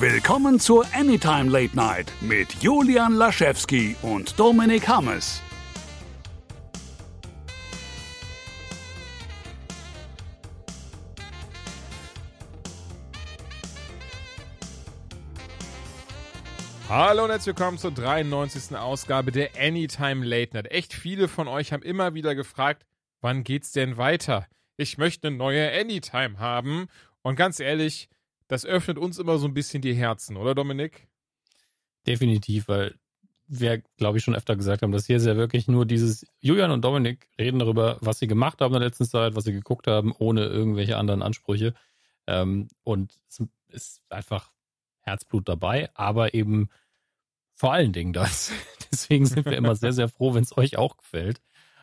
Willkommen zur Anytime Late Night mit Julian Laschewski und Dominik Hammes. Hallo und herzlich willkommen zur 93. Ausgabe der Anytime Late Night. Echt viele von euch haben immer wieder gefragt, wann geht's denn weiter? Ich möchte eine neue Anytime haben. Und ganz ehrlich, das öffnet uns immer so ein bisschen die Herzen, oder Dominik? Definitiv, weil wir, glaube ich, schon öfter gesagt haben, dass hier ist ja wirklich nur dieses Julian und Dominik reden darüber, was sie gemacht haben in der letzten Zeit, was sie geguckt haben, ohne irgendwelche anderen Ansprüche. Ähm, und es ist einfach Herzblut dabei, aber eben vor allen Dingen das. Deswegen sind wir immer sehr, sehr froh, wenn es euch auch gefällt.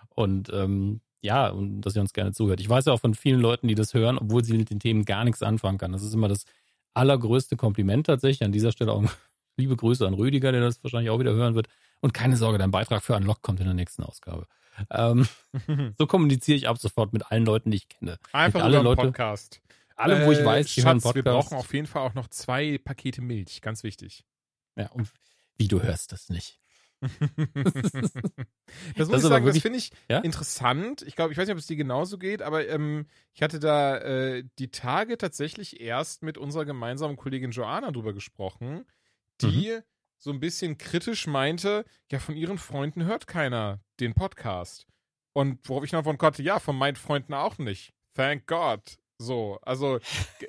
Und ähm, ja, und dass ihr uns gerne zuhört. Ich weiß ja auch von vielen Leuten, die das hören, obwohl sie mit den Themen gar nichts anfangen kann. Das ist immer das allergrößte Kompliment tatsächlich. An dieser Stelle auch liebe Grüße an Rüdiger, der das wahrscheinlich auch wieder hören wird. Und keine Sorge, dein Beitrag für Unlock kommt in der nächsten Ausgabe. Ähm, so kommuniziere ich ab sofort mit allen Leuten, die ich kenne. Einfach alle über Leute, Podcast. Alle, wo ich weiß, die äh, hören Schatz, wir Podcast. brauchen auf jeden Fall auch noch zwei Pakete Milch. Ganz wichtig. Ja, und wie du hörst das nicht. das muss Das ich sagen, das wirklich- finde ich Ja? interessant. Ich glaube, ich weiß nicht, ob es dir genauso geht, aber ähm, ich hatte da äh, die Tage tatsächlich erst mit unserer gemeinsamen Kollegin Joanna drüber gesprochen, die Mhm. so ein bisschen kritisch meinte, ja, von ihren Freunden hört keiner den Podcast. Und worauf ich noch von konnte, ja, von meinen Freunden auch nicht. Thank God. So, also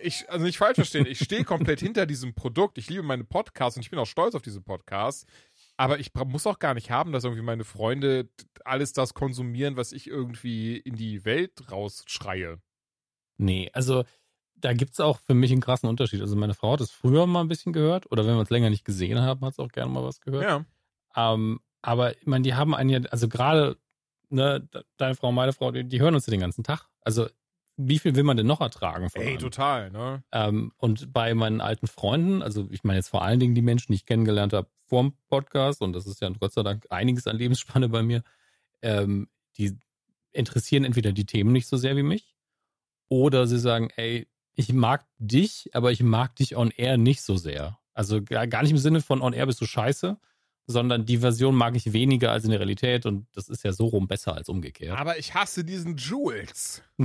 ich, also nicht falsch verstehen, ich stehe komplett hinter diesem Produkt. Ich liebe meine Podcasts und ich bin auch stolz auf diese Podcasts. Aber ich muss auch gar nicht haben, dass irgendwie meine Freunde alles das konsumieren, was ich irgendwie in die Welt rausschreie. Nee, also da gibt's auch für mich einen krassen Unterschied. Also meine Frau hat es früher mal ein bisschen gehört oder wenn wir uns länger nicht gesehen haben, hat sie auch gerne mal was gehört. Ja. Ähm, aber ich meine, die haben einen ja, also gerade ne, de- deine Frau, meine Frau, die, die hören uns ja den ganzen Tag. Also wie viel will man denn noch ertragen von Ey, einem? total, ne? Ähm, und bei meinen alten Freunden, also ich meine jetzt vor allen Dingen die Menschen, die ich kennengelernt habe vorm Podcast, und das ist ja Gott sei Dank einiges an Lebensspanne bei mir, ähm, die interessieren entweder die Themen nicht so sehr wie mich, oder sie sagen, ey, ich mag dich, aber ich mag dich on air nicht so sehr. Also gar nicht im Sinne von on air bist du scheiße, sondern die Version mag ich weniger als in der Realität und das ist ja so rum besser als umgekehrt. Aber ich hasse diesen Jules.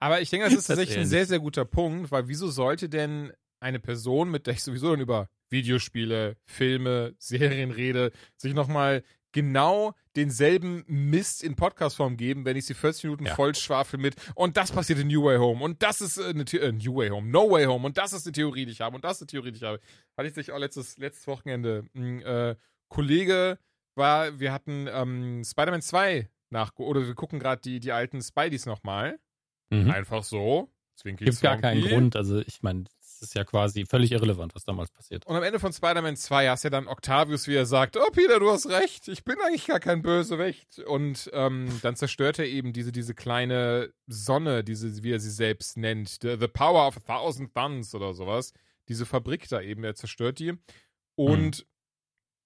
Aber ich denke, das ist tatsächlich ein sehr, sehr guter Punkt, weil wieso sollte denn eine Person, mit der ich sowieso dann über Videospiele, Filme, Serien rede, sich nochmal genau denselben Mist in Podcastform geben, wenn ich sie 40 Minuten Ja. voll schwafel mit und das passiert in New Way Home und das ist äh, eine The äh, New Way Home, No Way Home und das ist eine Theorie, die ich habe und das ist eine Theorie, die ich habe. Hatte ich sich auch letztes, letztes Wochenende. Ein äh, Kollege war, wir hatten ähm, Spider-Man 2 nach, oder wir gucken gerade die, die alten Spideys nochmal. Mhm. Einfach so. Zwinky Gibt gar keinen. Grund. Also ich meine, es ist ja quasi völlig irrelevant, was damals passiert. Und am Ende von Spider-Man 2 hast du ja dann Octavius, wie er sagt, oh Peter, du hast recht, ich bin eigentlich gar kein Bösewicht. Und ähm, dann zerstört er eben diese, diese kleine Sonne, diese, wie er sie selbst nennt, the, the Power of a Thousand Suns oder sowas. Diese Fabrik da eben, er zerstört die. Und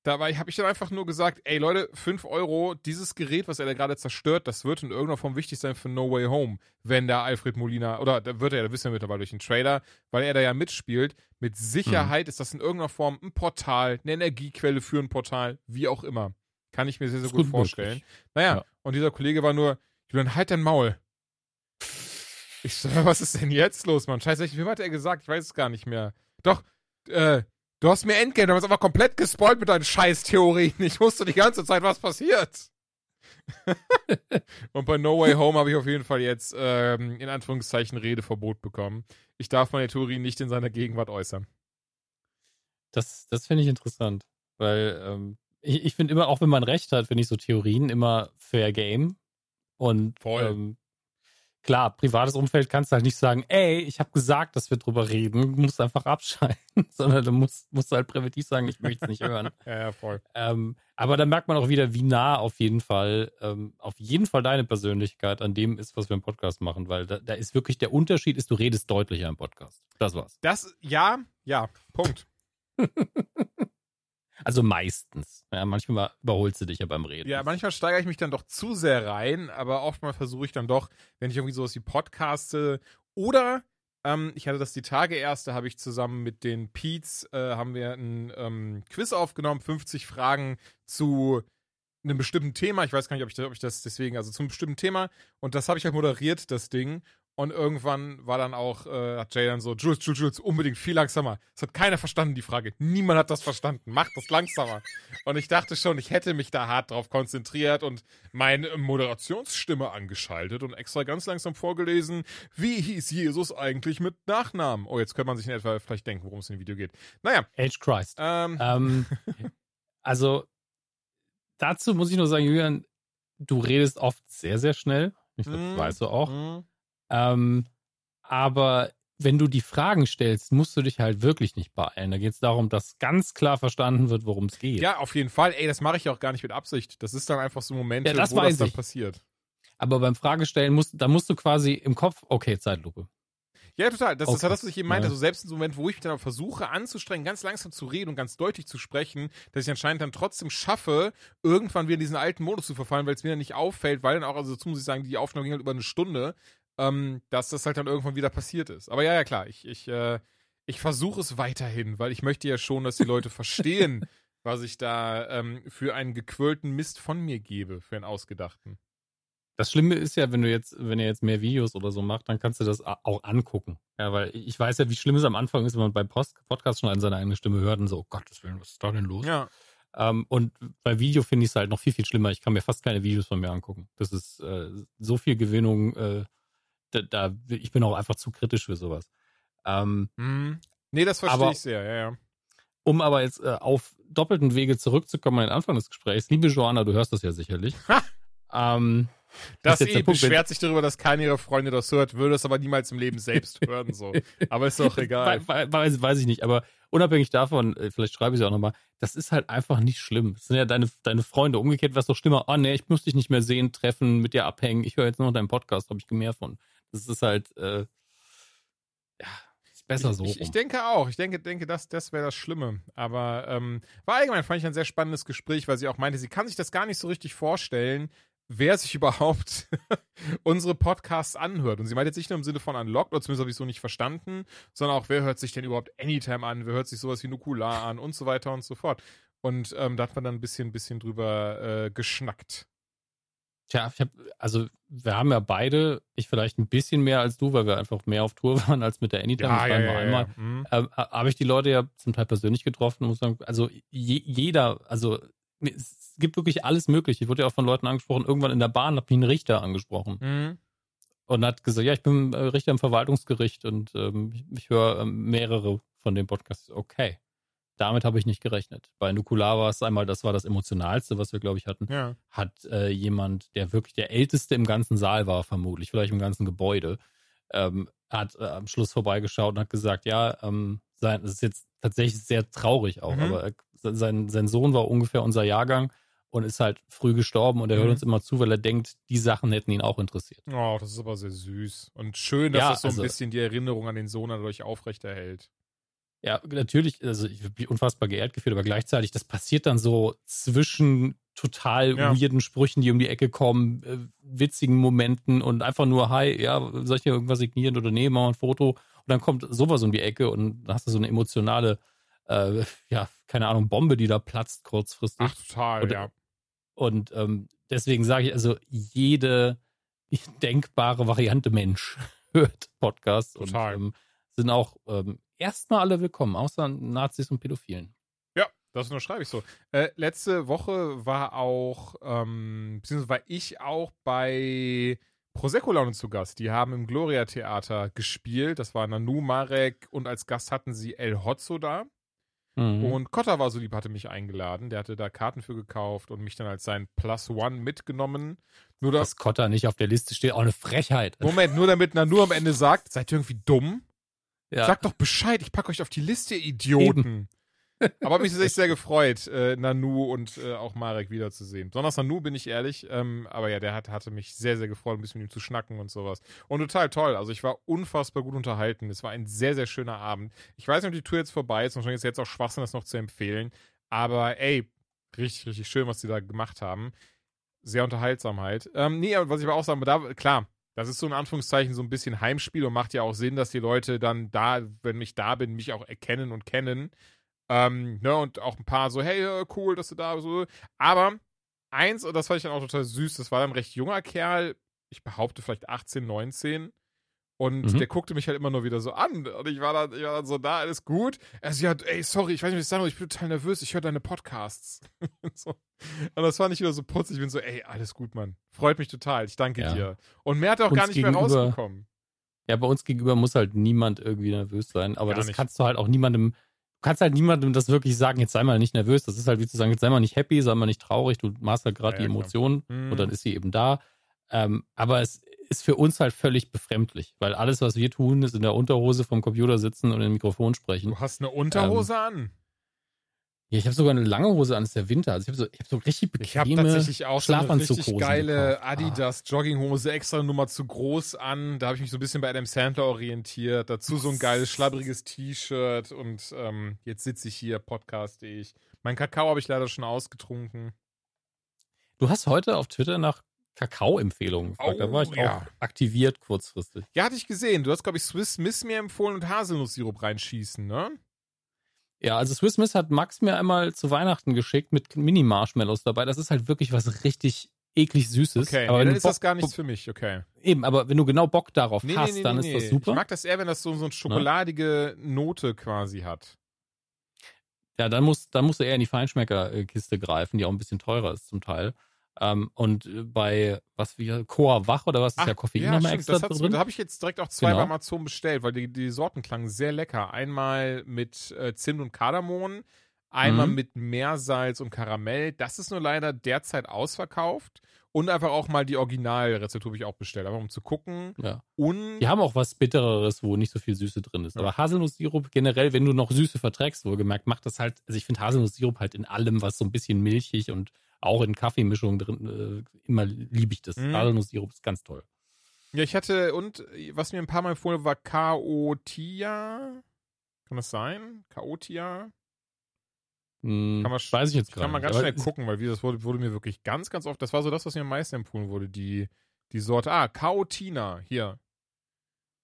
dabei habe ich dann einfach nur gesagt, ey Leute, 5 Euro, dieses Gerät, was er da gerade zerstört, das wird in irgendeiner Form wichtig sein für No Way Home, wenn da Alfred Molina, oder da wird er, da wissen wir mittlerweile durch den Trailer, weil er da ja mitspielt, mit Sicherheit ist das in irgendeiner Form ein Portal, eine Energiequelle für ein Portal, wie auch immer. Kann ich mir sehr, sehr gut, gut vorstellen. möglich. Naja, Ja. und dieser Kollege war nur, Julian, halt dein Maul. Ich so, was ist denn jetzt los, Mann? Scheiße, wem hat er gesagt? Ich weiß es gar nicht mehr. Doch, äh, du hast mir Endgame, du hast aber komplett gespoilt mit deinen Scheiß-Theorien. Ich wusste die ganze Zeit, was passiert. Und bei No Way Home habe ich auf jeden Fall jetzt ähm, in Anführungszeichen Redeverbot bekommen. Ich darf meine Theorien nicht in seiner Gegenwart äußern. Das, das finde ich interessant. Weil ähm, ich, ich finde immer, auch wenn man recht hat, finde ich so Theorien immer fair game. Und Voll. Ähm, klar, privates Umfeld kannst du halt nicht sagen, ey, ich habe gesagt, dass wir drüber reden, du musst einfach abschalten, sondern du musst, musst halt präventiv sagen, ich möchte es nicht hören. Ja, ja, voll. Ähm, aber da merkt man auch wieder, wie nah auf jeden Fall, ähm, auf jeden Fall deine Persönlichkeit an dem ist, was wir im Podcast machen, weil da, da ist wirklich der Unterschied ist, du redest deutlicher im Podcast. Das war's. Das, ja, ja, Punkt. Also meistens. Ja, manchmal überholst du dich ja beim Reden. Ja, manchmal steigere ich mich dann doch zu sehr rein, aber oftmal versuche ich dann doch, wenn ich irgendwie sowas wie Podcaste oder Ähm, ich hatte das die Tage erst, da habe ich zusammen mit den Peets, äh, haben wir ein ähm, Quiz aufgenommen, 50 Fragen zu einem bestimmten Thema. Ich weiß gar nicht, ob ich, das, ob ich das deswegen, also zum bestimmten Thema. Und das habe ich halt moderiert, das Ding. Und irgendwann war dann auch, äh, hat Jay dann so, Jules, Jules, Jules, unbedingt viel langsamer. Das hat keiner verstanden, die Frage. Niemand hat das verstanden. Mach das langsamer. und ich dachte schon, ich hätte mich da hart drauf konzentriert und meine Moderationsstimme angeschaltet und extra ganz langsam vorgelesen, wie hieß Jesus eigentlich mit Nachnamen? Oh, jetzt könnte man sich in etwa vielleicht denken, worum es in dem Video geht. Naja. Age Christ. Ähm, Ähm, also, dazu muss ich nur sagen, Julian, du redest oft sehr, sehr schnell. Ich glaube, das Mm. weißt du auch. mh. Ähm, aber wenn du die Fragen stellst, musst du dich halt wirklich nicht beeilen. Da geht es darum, dass ganz klar verstanden wird, worum es geht. Ja, auf jeden Fall. Ey, das mache ich auch gar nicht mit Absicht. Das ist dann einfach so Momente, Ja, das wo das dann ich. passiert. Aber beim Fragestellen musst, da musst du quasi im Kopf, okay, Zeitlupe. Ja, total. Das ist Okay. halt das, was ich eben meinte. Ja. Also selbst in so einem Moment, wo ich mich dann versuche anzustrengen, ganz langsam zu reden und ganz deutlich zu sprechen, dass ich anscheinend dann trotzdem schaffe, irgendwann wieder in diesen alten Modus zu verfallen, weil es mir dann nicht auffällt, weil dann auch, also dazu muss ich sagen, die Aufnahme ging halt über eine Stunde, ähm, dass das halt dann irgendwann wieder passiert ist. Aber ja, ja, klar, ich, ich, äh, ich versuche es weiterhin, weil ich möchte ja schon, dass die Leute verstehen, was ich da ähm, für einen gequirlten Mist von mir gebe, für einen ausgedachten. Das Schlimme ist ja, wenn du jetzt, wenn ihr jetzt mehr Videos oder so macht, dann kannst du das auch angucken. Ja, weil ich weiß ja, wie schlimm es am Anfang ist, wenn man beim Post Podcast schon an seine eigene Stimme hört und so, oh Gottes Willen, was ist da denn los? Ja. Ähm, und bei Video finde ich es halt noch viel, viel schlimmer. Ich kann mir fast keine Videos von mir angucken. Das ist äh, so viel Gewinnung, äh, da, da, ich bin auch einfach zu kritisch für sowas. Ähm, Mhm. Nee, das verstehe Aber- ich sehr, ja, ja. um aber jetzt äh, auf doppelten Wege zurückzukommen an den Anfang des Gesprächs, liebe Joanna, du hörst das ja sicherlich. ähm, Das eh beschwert sich darüber, dass keine ihrer Freunde das hört, würde es aber niemals im Leben selbst hören, so. Aber ist doch egal. We- we- Weiß, weiß ich nicht, aber unabhängig davon, äh, vielleicht schreibe ich es auch nochmal, das ist halt einfach nicht schlimm. Das sind ja deine, deine Freunde. Umgekehrt wäre es doch schlimmer, oh nee, ich muss dich nicht mehr sehen, treffen, mit dir abhängen, ich höre jetzt nur noch deinen Podcast, habe ich mehr von. Das ist halt, äh, ja, ist besser so. Ich, ich, denke auch. Ich denke, denke das, das wäre das Schlimme. Aber ähm, war allgemein, fand ich ein sehr spannendes Gespräch, weil sie auch meinte, sie kann sich das gar nicht so richtig vorstellen, wer sich überhaupt unsere Podcasts anhört. Und sie meint jetzt nicht nur im Sinne von unlocked, oder zumindest habe ich so nicht verstanden, sondern auch, wer hört sich denn überhaupt Anytime an, wer hört sich sowas wie Nukular an und so weiter und so fort. Und ähm, da hat man dann ein bisschen, bisschen drüber äh, geschnackt. Tja, ich hab, also wir haben ja beide, ich vielleicht ein bisschen mehr als du, weil wir einfach mehr auf Tour waren als mit der Anytime. Das waren nur einmal. Mhm. Ähm, ha- habe ich die Leute ja zum Teil persönlich getroffen, muss sagen, also je, jeder, also es gibt wirklich alles mögliche. Ich wurde ja auch von Leuten angesprochen, irgendwann in der Bahn hat mich ein Richter angesprochen Mhm. und hat gesagt, ja, ich bin äh, Richter im Verwaltungsgericht und ähm, ich, ich höre ähm, mehrere von den Podcasts. Okay. Damit habe ich nicht gerechnet. Bei Nukular war es einmal, das war das Emotionalste, was wir, glaube ich, hatten Ja. hat äh, jemand, der wirklich der älteste im ganzen Saal war, vermutlich, vielleicht im ganzen Gebäude, ähm, hat äh, am Schluss vorbeigeschaut und hat gesagt, ja, ähm, sein, das ist jetzt tatsächlich sehr traurig auch, Mhm. aber äh, sein, sein Sohn war ungefähr unser Jahrgang und ist halt früh gestorben und er hört Mhm. uns immer zu, weil er denkt, die Sachen hätten ihn auch interessiert. Oh, das ist aber sehr süß. Und schön, dass Ja, das so ein also- bisschen die Erinnerung an den Sohn dadurch aufrechterhält. Ja, natürlich, also ich bin unfassbar geehrt gefühlt, aber gleichzeitig, das passiert dann so zwischen total Ja. weirden Sprüchen, die um die Ecke kommen, äh, witzigen Momenten und einfach nur, hi, ja, soll ich hier irgendwas signieren oder nee, mach mal ein Foto. Und dann kommt sowas um die Ecke und dann hast du so eine emotionale, äh, ja, keine Ahnung, Bombe, die da platzt kurzfristig. Ach, total, Und- ja. Und ähm, deswegen sage ich, also jede denkbare Variante Mensch hört Podcasts Total. und ähm, sind auch ähm, erstmal alle willkommen, außer Nazis und Pädophilen. Ja, das unterschreibe ich so. Äh, letzte Woche war auch, ähm, beziehungsweise war ich auch bei Prosecco Laune zu Gast. Die haben im Gloria Theater gespielt. Das war Nanu Marek und als Gast hatten sie El Hotzo da. Mhm. Und Kotta war so lieb, hatte mich eingeladen. Der hatte da Karten für gekauft und mich dann als sein Plus One mitgenommen. Nur das, Dass Kotta nicht auf der Liste steht, auch eine Frechheit. Moment, nur damit Nanu am Ende sagt, seid ihr irgendwie dumm? Ja. Sagt doch Bescheid, ich packe euch auf die Liste, ihr Idioten. Aber hat mich tatsächlich sehr gefreut, äh, Nanu und äh, auch Marek wiederzusehen. Besonders Nanu, bin ich ehrlich. Ähm, aber ja, der hat, hatte mich sehr, sehr gefreut, ein bisschen mit ihm zu schnacken und sowas. Und total toll. Also ich war unfassbar gut unterhalten. Es war ein sehr, sehr schöner Abend. Ich weiß nicht, ob die Tour jetzt vorbei ist. Wahrscheinlich ist jetzt auch Schwachsinn, das noch zu empfehlen. Aber ey, richtig, richtig schön, was die da gemacht haben. Sehr unterhaltsam halt. Ähm, nee, aber was ich aber auch sagen, da, klar, Das ist so in Anführungszeichen so ein bisschen Heimspiel und macht ja auch Sinn, dass die Leute dann da, wenn ich da bin, mich auch erkennen und kennen. Ähm, ne, und auch ein paar so, hey, äh, cool, dass du da bist. Aber eins, und das fand ich dann auch total süß, das war dann ein recht junger Kerl, ich behaupte vielleicht 18, 19. Und mhm. der guckte mich halt immer nur wieder so an. Und ich war dann, ich war dann so, da, alles gut. Er so, ja, ey, sorry, ich weiß nicht, was ich sagen soll, ich bin total nervös, ich höre deine Podcasts. so. Und das fand ich wieder so putzig. Ich bin so, ey, alles gut, Mann. Freut mich total, ich danke ja. dir. Und mehr hat er auch uns gar nicht mehr rausbekommen. Ja, bei uns gegenüber muss halt niemand irgendwie nervös sein. Aber gar das nicht. kannst du halt auch niemandem, du kannst halt niemandem das wirklich sagen, jetzt sei mal nicht nervös. Das ist halt wie zu sagen, jetzt sei mal nicht happy, sei mal nicht traurig, du machst halt gerade ja, die Emotionen mhm. und dann ist sie eben da. Ähm, aber es ist für uns halt völlig befremdlich, weil alles, was wir tun, ist in der Unterhose vom Computer sitzen und im Mikrofon sprechen. Du hast eine Unterhose ähm, an. Ja, ich habe sogar eine lange Hose an, es ist der Winter. Also ich habe so, ich hab so richtig bequeme Ich habe tatsächlich auch so eine richtig geile ah. Adidas Jogginghose, extra Nummer zu groß an. Da habe ich mich so ein bisschen bei Adam Sandler orientiert. Dazu so ein geiles, schlabbriges T-Shirt und ähm, jetzt sitze ich hier, podcaste ich. Mein Kakao habe ich leider schon ausgetrunken. Du hast heute auf Twitter nach Kakao-Empfehlungen gefragt. Oh, da war ich ja. auch aktiviert kurzfristig. Ja, hatte ich gesehen. Du hast, glaube ich, Swiss Miss mir empfohlen und Haselnusssirup reinschießen, ne? Ja, also Swiss Miss hat Max mir einmal zu Weihnachten geschickt mit Mini-Marshmallows dabei. Das ist halt wirklich was richtig eklig Süßes. Okay, aber nee, dann ist Bock, das gar nichts für mich, okay. Eben, aber wenn du genau Bock darauf nee, hast, nee, dann ist das super. Ich mag das eher, wenn das so, so eine schokoladige Note quasi hat. Ja, dann musst, dann musst du eher in die Feinschmeckerkiste greifen, die auch ein bisschen teurer ist zum Teil. Ähm, und äh, bei was wie Coa Wach oder was ist Ach, ja Koffein ja, nochmal extra das drin? Da habe ich jetzt direkt auch zwei genau. bei Amazon bestellt, weil die, die Sorten klangen sehr lecker. Einmal mit äh, Zimt und Kardamom, einmal mhm. mit Meersalz und Karamell. Das ist nur leider derzeit ausverkauft. Und einfach auch mal die Originalrezeptur habe ich auch bestellt, einfach um zu gucken. Ja. Und die haben auch was Bittereres, wo nicht so viel Süße drin ist. Ja. Aber Haselnusssirup generell, wenn du noch Süße verträgst, wohlgemerkt, macht das halt, also ich finde Haselnusssirup halt in allem, was so ein bisschen milchig und auch in Kaffeemischungen drin, äh, immer liebe ich das. Mhm. Haselnusssirup ist ganz toll. Ja, ich hatte, und was mir ein paar Mal empfohlen war Chaotia. Kann das sein? Chaotia? Hm, kann man, weiß ich jetzt gerade. Kann man ganz schnell gucken, weil wie das wurde, wurde mir wirklich ganz, ganz oft. Das war so das, was mir am meisten empfohlen wurde. Die, die Sorte. Ah, Chaotina. Hier.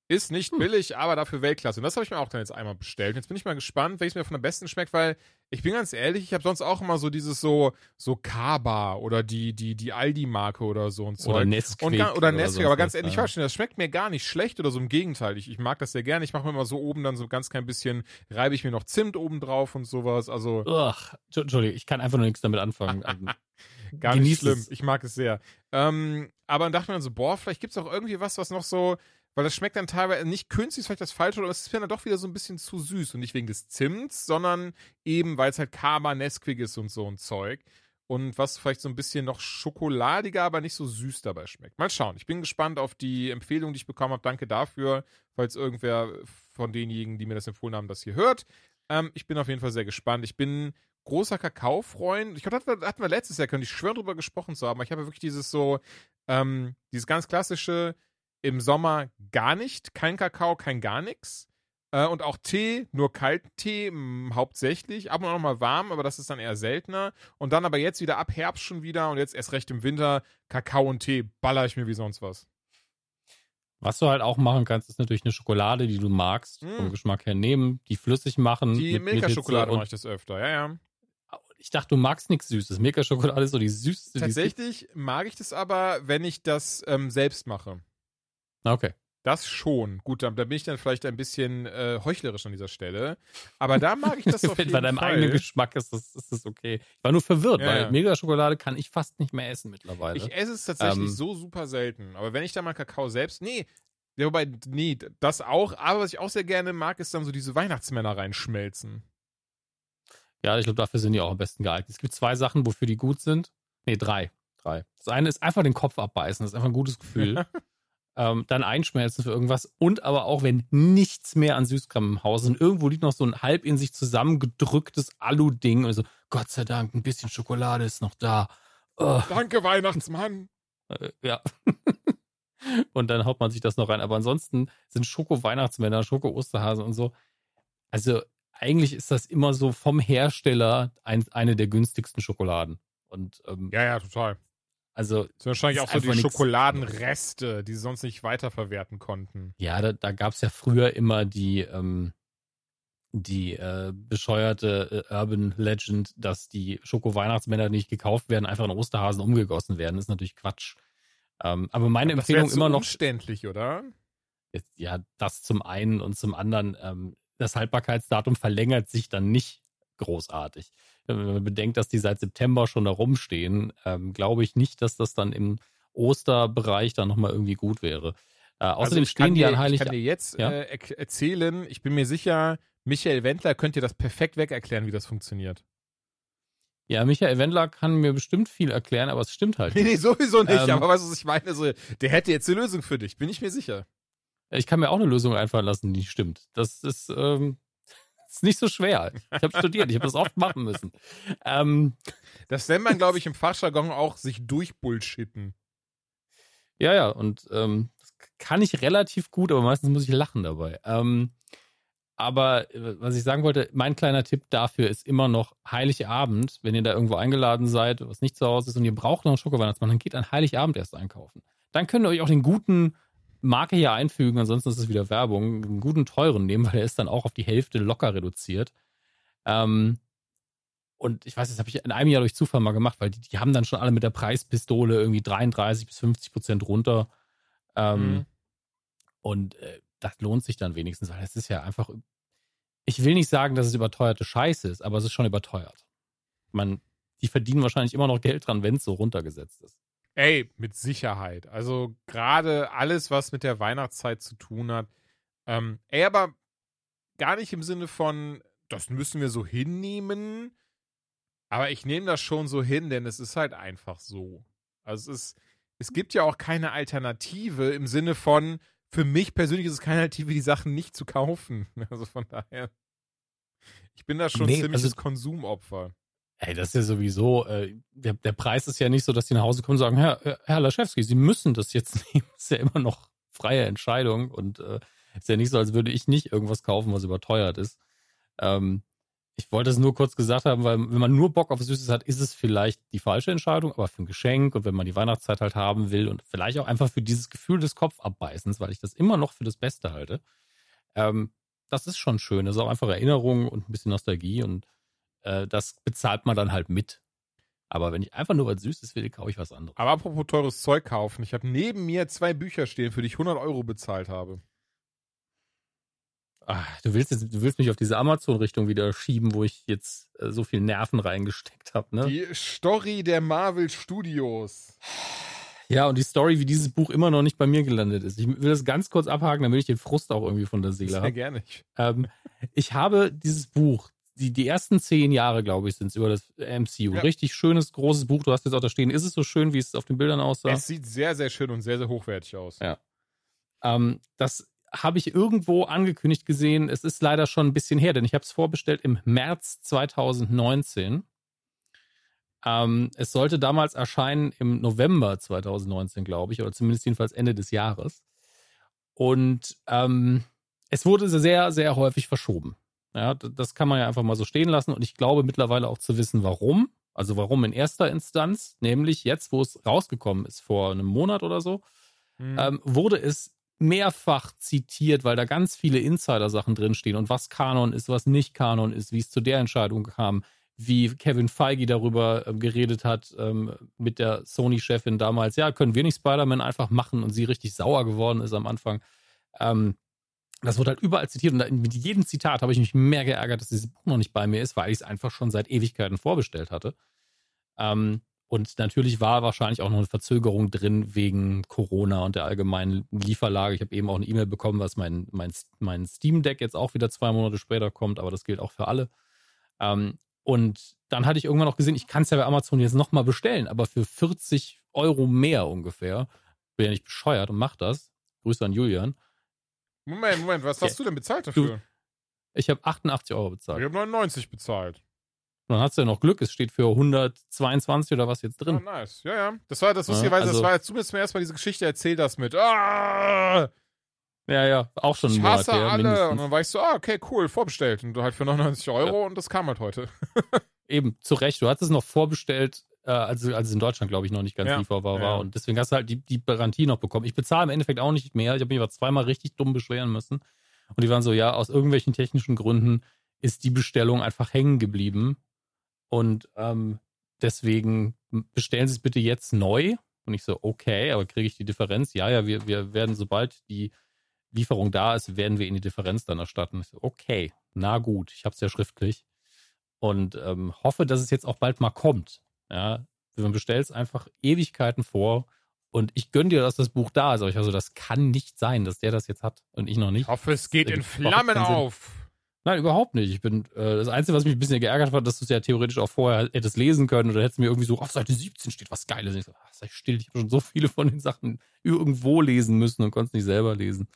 Ist nicht hm. billig, aber dafür Weltklasse. Und das habe ich mir auch dann jetzt einmal bestellt. Jetzt bin ich mal gespannt, welches mir von der besten schmeckt, weil ich bin ganz ehrlich, ich habe sonst auch immer so dieses so so Kaba oder die die die Aldi Marke oder so und so. Oder Nesquik. Und, oder Nesquik, aber ganz ehrlich, ich das schmeckt mir gar nicht schlecht oder so im Gegenteil. Ich, ich mag das sehr gerne. Ich mache mir immer so oben dann so ganz klein bisschen reibe ich mir noch Zimt oben drauf und sowas. Also Ugh, Entschuldigung, ich kann einfach nur nichts damit anfangen. gar nicht schlimm. Es. Ich mag es sehr. Ähm, aber dann dachte man so, boah, vielleicht gibt es auch irgendwie was, was noch so weil das schmeckt dann teilweise nicht künstlich, ist vielleicht das Falsche, aber es ist mir dann doch wieder so ein bisschen zu süß. Und nicht wegen des Zimts, sondern eben, weil es halt Kaba, Nesquik ist und so ein Zeug. Und was vielleicht so ein bisschen noch schokoladiger, aber nicht so süß dabei schmeckt. Mal schauen. Ich bin gespannt auf die Empfehlung, die ich bekommen habe. Danke dafür, falls irgendwer von denjenigen, die mir das empfohlen haben, das hier hört. Ähm, ich bin auf jeden Fall sehr gespannt. Ich bin großer Kakaofreund. Ich glaube, das hatten wir letztes Jahr, könnte ich schwören, drüber gesprochen zu haben. Aber ich habe wirklich dieses so, ähm, dieses ganz klassische, im Sommer gar nicht, kein Kakao, kein gar nichts. Äh, und auch Tee, nur kalten Tee hauptsächlich, ab und an mal warm, aber das ist dann eher seltener. Und dann aber jetzt wieder ab Herbst schon wieder und jetzt erst recht im Winter Kakao und Tee baller ich mir wie sonst was. Was du halt auch machen kannst, ist natürlich eine Schokolade, die du magst, mm. vom Geschmack her nehmen, die flüssig machen. Die Milka-Schokolade mache ich das öfter, ja, ja. Ich dachte, du magst nichts Süßes. Milka-Schokolade ist so die süßeste. Tatsächlich mag ich das aber, wenn ich das ähm, selbst mache. Okay. Das schon. Gut, da, da bin ich dann vielleicht ein bisschen äh, heuchlerisch an dieser Stelle. Aber da mag ich das auf jeden Bei deinem Fall. eigenen Geschmack ist das, ist das okay. Ich war nur verwirrt, ja, weil ja. Mega-Schokolade kann ich fast nicht mehr essen mittlerweile. Ich esse es tatsächlich ähm, so super selten. Aber wenn ich da mal Kakao selbst. Nee, ja, wobei, nee, das auch. Aber was ich auch sehr gerne mag, ist dann so diese Weihnachtsmänner reinschmelzen. Ja, ich glaube, dafür sind die auch am besten geeignet. Es gibt zwei Sachen, wofür die gut sind. Nee, drei. Drei. Das eine ist einfach den Kopf abbeißen. Das ist einfach ein gutes Gefühl. ähm, dann einschmelzen für irgendwas und aber auch, wenn nichts mehr an Süßkram im Haus ist und irgendwo liegt noch so ein halb in sich zusammengedrücktes Alu-Ding und so, Gott sei Dank, ein bisschen Schokolade ist noch da. Oh. Danke, Weihnachtsmann. Äh, ja. und dann haut man sich das noch rein. Aber ansonsten sind Schoko-Weihnachtsmänner, Schoko-Osterhasen und so. Also eigentlich ist das immer so vom Hersteller ein, eine der günstigsten Schokoladen. Und, ähm, ja, ja, total. Also Das sind wahrscheinlich ist auch so die Schokoladenreste, die sie sonst nicht weiterverwerten konnten. Ja, da, da gab es ja früher immer die, ähm, die äh, bescheuerte äh, Urban Legend, dass die Schoko-Weihnachtsmänner die nicht gekauft werden, einfach in Osterhasen umgegossen werden. Das ist natürlich Quatsch. Ähm, aber meine wäre Empfehlung immer noch, umständlich, oder? jetzt, ja, das zum einen und zum anderen, ähm, das Haltbarkeitsdatum verlängert sich dann nicht großartig. Wenn man bedenkt, dass die seit September schon da rumstehen, ähm, glaube ich nicht, dass das dann im Osterbereich dann nochmal irgendwie gut wäre. Äh, außerdem Also stehen die dir, an Heilig Ich kann dir jetzt Ja? äh, er erzählen, ich bin mir sicher, Michael Wendler könnte dir das perfekt weg erklären, wie das funktioniert. Ja, Michael Wendler kann mir bestimmt viel erklären, aber es stimmt halt Nee, nicht. nee, sowieso nicht, Ähm, aber weißt du, was ich meine? So, der hätte jetzt eine Lösung für dich, bin ich mir sicher. Ich kann mir auch eine Lösung einfallen lassen, die stimmt. Das ist, ähm, ist nicht so schwer. Ich habe studiert, ich habe das oft machen müssen. Ähm, Das nennt man, glaube ich, im Fachjargon auch sich durchbullshitten. ja, ja, und ähm, das kann ich relativ gut, aber meistens muss ich lachen dabei. Ähm, aber äh, was ich sagen wollte, mein kleiner Tipp dafür ist immer noch Heiligabend, wenn ihr da irgendwo eingeladen seid, was nicht zu Hause ist und ihr braucht noch einen Schokoweihnachtsmann, dann geht an Heiligabend erst einkaufen. Dann könnt ihr euch auch den guten Marke hier einfügen, ansonsten ist es wieder Werbung, einen guten teuren nehmen, weil der ist dann auch auf die Hälfte locker reduziert. Ähm, und ich weiß, das habe ich in einem Jahr durch Zufall mal gemacht, weil die, die haben dann schon alle mit der Preispistole irgendwie 33 bis 50 Prozent runter. Ähm, Mhm. Und äh, das lohnt sich dann wenigstens, weil es ist ja einfach. Ich will nicht sagen, dass es überteuerte Scheiße ist, aber es ist schon überteuert. Man, die verdienen wahrscheinlich immer noch Geld dran, wenn es so runtergesetzt ist. Ey, mit Sicherheit. Also gerade alles, was mit der Weihnachtszeit zu tun hat. Ähm, ey, aber gar nicht im Sinne von, das müssen wir so hinnehmen. Aber ich nehme das schon so hin, denn es ist halt einfach so. Also es ist, es gibt ja auch keine Alternative im Sinne von, für mich persönlich ist es keine Alternative, die Sachen nicht zu kaufen. Also von daher. Ich bin da schon Nee, ziemliches also- Konsumopfer. Ey, das ist ja sowieso, äh, der, der Preis ist ja nicht so, dass die nach Hause kommen und sagen, Herr, Herr- Laschewski, Sie müssen das jetzt nehmen. Das ist ja immer noch freie Entscheidung und äh, ist ja nicht so, als würde ich nicht irgendwas kaufen, was überteuert ist. Ähm, ich wollte es nur kurz gesagt haben, weil wenn man nur Bock auf Süßes hat, ist es vielleicht die falsche Entscheidung, aber für ein Geschenk und wenn man die Weihnachtszeit halt haben will und vielleicht auch einfach für dieses Gefühl des Kopfabbeißens, weil ich das immer noch für das Beste halte, ähm, das ist schon schön. Das ist auch einfach Erinnerung und ein bisschen Nostalgie und äh, das bezahlt man dann halt mit. Aber wenn ich einfach nur was Süßes will, kaufe ich was anderes. Aber apropos teures Zeug kaufen, ich habe neben mir zwei Bücher stehen, für die ich 100 Euro bezahlt habe. Ah, du willst jetzt, du willst mich auf diese Amazon-Richtung wieder schieben, wo ich jetzt äh, so viel Nerven reingesteckt habe, ne? Die Story der Marvel Studios. Ja, und die Story, wie dieses Buch immer noch nicht bei mir gelandet ist. Ich will das ganz kurz abhaken, damit ich den Frust auch irgendwie von der Seele Sehr habe. gerne. Ähm, ich habe dieses Buch, die, die ersten zehn Jahre, glaube ich, sind es über das MCU. Ja. Richtig schönes, großes Buch. Du hast jetzt auch da stehen. Ist es so schön, wie es auf den Bildern aussah? Es sieht sehr, sehr schön und sehr, sehr hochwertig aus. Ja. Ähm, das habe ich irgendwo angekündigt gesehen. Es ist leider schon ein bisschen her, denn ich habe es vorbestellt im März 2019. Ähm, es sollte damals erscheinen im November 2019, glaube ich, oder zumindest jedenfalls Ende des Jahres. Und ähm, es wurde sehr, sehr häufig verschoben. Ja, das kann man ja einfach mal so stehen lassen. Und ich glaube mittlerweile auch zu wissen, warum. Also warum in erster Instanz, nämlich jetzt, wo es rausgekommen ist, vor einem Monat oder so, Mhm. ähm, wurde es mehrfach zitiert, weil da ganz viele Insider-Sachen drinstehen und was Kanon ist, was nicht Kanon ist, wie es zu der Entscheidung kam, wie Kevin Feige darüber ähm, geredet hat ähm, mit der Sony-Chefin damals. Ja, können wir nicht Spider-Man einfach machen und sie richtig sauer geworden ist am Anfang. Ähm, das wurde halt überall zitiert und da- mit jedem Zitat habe ich mich mehr geärgert, dass dieses Buch noch nicht bei mir ist, weil ich es einfach schon seit Ewigkeiten vorbestellt hatte. Ähm, und natürlich war wahrscheinlich auch noch eine Verzögerung drin wegen Corona und der allgemeinen Lieferlage. Ich habe eben auch eine E-Mail bekommen, was mein, mein, mein Steam Deck jetzt auch wieder zwei Monate später kommt, aber das gilt auch für alle. Ähm, und dann hatte ich irgendwann noch gesehen, ich kann es ja bei Amazon jetzt nochmal bestellen, aber für 40 Euro mehr ungefähr. Bin ja nicht bescheuert und mach das. Grüße an Julian. Moment, Moment, was Okay. hast du denn bezahlt dafür? Ich habe 88 Euro bezahlt. ich habe 99 bezahlt. Dann hast du ja noch Glück, es steht für 122 oder was jetzt Oh, drin. nice. Ja, ja. Das war das Ja, lustigerweise, also- das war, als du mir zum ersten Mal diese Geschichte erzählt hast mit ah, Ja, ja, auch schon ich Monat hasse her, alle. mindestens. Und dann war ich so, ah, okay, cool, vorbestellt. Und du halt für 99 Euro und das kam halt heute. Eben, zu Recht. Du hattest es noch vorbestellt äh, als, als es in Deutschland, glaube ich, noch nicht ganz Ja, lieferbar war. ja. Und deswegen hast du halt die, die Garantie noch bekommen. Ich bezahle im Endeffekt auch nicht mehr. Ich habe mich aber zweimal richtig dumm beschweren müssen. Und die waren so, ja, aus irgendwelchen technischen Gründen ist die Bestellung einfach hängen geblieben. Und ähm, deswegen bestellen Sie es bitte jetzt neu. Und ich so, okay, aber kriege ich die Differenz? Ja, ja, wir, wir werden, sobald die Lieferung da ist, werden wir Ihnen die Differenz dann erstatten. Ich so, okay, na gut, ich habe es ja schriftlich. Und ähm, hoffe, dass es jetzt auch bald mal kommt. Ja, man bestellt es einfach Ewigkeiten vor und ich gönne dir, dass das Buch da ist. Aber ich also, das kann nicht sein, dass der das jetzt hat und ich noch nicht. Ich hoffe, es geht in Flammen auf. Nein, überhaupt nicht. Ich bin, äh, das Einzige, was mich ein bisschen geärgert hat, dass du es ja theoretisch auch vorher hättest lesen können oder hättest mir irgendwie so auf Seite 17 steht was Geiles. Ich so, ach, sei still, ich habe schon so viele von den Sachen irgendwo lesen müssen und konnte es nicht selber lesen.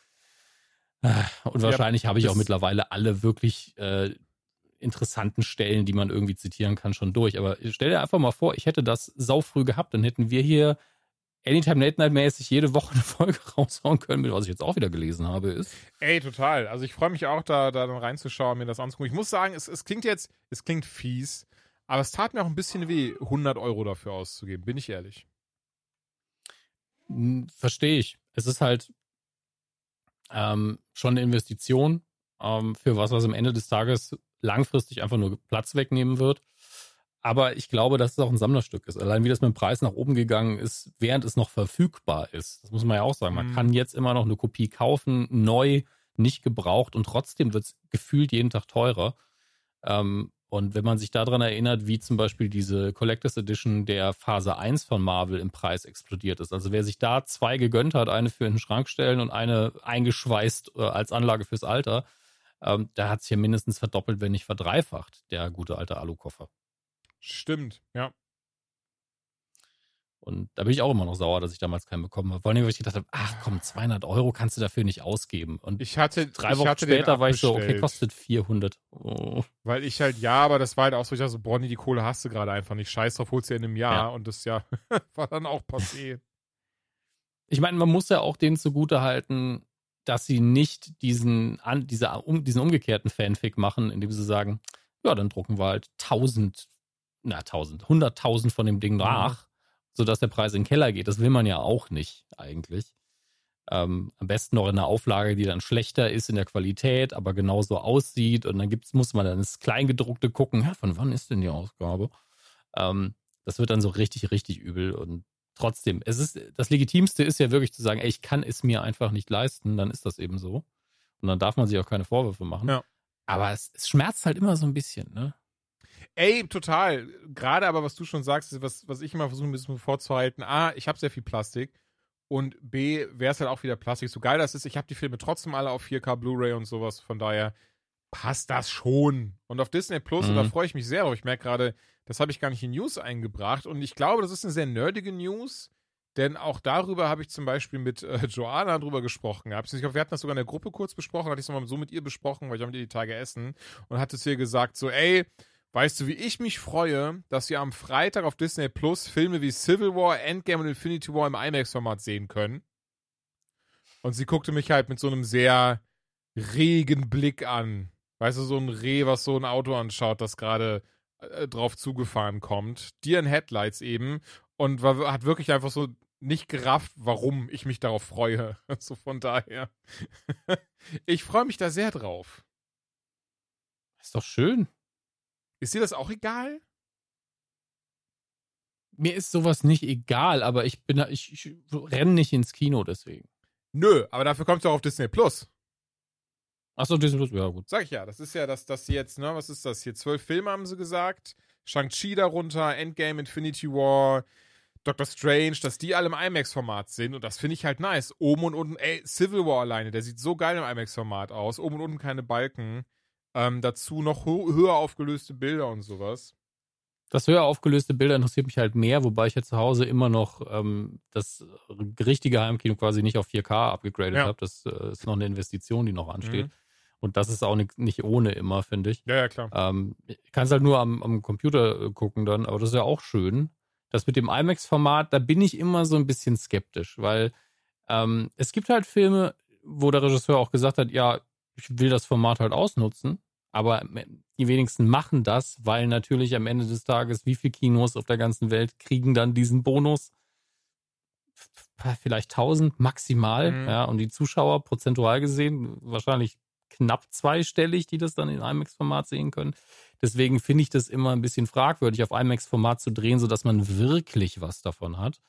Ah, Und Ja, wahrscheinlich habe ich auch mittlerweile alle wirklich äh, interessanten Stellen, die man irgendwie zitieren kann, schon durch. Aber stell dir einfach mal vor, ich hätte das saufrüh gehabt, dann hätten wir hier Anytime Late Night mäßig jede Woche eine Folge raushauen können, mit was ich jetzt auch wieder gelesen habe, ist. Ey, total. Also ich freue mich auch, da, da dann reinzuschauen, mir das anzugucken. Ich muss sagen, es, es klingt jetzt, es klingt fies, aber es tat mir auch ein bisschen weh, 100 Euro dafür auszugeben, bin ich ehrlich. Hm, Verstehe ich. Es ist halt ähm, schon eine Investition ähm, für was, was am Ende des Tages langfristig einfach nur Platz wegnehmen wird. Aber ich glaube, dass es auch ein Sammlerstück ist. Allein wie das mit dem Preis nach oben gegangen ist, während es noch verfügbar ist. Das muss man ja auch sagen. Man Mhm. kann jetzt immer noch eine Kopie kaufen, neu, nicht gebraucht und trotzdem wird es gefühlt jeden Tag teurer. Ähm, und wenn man sich daran erinnert, wie zum Beispiel diese Collectors Edition der Phase 1 von Marvel im Preis explodiert ist. Also wer sich da zwei gegönnt hat, eine für in den Schrank stellen und eine eingeschweißt äh, als Anlage fürs Alter, ähm, der hat es hier mindestens verdoppelt, wenn nicht verdreifacht, der gute alte Alukoffer. Stimmt, ja. Und da bin ich auch immer noch sauer, dass ich damals keinen bekommen habe. Vor allem, weil ich gedacht habe, ach komm, 200 Euro kannst du dafür nicht ausgeben. Und Ich hatte, drei ich Wochen hatte später war ich so, okay, kostet 400. Oh. Weil ich halt, ja, aber das war halt auch so, ich dachte so, Bonnie, die Kohle hast du gerade einfach nicht. Scheiß drauf, holst du ja in einem Jahr. Ja. Und das ja war dann auch passé. Ich meine, man muss ja auch denen zugute halten, dass sie nicht diesen, an, diese, um, diesen umgekehrten Fanfic machen, indem sie sagen, ja, dann drucken wir halt 1000, na 1000, 100.000 von dem Ding nach, sodass der Preis in den Keller geht. Das will man ja auch nicht eigentlich. Ähm, am besten noch in einer Auflage, die dann schlechter ist in der Qualität, aber genauso aussieht. Und dann gibt's, muss man dann ins Kleingedruckte gucken, ja, von wann ist denn die Ausgabe? Ähm, das wird dann so richtig, richtig übel. Und trotzdem, es ist, das Legitimste ist ja wirklich zu sagen, ey, ich kann es mir einfach nicht leisten, dann ist das eben so. Und dann darf man sich auch keine Vorwürfe machen. Ja. Aber es, es schmerzt halt immer so ein bisschen, ne? Ey, total. Gerade aber, was du schon sagst, was, was ich immer versuche, ein bisschen vorzuhalten. A, ich habe sehr viel Plastik. Und B, wäre es halt auch wieder Plastik. So geil das ist, ich habe die Filme trotzdem alle auf 4K Blu-ray und sowas. Von daher passt das schon. Und auf Disney Plus, und da Mhm. freue ich mich sehr drauf. Ich merke gerade, das habe ich gar nicht in News eingebracht. Und ich glaube, das ist eine sehr nerdige News. Denn auch darüber habe ich zum Beispiel mit äh, Joanna drüber gesprochen. gehabt. Ich glaube, wir hatten das sogar in der Gruppe kurz besprochen, hatte ich es nochmal so mit ihr besprochen, weil ich habe mit ihr die Tage essen und hatte zu ihr gesagt, so, ey, weißt du, wie ich mich freue, dass wir am Freitag auf Disney Plus Filme wie Civil War, Endgame und Infinity War im IMAX-Format sehen können. Und sie guckte mich halt mit so einem sehr regen Blick an. Weißt du, so ein Reh, was so ein Auto anschaut, das gerade äh, drauf zugefahren kommt. Dir in Headlights eben. Und war, hat wirklich einfach so nicht gerafft, warum ich mich darauf freue. So von daher. ich freue mich da sehr drauf. Ist doch schön. Ist dir das auch egal? Mir ist sowas nicht egal, aber ich bin, da- ich, ich renne nicht ins Kino deswegen. Nö, aber dafür kommst du auch auf Disney Plus. Achso, Disney Plus, ja gut. Sag ich ja, das ist ja, dass das jetzt, ne, was ist das hier? Zwölf Filme haben sie gesagt. Shang-Chi darunter, Endgame, Infinity War, Doctor Strange, dass die alle im IMAX-Format sind und das finde ich halt nice. Oben und unten, ey, Civil War alleine, der sieht so geil im IMAX-Format aus. Oben und unten keine Balken. Ähm, dazu noch hö höher aufgelöste Bilder und sowas. Das höher aufgelöste Bilder interessiert mich halt mehr, wobei ich ja zu Hause immer noch ähm, das richtige Heimkino quasi nicht auf 4K abgegradet Ja. habe. Das äh, ist noch eine Investition, die noch ansteht. Mhm. Und das ist auch nicht, nicht ohne immer, finde ich. Ja, ja, klar. Ähm, ich kann es halt nur am, am Computer äh, gucken dann, aber das ist ja auch schön. Das mit dem IMAX-Format, da bin ich immer so ein bisschen skeptisch, weil ähm, es gibt halt Filme, wo der Regisseur auch gesagt hat, ja, ich will das Format halt ausnutzen, aber die wenigsten machen das, weil natürlich am Ende des Tages, wie viele Kinos auf der ganzen Welt kriegen dann diesen Bonus? Vielleicht 1000 maximal, mhm. ja, und die Zuschauer prozentual gesehen wahrscheinlich knapp zweistellig, die das dann in IMAX-Format sehen können. Deswegen finde ich das immer ein bisschen fragwürdig, auf IMAX-Format zu drehen, sodass man wirklich was davon hat.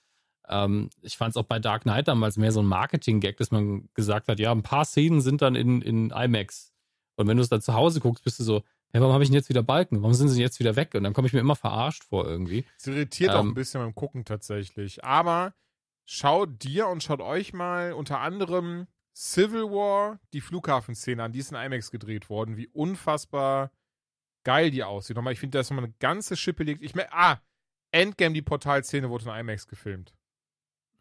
Ähm, ich fand es auch bei Dark Knight damals mehr so ein Marketing-Gag, dass man gesagt hat, ja, ein paar Szenen sind dann in, in IMAX. Und wenn du es dann zu Hause guckst, bist du so, hey, warum habe ich denn jetzt wieder Balken? Warum sind sie jetzt wieder weg? Und dann komme ich mir immer verarscht vor irgendwie. Es irritiert ähm, auch ein bisschen beim Gucken tatsächlich. Aber schaut dir und schaut euch mal unter anderem Civil War, die Flughafenszene an, die ist in IMAX gedreht worden, wie unfassbar geil die aussieht. Nochmal, ich finde, da ist nochmal eine ganze Schippe liegt. Ich meine, ah, Endgame, die Portalszene wurde in IMAX gefilmt.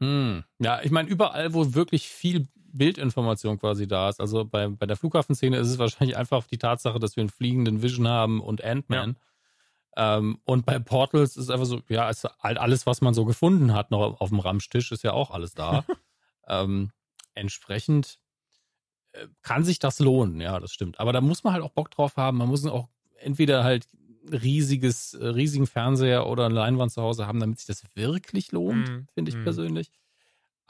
Hm. Ja, ich meine, überall, wo wirklich viel Bildinformation quasi da ist, also bei, bei der Flughafenszene ist es wahrscheinlich einfach die Tatsache, dass wir einen fliegenden Vision haben und Ant-Man. Ja. Ähm, und bei Portals ist es einfach so, ja, ist halt alles, was man so gefunden hat, noch auf dem Ramstisch, ist ja auch alles da. ähm, entsprechend äh, kann sich das lohnen, ja, das stimmt. Aber da muss man halt auch Bock drauf haben. Man muss auch entweder halt riesiges, äh, riesigen Fernseher oder eine Leinwand zu Hause haben, damit sich das wirklich lohnt, mm, finde ich mm. persönlich.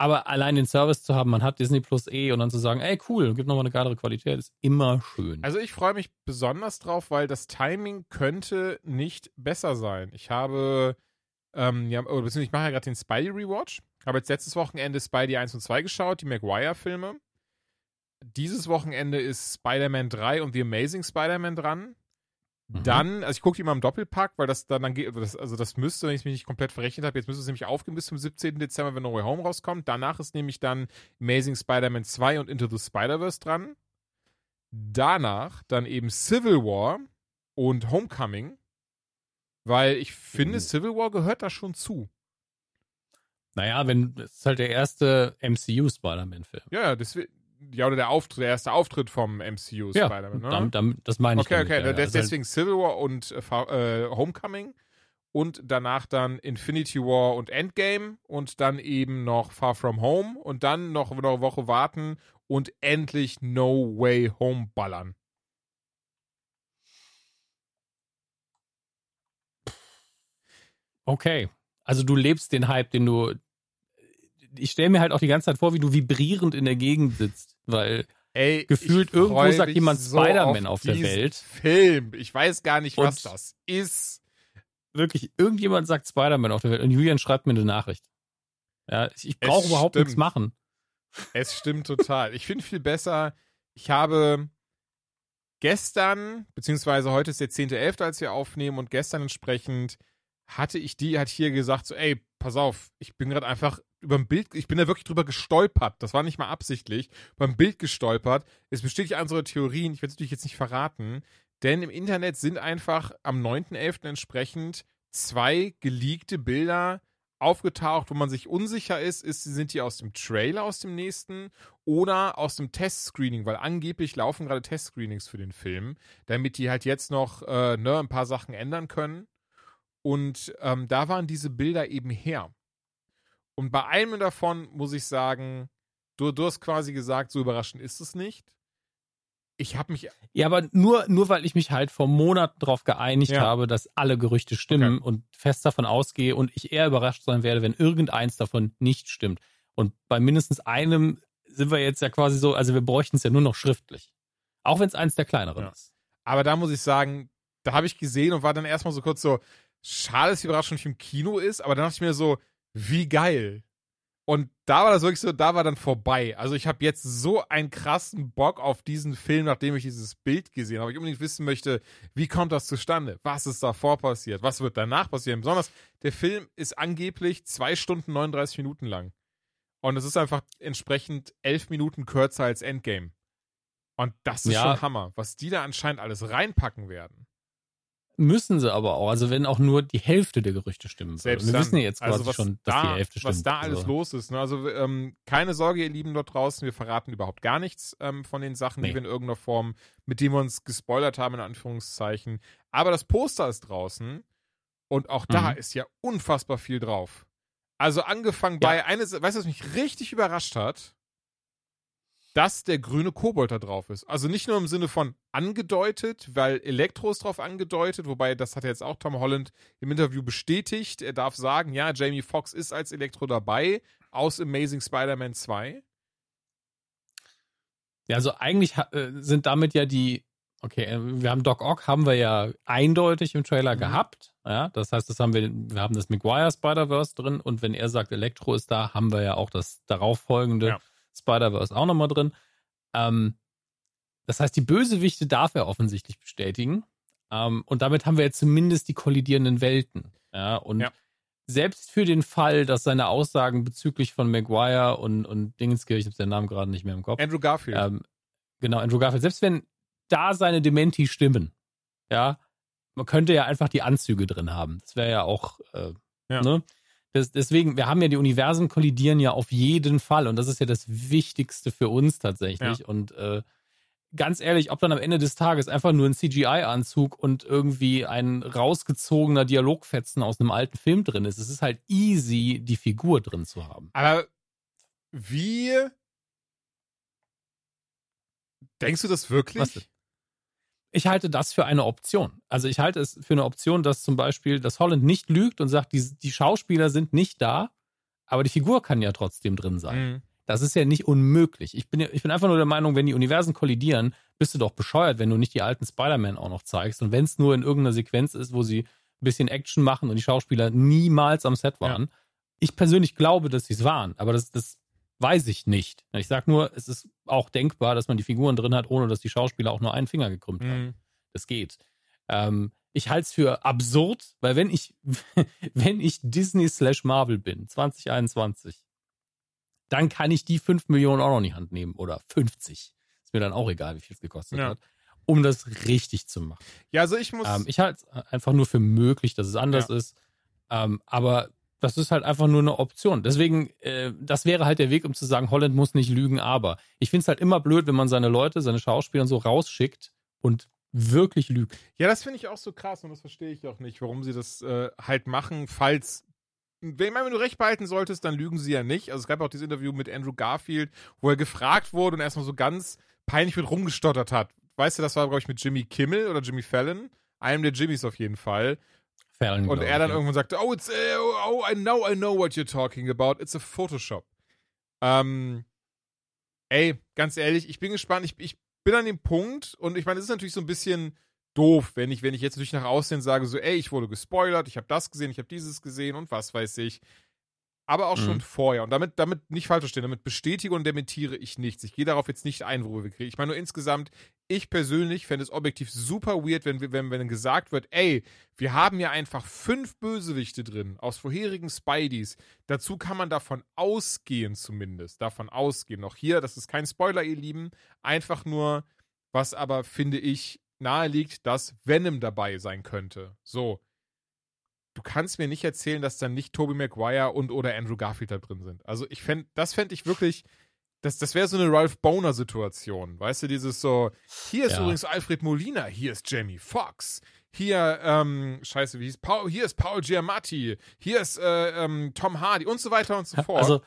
Aber allein den Service zu haben, man hat Disney Plus eh und dann zu sagen, ey cool, gibt nochmal eine geilere Qualität, ist immer schön. Also ich freue mich besonders drauf, weil das Timing könnte nicht besser sein. Ich habe, ähm, ja, oder beziehungsweise ich mache ja gerade den Spidey Rewatch. Habe jetzt letztes Wochenende Spidey 1 und 2 geschaut, die Maguire-Filme. Dieses Wochenende ist Spider-Man 3 und The Amazing Spider-Man dran. Mhm. Dann, also ich gucke die mal im Doppelpack, weil das dann, dann geht, das, also das müsste, wenn ich mich nicht komplett verrechnet habe, jetzt müsste es nämlich aufgehen bis zum 17. Dezember, wenn No Way Home rauskommt. Danach ist nämlich dann Amazing Spider-Man 2 und Into the Spider-Verse dran. Danach dann eben Civil War und Homecoming, weil ich finde, mhm. Civil War gehört da schon zu. Naja, wenn, das ist halt der erste MCU Spider-Man-Film. Ja, ja, deswegen, ja, oder der Auftritt, der erste Auftritt vom MCU ja, Spider-Man, ne? Damit, damit, das meine ich. Okay, damit, okay, ja, also deswegen halt Civil War und äh, äh, Homecoming und danach dann Infinity War und Endgame und dann eben noch Far From Home und dann noch eine Woche warten und endlich No Way Home ballern. Okay. Also du lebst den Hype, den du ich stelle mir halt auch die ganze Zeit vor, wie du vibrierend in der Gegend sitzt, weil Ey, gefühlt irgendwo sagt jemand so Spider-Man auf, auf der Welt. Film. Ich weiß gar nicht, was Und das ist. Wirklich, irgendjemand sagt Spider-Man auf der Welt und Julian schreibt mir eine Nachricht. Ja, ich brauche überhaupt nichts machen. Es stimmt total. Ich finde viel besser, ich habe gestern, beziehungsweise heute ist der 10.11., als wir aufnehmen und gestern entsprechend hatte ich die halt hier gesagt, so, ey, pass auf, ich bin gerade einfach über ein Bild, ich bin da wirklich drüber gestolpert. Das war nicht mal absichtlich. Beim Bild gestolpert. Es bestätigt unsere Theorien. Ich werde es natürlich jetzt nicht verraten. Denn im Internet sind einfach am 9.11. entsprechend zwei geleakte Bilder aufgetaucht, wo man sich unsicher ist, ist, sind die aus dem Trailer aus dem nächsten oder aus dem Testscreening, weil angeblich laufen gerade Testscreenings für den Film, damit die halt jetzt noch äh, ne, ein paar Sachen ändern können. Und ähm, da waren diese Bilder eben her. Und bei einem davon muss ich sagen, du, du hast quasi gesagt, so überraschend ist es nicht. Ich habe mich. Ja, aber nur, nur weil ich mich halt vor Monaten darauf geeinigt ja. habe, dass alle Gerüchte stimmen okay. und fest davon ausgehe und ich eher überrascht sein werde, wenn irgendeins davon nicht stimmt. Und bei mindestens einem sind wir jetzt ja quasi so, also wir bräuchten es ja nur noch schriftlich. Auch wenn es eins der kleineren ja. ist. Aber da muss ich sagen, da habe ich gesehen und war dann erstmal so kurz so, schade, dass die Überraschung nicht im Kino ist, aber dann dachte ich mir so, wie geil. Und da war das wirklich so, da war dann vorbei. Also ich habe jetzt so einen krassen Bock auf diesen Film, nachdem ich dieses Bild gesehen habe. Ich unbedingt wissen möchte, wie kommt das zustande? Was ist davor passiert? Was wird danach passieren? Besonders, der Film ist angeblich zwei Stunden 39 Minuten lang. Und es ist einfach entsprechend elf Minuten kürzer als Endgame. Und das ist ja. schon Hammer, was die da anscheinend alles reinpacken werden. Müssen sie aber auch. Also wenn auch nur die Hälfte der Gerüchte stimmen. Selbst wir dann, wissen ja jetzt also quasi also schon, dass da, die Hälfte stimmt. Was da alles also. los ist. Ne? Also ähm, keine Sorge, ihr Lieben dort draußen, wir verraten überhaupt gar nichts ähm, von den Sachen, nee. die wir in irgendeiner Form, mit denen wir uns gespoilert haben, in Anführungszeichen. Aber das Poster ist draußen und auch da mhm. ist ja unfassbar viel drauf. Also angefangen ja. bei, eine, weißt du, was mich richtig überrascht hat? Dass der grüne Kobold da drauf ist. Also nicht nur im Sinne von angedeutet, weil Elektro ist drauf angedeutet, wobei das hat jetzt auch Tom Holland im Interview bestätigt. Er darf sagen, ja, Jamie Foxx ist als Elektro dabei aus Amazing Spider-Man 2. Ja, also eigentlich äh, sind damit ja die, okay, äh, wir haben Doc Ock, haben wir ja eindeutig im Trailer mhm. gehabt. Ja, das heißt, das haben wir, wir haben das Maguire Spider-Verse drin und wenn er sagt, Elektro ist da, haben wir ja auch das darauffolgende ja. Spider-Verse auch nochmal drin. Ähm, das heißt, die Bösewichte darf er offensichtlich bestätigen. Ähm, und damit haben wir jetzt zumindest die kollidierenden Welten. Ja, und ja. selbst für den Fall, dass seine Aussagen bezüglich von Maguire und, und Dingenskirch, ich habe den Namen gerade nicht mehr im Kopf. Andrew Garfield. Ähm, genau, Andrew Garfield. Selbst wenn da seine Dementi stimmen, ja, man könnte ja einfach die Anzüge drin haben. Das wäre ja auch, äh, ja. ne? Das, deswegen, wir haben ja die Universen kollidieren ja auf jeden Fall und das ist ja das Wichtigste für uns tatsächlich. Ja. Und äh, ganz ehrlich, ob dann am Ende des Tages einfach nur ein CGI-Anzug und irgendwie ein rausgezogener Dialogfetzen aus einem alten Film drin ist, es ist halt easy, die Figur drin zu haben. Aber wie denkst du das wirklich? Ich halte das für eine Option. Also ich halte es für eine Option, dass zum Beispiel, dass Holland nicht lügt und sagt, die, die Schauspieler sind nicht da, aber die Figur kann ja trotzdem drin sein. Mhm. Das ist ja nicht unmöglich. Ich bin, ich bin einfach nur der Meinung, wenn die Universen kollidieren, bist du doch bescheuert, wenn du nicht die alten Spider-Man auch noch zeigst. Und wenn es nur in irgendeiner Sequenz ist, wo sie ein bisschen Action machen und die Schauspieler niemals am Set waren. Ja. Ich persönlich glaube, dass sie es waren, aber das, das weiß ich nicht. Ich sage nur, es ist auch denkbar, dass man die Figuren drin hat, ohne dass die Schauspieler auch nur einen Finger gekrümmt mhm. haben. Das geht. Ähm, ich halte es für absurd, weil wenn ich, wenn ich Disney slash Marvel bin, 2021, dann kann ich die 5 Millionen Euro in die Hand nehmen oder 50. Ist mir dann auch egal, wie viel es gekostet ja. hat, um das richtig zu machen. Ja, also ich muss. Ähm, ich halte es einfach nur für möglich, dass es anders ja. ist. Ähm, aber das ist halt einfach nur eine Option. Deswegen, äh, das wäre halt der Weg, um zu sagen, Holland muss nicht lügen, aber ich finde es halt immer blöd, wenn man seine Leute, seine Schauspieler so rausschickt und wirklich lügt. Ja, das finde ich auch so krass und das verstehe ich auch nicht, warum sie das äh, halt machen, falls wenn, wenn du recht behalten solltest, dann lügen sie ja nicht. Also es gab auch dieses Interview mit Andrew Garfield, wo er gefragt wurde und erstmal so ganz peinlich mit rumgestottert hat. Weißt du, das war, glaube ich, mit Jimmy Kimmel oder Jimmy Fallon. Einem der Jimmys auf jeden Fall. Fallon, und er dann ich, irgendwann sagte, oh, it's, uh, oh, I know, I know what you're talking about. It's a Photoshop. Ähm, ey, ganz ehrlich, ich bin gespannt. Ich, ich bin an dem Punkt und ich meine, es ist natürlich so ein bisschen doof, wenn ich, wenn ich jetzt natürlich nach aussehen sage, so, ey, ich wurde gespoilert, ich habe das gesehen, ich habe dieses gesehen und was weiß ich aber auch mhm. schon vorher. Und damit, damit nicht falsch verstehen, damit bestätige und dementiere ich nichts. Ich gehe darauf jetzt nicht ein, worüber wir kriegen. Ich meine nur insgesamt, ich persönlich fände es objektiv super weird, wenn, wenn, wenn gesagt wird, ey, wir haben ja einfach fünf Bösewichte drin aus vorherigen Spideys. Dazu kann man davon ausgehen zumindest. Davon ausgehen. Noch hier, das ist kein Spoiler, ihr Lieben. Einfach nur, was aber, finde ich, nahe liegt, dass Venom dabei sein könnte. So du kannst mir nicht erzählen, dass dann nicht Tobey Maguire und oder Andrew Garfield da drin sind. Also ich fände, das fände ich wirklich, das, das wäre so eine Ralph Boner-Situation. Weißt du, dieses so, hier ist ja. übrigens Alfred Molina, hier ist Jamie Foxx, hier, ähm, scheiße, wie hieß, Paul, hier ist Paul Giamatti, hier ist äh, ähm, Tom Hardy und so weiter und so fort. Also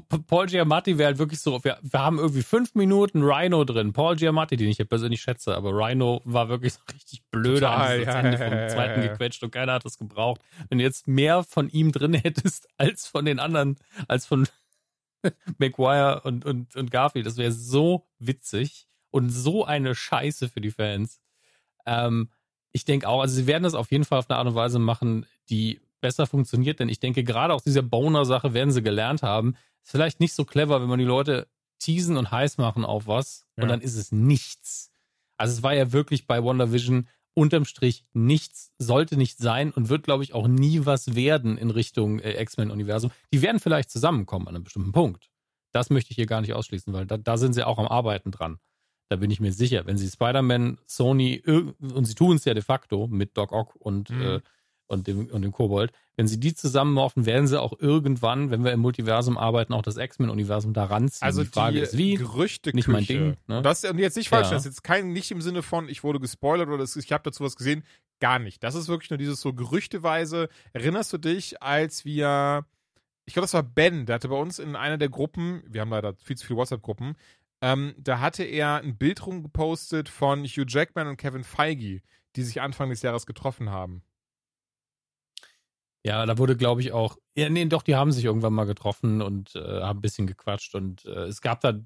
Paul Giamatti wäre halt wirklich so, wir, wir haben irgendwie fünf Minuten Rhino drin. Paul Giamatti, den ich ja persönlich schätze, aber Rhino war wirklich so richtig blöde an ja, Ende vom ja, zweiten ja, gequetscht und keiner hat das gebraucht. Wenn du jetzt mehr von ihm drin hättest als von den anderen, als von McGuire und, und, und Garfield, das wäre so witzig und so eine Scheiße für die Fans. Ähm, ich denke auch, also sie werden das auf jeden Fall auf eine Art und Weise machen, die besser funktioniert, denn ich denke, gerade aus dieser Boner-Sache werden sie gelernt haben, ist vielleicht nicht so clever, wenn man die Leute teasen und heiß machen auf was ja. und dann ist es nichts. Also es war ja wirklich bei WandaVision unterm Strich nichts, sollte nicht sein und wird, glaube ich, auch nie was werden in Richtung äh, X-Men-Universum. Die werden vielleicht zusammenkommen an einem bestimmten Punkt. Das möchte ich hier gar nicht ausschließen, weil da, da sind sie auch am Arbeiten dran. Da bin ich mir sicher. Wenn sie Spider-Man, Sony, und sie tun es ja de facto mit Doc Ock und mhm. äh, und dem, und dem Kobold. Wenn sie die zusammenmorphen, werden sie auch irgendwann, wenn wir im Multiversum arbeiten, auch das X-Men-Universum da ranziehen. Also die Frage die ist wie. Gerüchte nicht mein Ding. Ne? Das und jetzt nicht falsch, ja. das ist jetzt kein, nicht im Sinne von, ich wurde gespoilert oder das, ich habe dazu was gesehen. Gar nicht. Das ist wirklich nur dieses so gerüchteweise. Erinnerst du dich, als wir, ich glaube, das war Ben, der hatte bei uns in einer der Gruppen, wir haben leider viel zu viele WhatsApp-Gruppen, Ähm, da hatte er ein Bild rumgepostet von Hugh Jackman und Kevin Feige, die sich Anfang des Jahres getroffen haben. Ja, da wurde, glaube ich, auch. Ja, nee, doch, die haben sich irgendwann mal getroffen und äh, haben ein bisschen gequatscht. Und äh, es gab da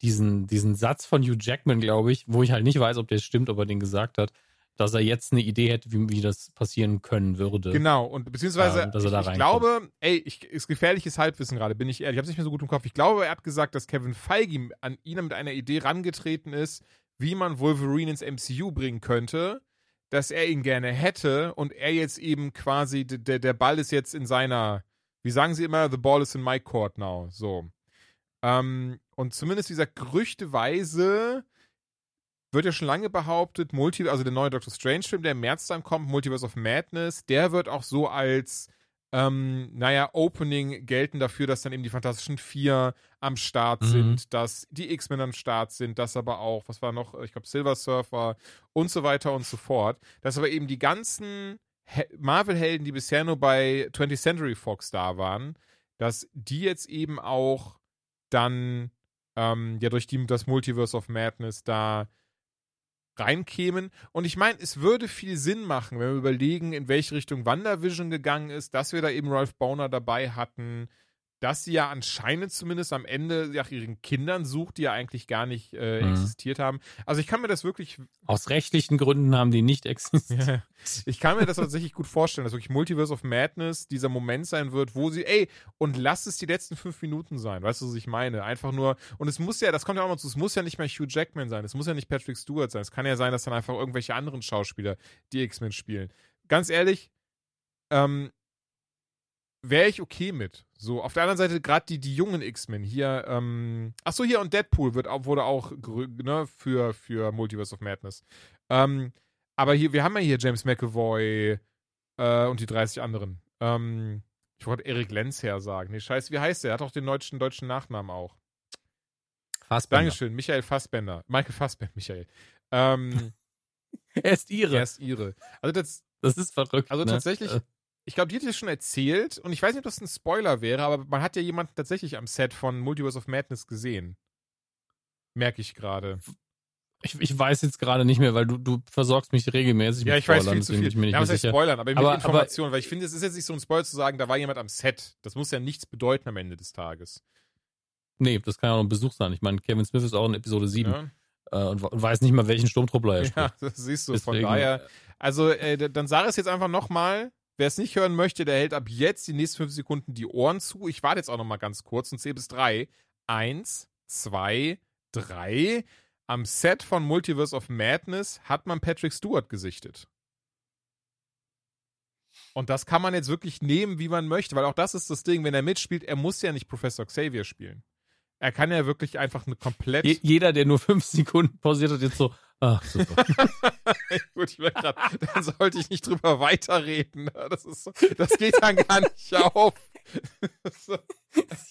diesen, diesen Satz von Hugh Jackman, glaube ich, wo ich halt nicht weiß, ob der stimmt, ob er den gesagt hat, dass er jetzt eine Idee hätte, wie, wie das passieren können würde. Genau, und beziehungsweise Ähm, dass er da ich, ich glaube, ey, ich, ist gefährliches Halbwissen gerade, bin ich ehrlich, ich habe es nicht mehr so gut im Kopf. Ich glaube, er hat gesagt, dass Kevin Feige an ihn mit einer Idee rangetreten ist, wie man Wolverine ins MCU bringen könnte, dass er ihn gerne hätte und er jetzt eben quasi, der, der Ball ist jetzt in seiner, wie sagen sie immer, the ball is in my court now, so. Ähm, und zumindest dieser gerüchteweise wird ja schon lange behauptet, Multi also der neue Doctor Strange-Film, der im März dann kommt, Multiverse of Madness, der wird auch so als, ähm, naja, Opening gelten dafür, dass dann eben die Fantastischen Vier am Start Mhm. sind, dass die X-Men am Start sind, dass aber auch, was war noch, ich glaube, Silver Surfer und so weiter und so fort, dass aber eben die ganzen He- Marvel-Helden, die bisher nur bei 20th Century Fox da waren, dass die jetzt eben auch dann ähm, ja durch die, das Multiverse of Madness da reinkämen. Und ich meine, es würde viel Sinn machen, wenn wir überlegen, in welche Richtung WandaVision gegangen ist, dass wir da eben Ralph Boner dabei hatten, dass sie ja anscheinend zumindest am Ende nach ihren Kindern sucht, die ja eigentlich gar nicht äh, Mhm. existiert haben. Also ich kann mir das wirklich Aus rechtlichen Gründen haben die nicht existiert. ja. Ich kann mir das tatsächlich gut vorstellen, dass wirklich Multiverse of Madness dieser Moment sein wird, wo sie, ey, und lass es die letzten fünf Minuten sein, weißt du, was ich meine? Einfach nur, und es muss ja, das kommt ja auch noch zu, es muss ja nicht mehr Hugh Jackman sein, es muss ja nicht Patrick Stewart sein, es kann ja sein, dass dann einfach irgendwelche anderen Schauspieler die X-Men spielen. Ganz ehrlich, ähm, wäre ich okay mit. So, auf der anderen Seite gerade die, die jungen X-Men hier, ähm, ach so, hier und Deadpool wird, wurde auch ne, für, für Multiverse of Madness. Ähm, aber hier, wir haben ja hier James McAvoy äh, und die 30 anderen. Ähm, ich wollte Eric Lenz her sagen. Nee, scheiße, wie heißt der? Er hat auch den deutschen, deutschen Nachnamen auch. Fassbender. Dankeschön, Michael Fassbender. Michael Fassbender, Michael. Ähm, Er ist ihre. er ist ihre. Also das, Das ist verrückt. Also ne? tatsächlich, Äh, ich glaube, die hat dir schon erzählt und ich weiß nicht, ob das ein Spoiler wäre, aber man hat ja jemanden tatsächlich am Set von Multiverse of Madness gesehen. Merke ich gerade. Ich, ich weiß jetzt gerade nicht mehr, weil du, du versorgst mich regelmäßig Ja, mit ich weiß Spoilern, viel zu viel. ich mir nicht ja, was heißt. Spoilern, aber, Aber- mit Informationen, weil ich finde, es ist jetzt nicht so ein Spoiler zu sagen, da war jemand am Set. Das muss ja nichts bedeuten am Ende des Tages. Nee, das kann ja auch ein Besuch sein. Ich meine, Kevin Smith ist auch in Episode 7 Ja, äh, und, weiß nicht mal, welchen Sturmtruppler er spielt. ja das siehst du. Von Deswegen, daher, also äh, dann sage es jetzt einfach nochmal. Wer es nicht hören möchte, der hält ab jetzt die nächsten fünf Sekunden die Ohren zu. Ich warte jetzt auch nochmal ganz kurz und zähle bis drei. Eins, zwei, drei. Am Set von Multiverse of Madness hat man Patrick Stewart gesichtet. Und das kann man jetzt wirklich nehmen, wie man möchte, weil auch das ist das Ding, wenn er mitspielt, er muss ja nicht Professor Xavier spielen. Er kann ja wirklich einfach eine komplett Je, jeder, der nur fünf Sekunden pausiert hat, jetzt so, ach super. Gut, ich merke gerade, dann sollte ich nicht drüber weiterreden. Das ist so, das geht dann gar nicht auf.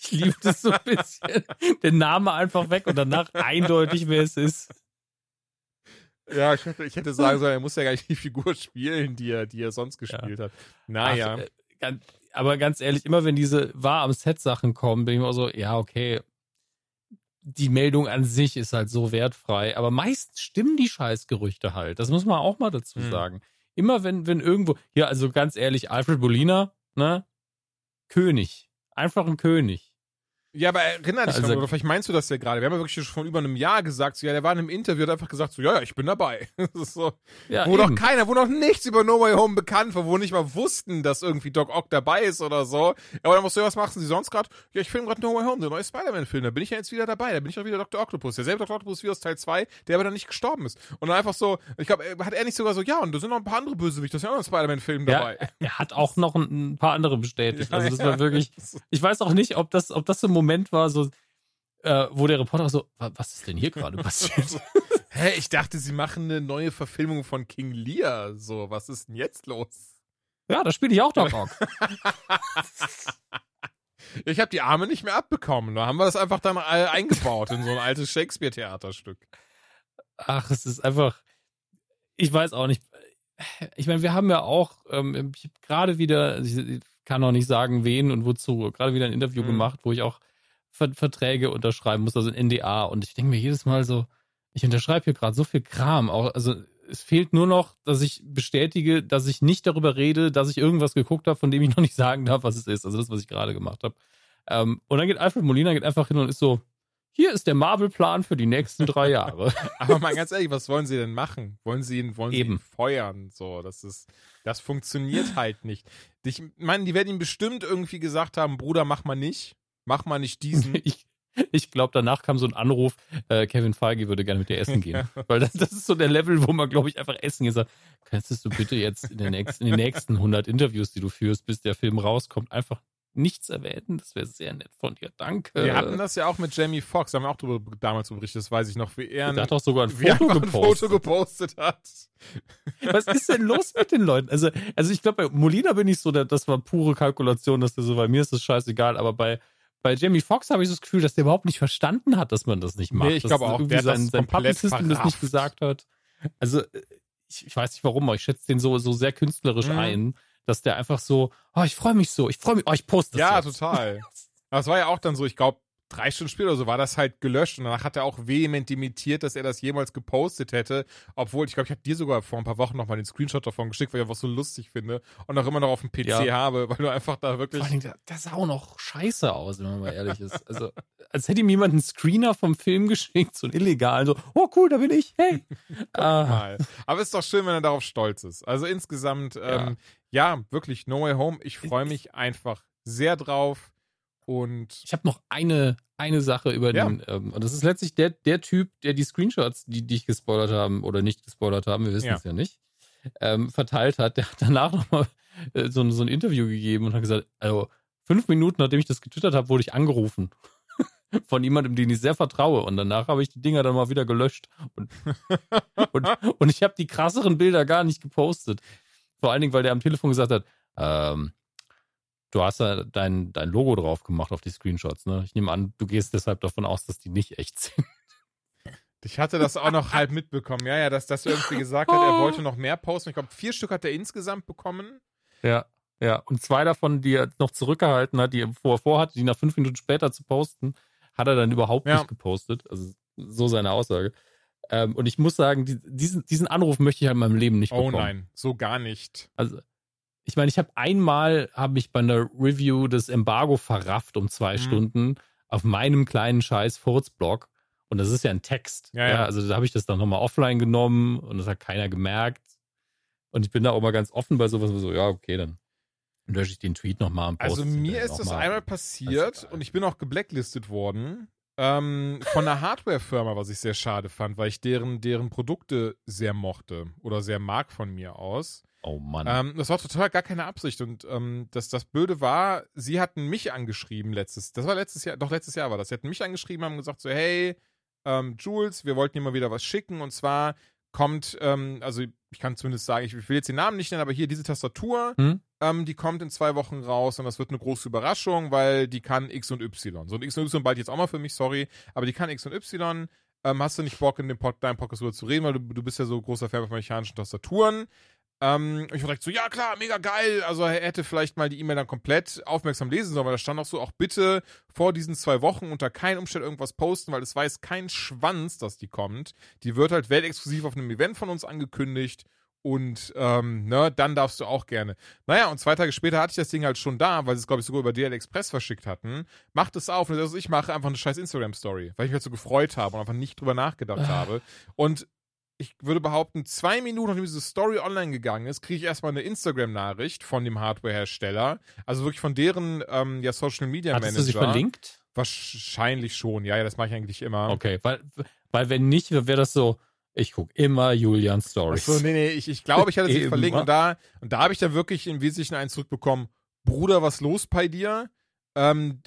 Ich liebe das so ein bisschen. Der Name einfach weg und danach eindeutig, wer es ist. Ja, ich hätte, ich hätte sagen sollen, er muss ja gar nicht die Figur spielen, die er, die er sonst gespielt hat. Naja. Ach, äh, ganz, aber ganz ehrlich, immer wenn diese war am Set Sachen kommen, bin ich immer so, ja, okay. Die Meldung an sich ist halt so wertfrei, aber meist stimmen die Scheißgerüchte halt. Das muss man auch mal dazu Hm. sagen. Immer wenn, wenn irgendwo, ja, also ganz ehrlich, Alfred Bolina, ne? König. Einfach ein König. Ja, aber erinnere dich Also- mal, oder vielleicht meinst du das ja gerade. Wir haben ja wirklich schon vor über einem Jahr gesagt, so, ja, der war in einem Interview, hat einfach gesagt, so, ja, ja, ich bin dabei. Das ist so, Ja, wo noch eben. keiner, wo noch nichts über No Way Home bekannt war, wo nicht mal wussten, dass irgendwie Doc Ock dabei ist oder so. Aber dann musst du, ja, was machen sie sonst gerade? Ja, ich filme gerade No Way Home, der neue Spider-Man-Film. Da bin ich ja jetzt wieder dabei. Da bin ich auch wieder Dr. Octopus. Derselbe Dr. Octopus wie aus Teil 2, der aber dann nicht gestorben ist. Und dann einfach so, ich glaube, hat er nicht sogar so, ja, und da sind noch ein paar andere Bösewichte, das ist ja auch noch ein Spider-Man-Film Ja, dabei. er hat auch noch ein, paar andere bestätigt. Also das war wirklich, ich weiß auch nicht, ob das, ob das so ein Moment war, so, äh, wo der Reporter so, "Wa- was ist denn hier gerade passiert? Hä, ich dachte, sie machen eine neue Verfilmung von King Lear. So, was ist denn jetzt los? ja, da spiele ich auch Doc Ock. Ich habe die Arme nicht mehr abbekommen. Da haben wir das einfach dann äh, eingebaut in so ein altes Shakespeare-Theaterstück. Ach, es ist einfach, ich weiß auch nicht. Ich meine, wir haben ja auch, ähm, ich habe gerade wieder, ich kann auch nicht sagen, wen und wozu, gerade wieder ein Interview Mhm. gemacht, wo ich auch Verträge unterschreiben muss, also ein NDA. Und ich denke mir jedes Mal so, ich unterschreibe hier gerade so viel Kram. Auch, also es fehlt nur noch, dass ich bestätige, dass ich nicht darüber rede, dass ich irgendwas geguckt habe, von dem ich noch nicht sagen darf, was es ist. Also das, was ich gerade gemacht habe. Ähm, und dann geht Alfred Molina geht einfach hin und ist so, hier ist der Marvel-Plan für die nächsten drei Jahre. Aber mal ganz ehrlich, was wollen sie denn machen? Wollen sie ihn, wollen sie ihn feuern? So, das ist, das funktioniert halt nicht. Ich meine, die werden ihm bestimmt irgendwie gesagt haben, Bruder, mach mal nicht. Mach mal nicht diesen. ich ich glaube, danach kam so ein Anruf, äh, Kevin Feige würde gerne mit dir essen gehen. Weil das, das, ist so der Level, wo man, glaube ich, einfach essen geht. Könntest du bitte jetzt in, nächsten, in den nächsten 100 Interviews, die du führst, bis der Film rauskommt, einfach nichts erwähnen. Das wäre sehr nett von dir. Danke. Wir hatten das ja auch mit Jamie Foxx, haben wir auch darüber damals berichtet, das weiß ich noch, wie er, der hat doch sogar ein Foto, gepostet. ein Foto gepostet hat. Was ist denn los mit den Leuten? Also, also ich glaube, bei Molina bin ich so, das war pure Kalkulation, dass der so, bei mir ist das scheißegal, aber bei, bei Jamie Foxx habe ich so das Gefühl, dass der überhaupt nicht verstanden hat, dass man das nicht macht. Nee, ich glaube auch, irgendwie der sein, sein Publicisten das nicht gesagt hat. Also, ich, ich, weiß nicht warum, aber ich schätze den so, so sehr künstlerisch mhm. ein dass der einfach so, oh, ich freue mich so, ich freue mich, oh, ich poste das. Ja, jetzt. total. Es war ja auch dann so, ich glaube, drei Stunden später oder so war das halt gelöscht und danach hat er auch vehement imitiert, dass er das jemals gepostet hätte, obwohl ich glaube, ich habe dir sogar vor ein paar Wochen nochmal den Screenshot davon geschickt, weil ich einfach so lustig finde und auch immer noch auf dem PC ja. habe, weil du einfach da wirklich. Vor allem, der, der sah auch noch scheiße aus, wenn man mal ehrlich ist. Also, als hätte ihm jemand einen Screener vom Film geschickt, so ein illegal, so, oh cool, da bin ich, hey. ah. Aber es ist doch schön, wenn er darauf stolz ist. Also insgesamt, ähm, ja. ja, wirklich, No Way Home, ich freue mich einfach sehr drauf. Und ich habe noch eine, eine Sache über ja. den, ähm, und das ist letztlich der, der Typ, der die Screenshots, die dich gespoilert haben oder nicht gespoilert haben, wir wissen ja. es ja nicht, ähm, verteilt hat. Der hat danach nochmal äh, so, so ein Interview gegeben und hat gesagt, also fünf Minuten nachdem ich das getwittert habe, wurde ich angerufen. Von jemandem, den ich sehr vertraue. Und danach habe ich die Dinger dann mal wieder gelöscht. Und, und, und ich habe die krasseren Bilder gar nicht gepostet. Vor allen Dingen, weil der am Telefon gesagt hat, ähm, du hast da dein, dein Logo drauf gemacht auf die Screenshots, ne? Ich nehme an, du gehst deshalb davon aus, dass die nicht echt sind. Ich hatte das auch noch halb mitbekommen, ja, ja, dass das irgendwie gesagt hat, er wollte noch mehr posten. Ich glaube, vier Stück hat er insgesamt bekommen. Ja, ja. Und zwei davon, die er noch zurückgehalten hat, die er vorher vorhatte, die nach fünf Minuten später zu posten, hat er dann überhaupt ja. nicht gepostet. Also so seine Aussage. Ähm, und ich muss sagen, die, diesen, diesen Anruf möchte ich halt in meinem Leben nicht oh bekommen. Oh nein, so gar nicht. Also ich meine, ich habe einmal, habe ich bei einer Review das Embargo verrafft um zwei mhm. Stunden auf meinem kleinen scheiß Furzblog. Und das ist ja ein Text. Ja, ja. ja also da habe ich das dann nochmal offline genommen und das hat keiner gemerkt. Und ich bin da auch mal ganz offen bei sowas, so, ja, okay, dann lösche ich den Tweet nochmal und Also mir ist das einmal passiert und ich bin auch geblacklistet worden. Ähm, von einer Hardware-Firma, was ich sehr schade fand, weil ich deren, deren Produkte sehr mochte oder sehr mag von mir aus. Oh Mann. Ähm, das war total gar keine Absicht. Und ähm, das, das Blöde war, sie hatten mich angeschrieben letztes, das war letztes Jahr, doch letztes Jahr war das. Sie hatten mich angeschrieben, haben gesagt so, hey, ähm, Jules, wir wollten dir mal wieder was schicken. Und zwar kommt, ähm, also ich kann zumindest sagen, ich will jetzt den Namen nicht nennen, aber hier diese Tastatur, hm? ähm, die kommt in zwei Wochen raus und das wird eine große Überraschung, weil die kann X und Y. So ein X und Y bald jetzt auch mal für mich, sorry, aber die kann X und Y. Ähm, hast du nicht Bock, in dem Pod deinem Podcast darüber zu reden, weil du, du bist ja so großer Fan von mechanischen Tastaturen. Ähm, ich war direkt so, ja klar, mega geil. Also er hätte vielleicht mal die E-Mail dann komplett aufmerksam lesen sollen, weil da stand auch so, auch bitte vor diesen zwei Wochen unter keinen Umständen irgendwas posten, weil es weiß kein Schwanz, dass die kommt. Die wird halt weltexklusiv auf einem Event von uns angekündigt. Und ähm, ne, dann darfst du auch gerne. Naja, und zwei Tage später hatte ich das Ding halt schon da, weil sie es, glaube ich, sogar über DL Express verschickt hatten. Macht es auf und das, ich mache einfach eine scheiß Instagram-Story, weil ich mich halt so gefreut habe und einfach nicht drüber nachgedacht habe. Und ich würde behaupten, zwei Minuten nachdem diese Story online gegangen ist, kriege ich erstmal eine Instagram-Nachricht von dem Hardware-Hersteller. Also wirklich von deren ähm, ja, Social Media Manager. Hast du sie verlinkt? Wahrscheinlich schon, ja, ja, das mache ich eigentlich immer. Okay, weil, weil wenn nicht, wäre das so, ich gucke immer Julian Stories. Achso, nee, nee, ich, ich glaube, ich hatte sie verlinkt und da, und da habe ich dann wirklich im Wesentlichen einen zurückbekommen, Bruder, was los bei dir? Ähm,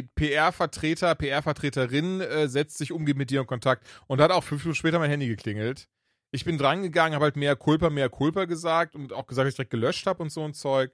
PR-Vertreter, PR-Vertreterin äh, setzt sich umgehend mit dir in Kontakt und hat auch fünf Minuten später mein Handy geklingelt. Ich bin drangegangen, habe halt mehr Culpa, mehr Culpa gesagt und auch gesagt, dass ich direkt gelöscht habe und so ein Zeug.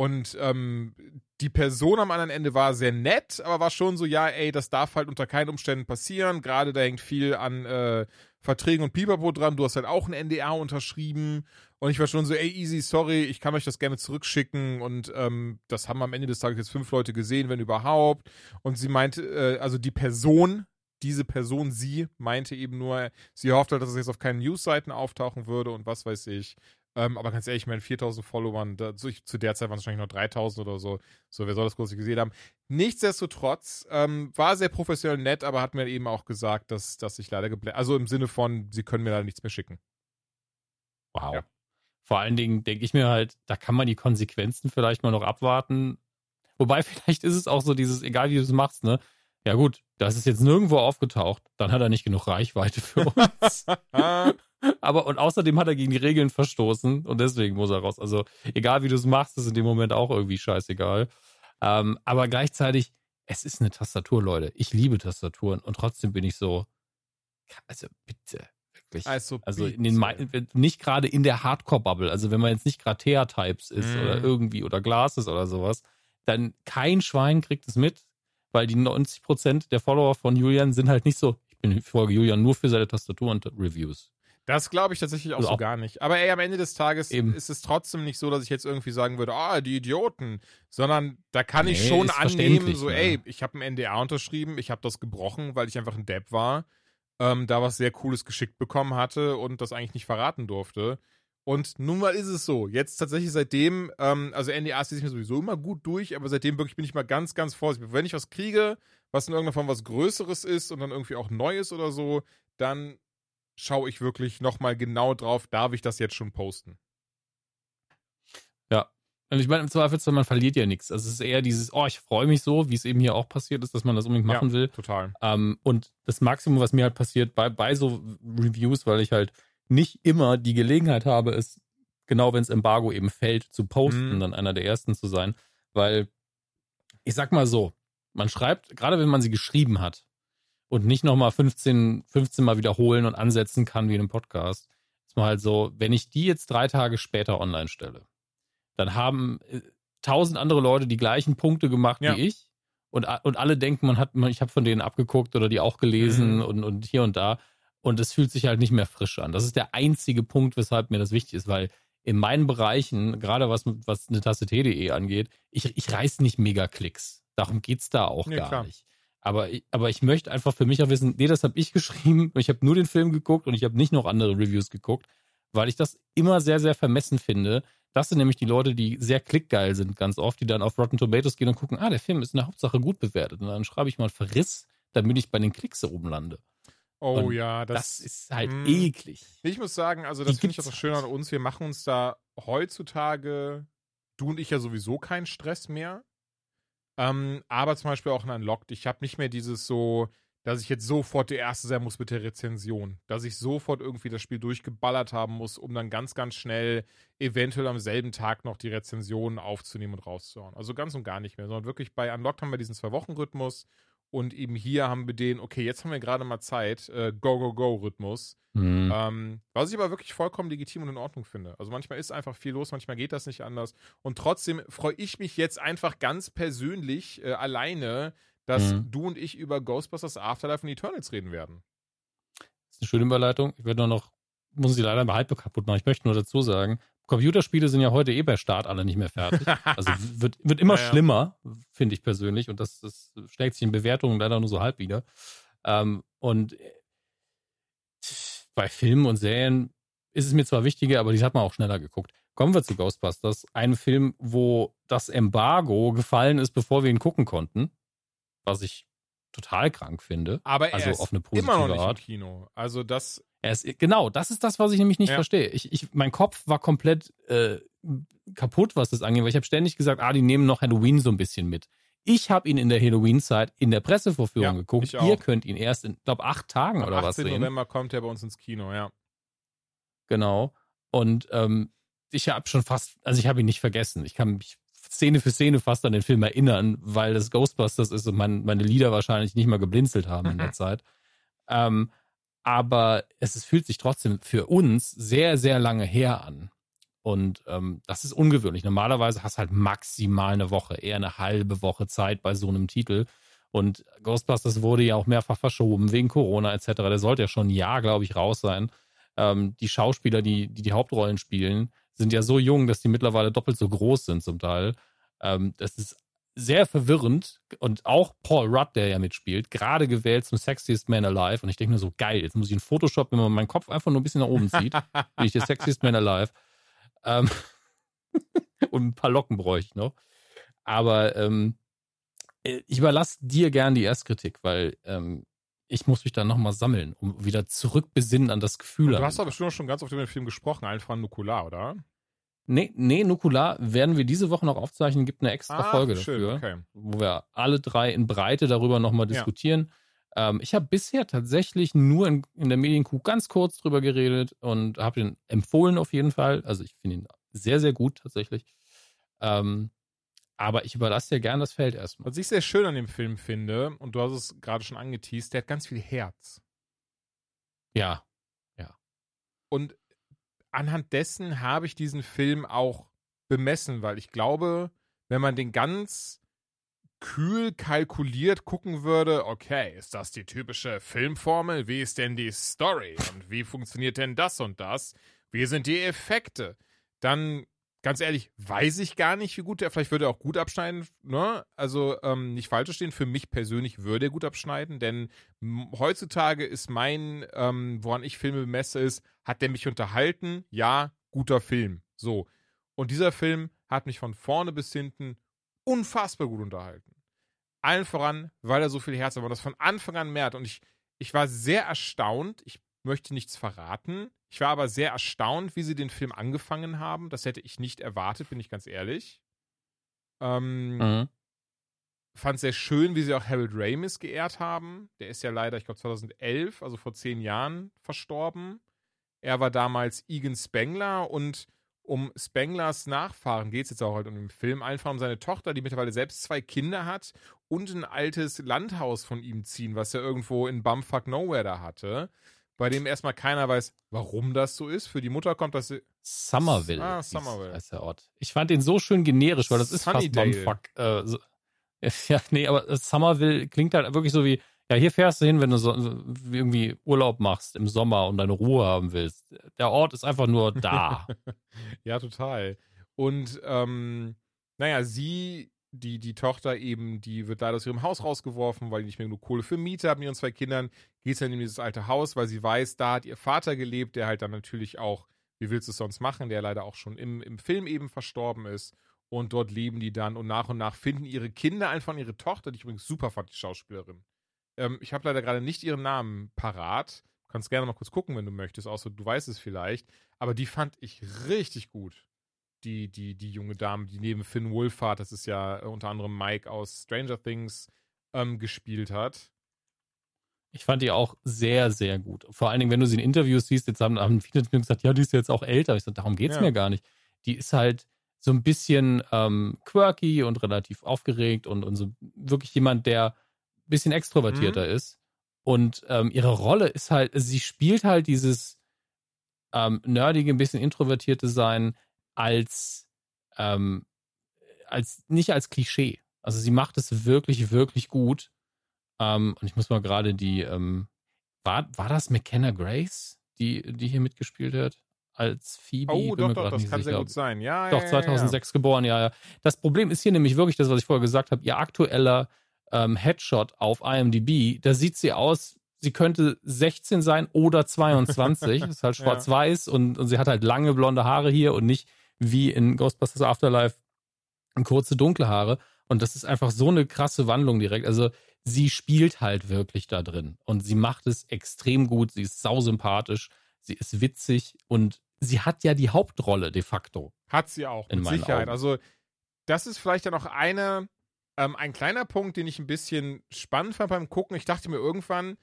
Und ähm, die Person am anderen Ende war sehr nett, aber war schon so, ja, ey, das darf halt unter keinen Umständen passieren. Gerade da hängt viel an äh, Verträgen und Pipapo dran. Du hast halt auch ein NDA unterschrieben. Und ich war schon so, ey, easy, sorry, ich kann euch das gerne zurückschicken. Und ähm, das haben am Ende des Tages jetzt fünf Leute gesehen, wenn überhaupt. Und sie meinte, äh, also die Person, diese Person, sie, meinte eben nur, sie hofft halt, dass es jetzt auf keinen Newsseiten auftauchen würde und was weiß ich. Ähm, aber ganz ehrlich, ich meine, 4000 Followern, da, zu, zu, der Zeit waren es wahrscheinlich noch 3000 oder so. So, wer soll das groß gesehen haben? Nichtsdestotrotz, ähm, war sehr professionell nett, aber hat mir eben auch gesagt, dass, dass ich leider gebläht. Also im Sinne von, sie können mir leider nichts mehr schicken. Wow. Ja. Vor allen Dingen denke ich mir halt, da kann man die Konsequenzen vielleicht mal noch abwarten. Wobei, vielleicht ist es auch so dieses, egal wie du es machst, ne? Ja gut, das ist jetzt nirgendwo aufgetaucht, dann hat er nicht genug Reichweite für uns. Aber und außerdem hat er gegen die Regeln verstoßen und deswegen muss er raus. Also egal wie du es machst, ist in dem Moment auch irgendwie scheißegal. Ähm, aber gleichzeitig, es ist eine Tastatur, Leute. Ich liebe Tastaturen und trotzdem bin ich so, also bitte, wirklich. Also, also in den, nicht gerade in der Hardcore-Bubble. Also wenn man jetzt nicht gerade Thea-Types ist mm. oder irgendwie oder Glasses oder sowas, dann kein Schwein kriegt es mit, weil die 90% der Follower von Julian sind halt nicht so, ich bin folge Julian nur für seine Tastatur und Reviews. Das glaube ich tatsächlich auch also so auch gar nicht. Aber ey, am Ende des Tages eben. ist es trotzdem nicht so, dass ich jetzt irgendwie sagen würde, ah, die Idioten, sondern da kann nee, ich schon annehmen, so, ne? ey, ich habe ein NDA unterschrieben, ich habe das gebrochen, weil ich einfach ein Depp war, ähm, da was sehr Cooles geschickt bekommen hatte und das eigentlich nicht verraten durfte. Und nun mal ist es so. Jetzt tatsächlich seitdem, ähm, also NDAs lese ich mir sowieso immer gut durch, aber seitdem wirklich bin ich mal ganz, ganz vorsichtig. Wenn ich was kriege, was in irgendeiner Form was Größeres ist und dann irgendwie auch Neues oder so, dann schaue ich wirklich nochmal genau drauf, darf ich das jetzt schon posten? Ja. Und ich meine, im Zweifelsfall, man verliert ja nichts. Also es ist eher dieses, oh, ich freue mich so, wie es eben hier auch passiert ist, dass man das unbedingt machen ja, will. Total. Ähm, und das Maximum, was mir halt passiert bei, bei so Reviews, weil ich halt nicht immer die Gelegenheit habe, es genau wenn es Embargo eben fällt, zu posten, mhm. dann einer der ersten zu sein. Weil, ich sag mal so, man schreibt, gerade wenn man sie geschrieben hat, und nicht nochmal 15, 15 Mal wiederholen und ansetzen kann wie in einem Podcast. Ist mal halt so, wenn ich die jetzt drei Tage später online stelle, dann haben äh, tausend andere Leute die gleichen Punkte gemacht ja. wie ich und, und alle denken, man hat, ich habe von denen abgeguckt oder die auch gelesen mhm. und, und hier und da und es fühlt sich halt nicht mehr frisch an. Das ist der einzige Punkt, weshalb mir das wichtig ist, weil in meinen Bereichen, gerade was, was eine Tasse T.de angeht, ich, ich reiß nicht mega Klicks. Darum geht's da auch nee, gar klar. nicht. Aber, aber ich möchte einfach für mich auch wissen, nee, das habe ich geschrieben. Ich habe nur den Film geguckt und ich habe nicht noch andere Reviews geguckt, weil ich das immer sehr, sehr vermessen finde. Das sind nämlich die Leute, die sehr klickgeil sind, ganz oft, die dann auf Rotten Tomatoes gehen und gucken, ah, der Film ist in der Hauptsache gut bewertet. Und dann schreibe ich mal Verriss, damit ich bei den Klicks oben lande. Oh und ja, das, das, ist halt mh. eklig. Ich muss sagen, also das finde ich auch so schön an uns. Wir machen uns da heutzutage, du und ich ja sowieso keinen Stress mehr. Ähm, aber zum Beispiel auch in Unlocked. Ich habe nicht mehr dieses so, dass ich jetzt sofort der Erste sein muss mit der Rezension. Dass ich sofort irgendwie das Spiel durchgeballert haben muss, um dann ganz, ganz schnell eventuell am selben Tag noch die Rezension aufzunehmen und rauszuhauen. Also ganz und gar nicht mehr, sondern wirklich bei Unlocked haben wir diesen Zwei-Wochen-Rhythmus und eben hier haben wir den, okay, jetzt haben wir gerade mal Zeit, äh, Go-Go-Go-Rhythmus. Mhm. Ähm, was ich aber wirklich vollkommen legitim und in Ordnung finde. Also manchmal ist einfach viel los, manchmal geht das nicht anders. Und trotzdem freue ich mich jetzt einfach ganz persönlich äh, alleine, dass mhm. du und ich über Ghostbusters Afterlife und Eternals reden werden. Das ist eine schöne Überleitung. Ich werde nur noch, muss sie leider mal halb kaputt machen. Ich möchte nur dazu sagen, Computerspiele sind ja heute eh bei Start alle nicht mehr fertig. Also wird, wird immer ja, ja. schlimmer, finde ich persönlich. Und das, das schlägt sich in Bewertungen leider nur so halb wieder. Ähm, und bei Filmen und Serien ist es mir zwar wichtiger, aber die hat man auch schneller geguckt. Kommen wir zu Ghostbusters. Ein Film, wo das Embargo gefallen ist, bevor wir ihn gucken konnten. Was ich total krank finde. Aber er also ist auf eine positive immer noch nicht Art. im Kino. Also das er ist, genau, das ist das, was ich nämlich nicht ja. verstehe. Ich, ich, mein Kopf war komplett äh, kaputt, was das angeht, weil ich habe ständig gesagt, ah, die nehmen noch Halloween so ein bisschen mit. Ich habe ihn in der Halloween-Zeit in der Pressevorführung ja, geguckt. Ihr könnt ihn erst in, glaube acht Tagen Am oder was sehen. 18. November kommt er bei uns ins Kino, ja. Genau. Und ähm, ich habe schon fast, also ich habe ihn nicht vergessen. Ich kann mich Szene für Szene fast an den Film erinnern, weil das Ghostbusters ist und mein, meine Lieder wahrscheinlich nicht mal geblinzelt haben in der Zeit. Ähm, aber es, es fühlt sich trotzdem für uns sehr, sehr lange her an. Und ähm, das ist ungewöhnlich. Normalerweise hast du halt maximal eine Woche, eher eine halbe Woche Zeit bei so einem Titel. Und Ghostbusters wurde ja auch mehrfach verschoben wegen Corona etc. Der sollte ja schon ein Jahr, glaube ich, raus sein. Ähm, die Schauspieler, die, die, die Hauptrollen spielen, sind ja so jung, dass die mittlerweile doppelt so groß sind zum Teil. Ähm, das ist sehr verwirrend und auch Paul Rudd, der ja mitspielt, gerade gewählt zum Sexiest Man Alive. Und ich denke mir so, geil, jetzt muss ich in Photoshop, wenn man meinen Kopf einfach nur ein bisschen nach oben zieht, bin ich der Sexiest Man Alive. Ähm und ein paar Locken bräuchte ich noch. Aber ähm, äh, ich überlasse dir gern die Erstkritik, weil ähm, ich muss mich dann nochmal sammeln, um wieder zurückbesinnen an das Gefühl. Du hast aber bestimmt schon ganz oft über den Film gesprochen, einfach Nukular, oder? Nee, nee, Nukular werden wir diese Woche noch aufzeichnen, gibt eine extra ah, Folge schön, dafür, okay. wo wir alle drei in Breite darüber nochmal diskutieren. Ja. Ähm, ich habe bisher tatsächlich nur in, in der Medienkuh ganz kurz drüber geredet und habe ihn empfohlen auf jeden Fall. Also ich finde ihn sehr, sehr gut tatsächlich. Ähm, aber ich überlasse dir gern das Feld erstmal. Was ich sehr schön an dem Film finde, und du hast es gerade schon angeteased, der hat ganz viel Herz. Ja, ja. Und anhand dessen habe ich diesen Film auch bemessen, weil ich glaube, wenn man den ganz kühl kalkuliert gucken würde, okay, ist das die typische Filmformel? Wie ist denn die Story? Und wie funktioniert denn das und das? Wie sind die Effekte? Dann ganz ehrlich, weiß ich gar nicht, wie gut der, vielleicht würde er auch gut abschneiden, ne? Also ähm, nicht falsch verstehen, für mich persönlich würde er gut abschneiden, denn heutzutage ist mein, ähm, woran ich Filme bemesse, ist, hat der mich unterhalten? Ja, guter Film. So. Und dieser Film hat mich von vorne bis hinten unfassbar gut unterhalten. Allen voran, weil er so viel Herz hat, und das von Anfang an merkt. Und ich, ich war sehr erstaunt, ich möchte nichts verraten, ich war aber sehr erstaunt, wie sie den Film angefangen haben. Das hätte ich nicht erwartet, bin ich ganz ehrlich. Ähm, mhm. Fand sehr schön, wie sie auch Harold Ramis geehrt haben. Der ist ja leider, ich glaube, 2011, also vor zehn Jahren, verstorben. Er war damals Egan Spengler und um Spenglers Nachfahren geht es jetzt auch halt um den Film. Einfach um seine Tochter, die mittlerweile selbst zwei Kinder hat und ein altes Landhaus von ihm ziehen, was er irgendwo in Bumfuck Nowhere da hatte bei dem erstmal keiner weiß, warum das so ist. Für die Mutter kommt das. Somerville. Ah, Somerville. Ist der Ort. Ich fand den so schön generisch, weil das ist Sunnydale. fast Bumfuck. Äh, so, ja, nee, aber Somerville klingt halt wirklich so wie, ja, hier fährst du hin, wenn du so, irgendwie Urlaub machst im Sommer und deine Ruhe haben willst. Der Ort ist einfach nur da. ja, total. Und ähm, naja, sie die, die Tochter eben, die wird da aus ihrem Haus rausgeworfen, weil die nicht mehr genug Kohle für Miete haben, ihren zwei Kindern, geht dann in dieses alte Haus, weil sie weiß, da hat ihr Vater gelebt, der halt dann natürlich auch, wie willst du es sonst machen, der leider auch schon im, im Film eben verstorben ist. Und dort leben die dann und nach und nach finden ihre Kinder einfach ihre Tochter, die ich übrigens super fand, die Schauspielerin. Ähm, ich habe leider gerade nicht ihren Namen parat. Kannst gerne mal kurz gucken, wenn du möchtest, außer du weißt es vielleicht. Aber die fand ich richtig gut die, die, die junge Dame, die neben Finn Wolfhard, das ist ja äh, unter anderem Mike aus Stranger Things, ähm, gespielt hat. Ich fand die auch sehr, sehr gut. Vor allen Dingen, wenn du sie in Interviews siehst, jetzt haben, haben viele gesagt, ja, die ist jetzt auch älter. Ich sage, darum geht es ja. mir gar nicht. Die ist halt so ein bisschen ähm, quirky und relativ aufgeregt und, und so wirklich jemand, der ein bisschen extrovertierter mhm. ist. Und ähm, ihre Rolle ist halt, sie spielt halt dieses ähm, nerdige, ein bisschen introvertierte Sein als, ähm, als nicht als Klischee. Also sie macht es wirklich, wirklich gut. Ähm, und ich muss mal gerade die, ähm, war, war das McKenna Grace, die, die hier mitgespielt hat? Als Phoebe? Oh, doch, doch, das kann sicher. sehr gut sein. Ja, doch, 2006 ja, ja. geboren, ja, ja. Das Problem ist hier nämlich wirklich das, was ich vorher gesagt habe. Ihr aktueller ähm, Headshot auf IMDb, da sieht sie aus, sie könnte 16 sein oder 22. ist halt schwarz-weiß ja. und, und sie hat halt lange blonde Haare hier und nicht wie in Ghostbusters Afterlife kurze dunkle Haare. Und das ist einfach so eine krasse Wandlung direkt. Also sie spielt halt wirklich da drin. Und sie macht es extrem gut. Sie ist sausympathisch. Sie ist witzig. Und sie hat ja die Hauptrolle de facto. Hat sie auch, mit Sicherheit. Augen. Also das ist vielleicht ja noch eine, ähm, ein kleiner Punkt, den ich ein bisschen spannend fand beim Gucken. Ich dachte mir irgendwann,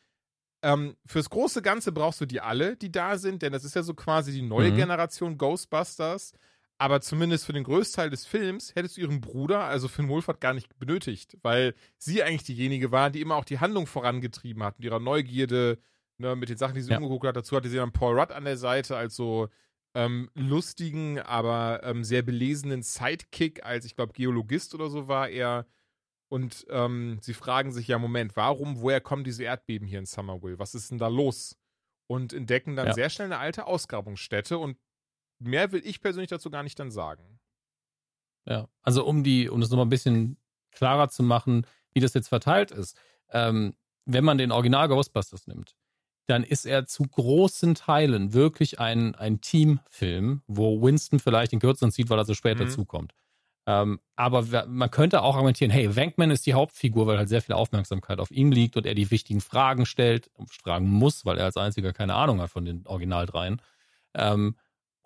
ähm, fürs große Ganze brauchst du die alle, die da sind, denn das ist ja so quasi die neue mhm. Generation Ghostbusters. Aber zumindest für den Größteil des Films hättest du ihren Bruder, also Finn Wolfhard, gar nicht benötigt, weil sie eigentlich diejenige war, die immer auch die Handlung vorangetrieben hat mit ihrer Neugierde, ne, mit den Sachen, die sie ja. umgeguckt hat. Dazu hatte sie dann Paul Rudd an der Seite als so ähm, lustigen, aber ähm, sehr belesenen Sidekick als, ich glaube, Geologist oder so war er. Und ähm, sie fragen sich ja, Moment, warum, woher kommen diese Erdbeben hier in Summerville? Was ist denn da los? Und entdecken dann Ja. sehr schnell eine alte Ausgrabungsstätte und mehr will ich persönlich dazu gar nicht dann sagen. Ja, also um die, um das nochmal ein bisschen klarer zu machen, wie das jetzt verteilt ist. Ähm, wenn man den Original Ghostbusters nimmt, dann ist er zu großen Teilen wirklich ein, ein Teamfilm, wo Winston vielleicht den kürzeren zieht, weil er so spät Mhm. dazukommt. Ähm, aber man könnte auch argumentieren, hey, Wankman ist die Hauptfigur, weil halt sehr viel Aufmerksamkeit auf ihm liegt und er die wichtigen Fragen stellt, fragen muss, weil er als einziger keine Ahnung hat von den Original dreien. Ähm,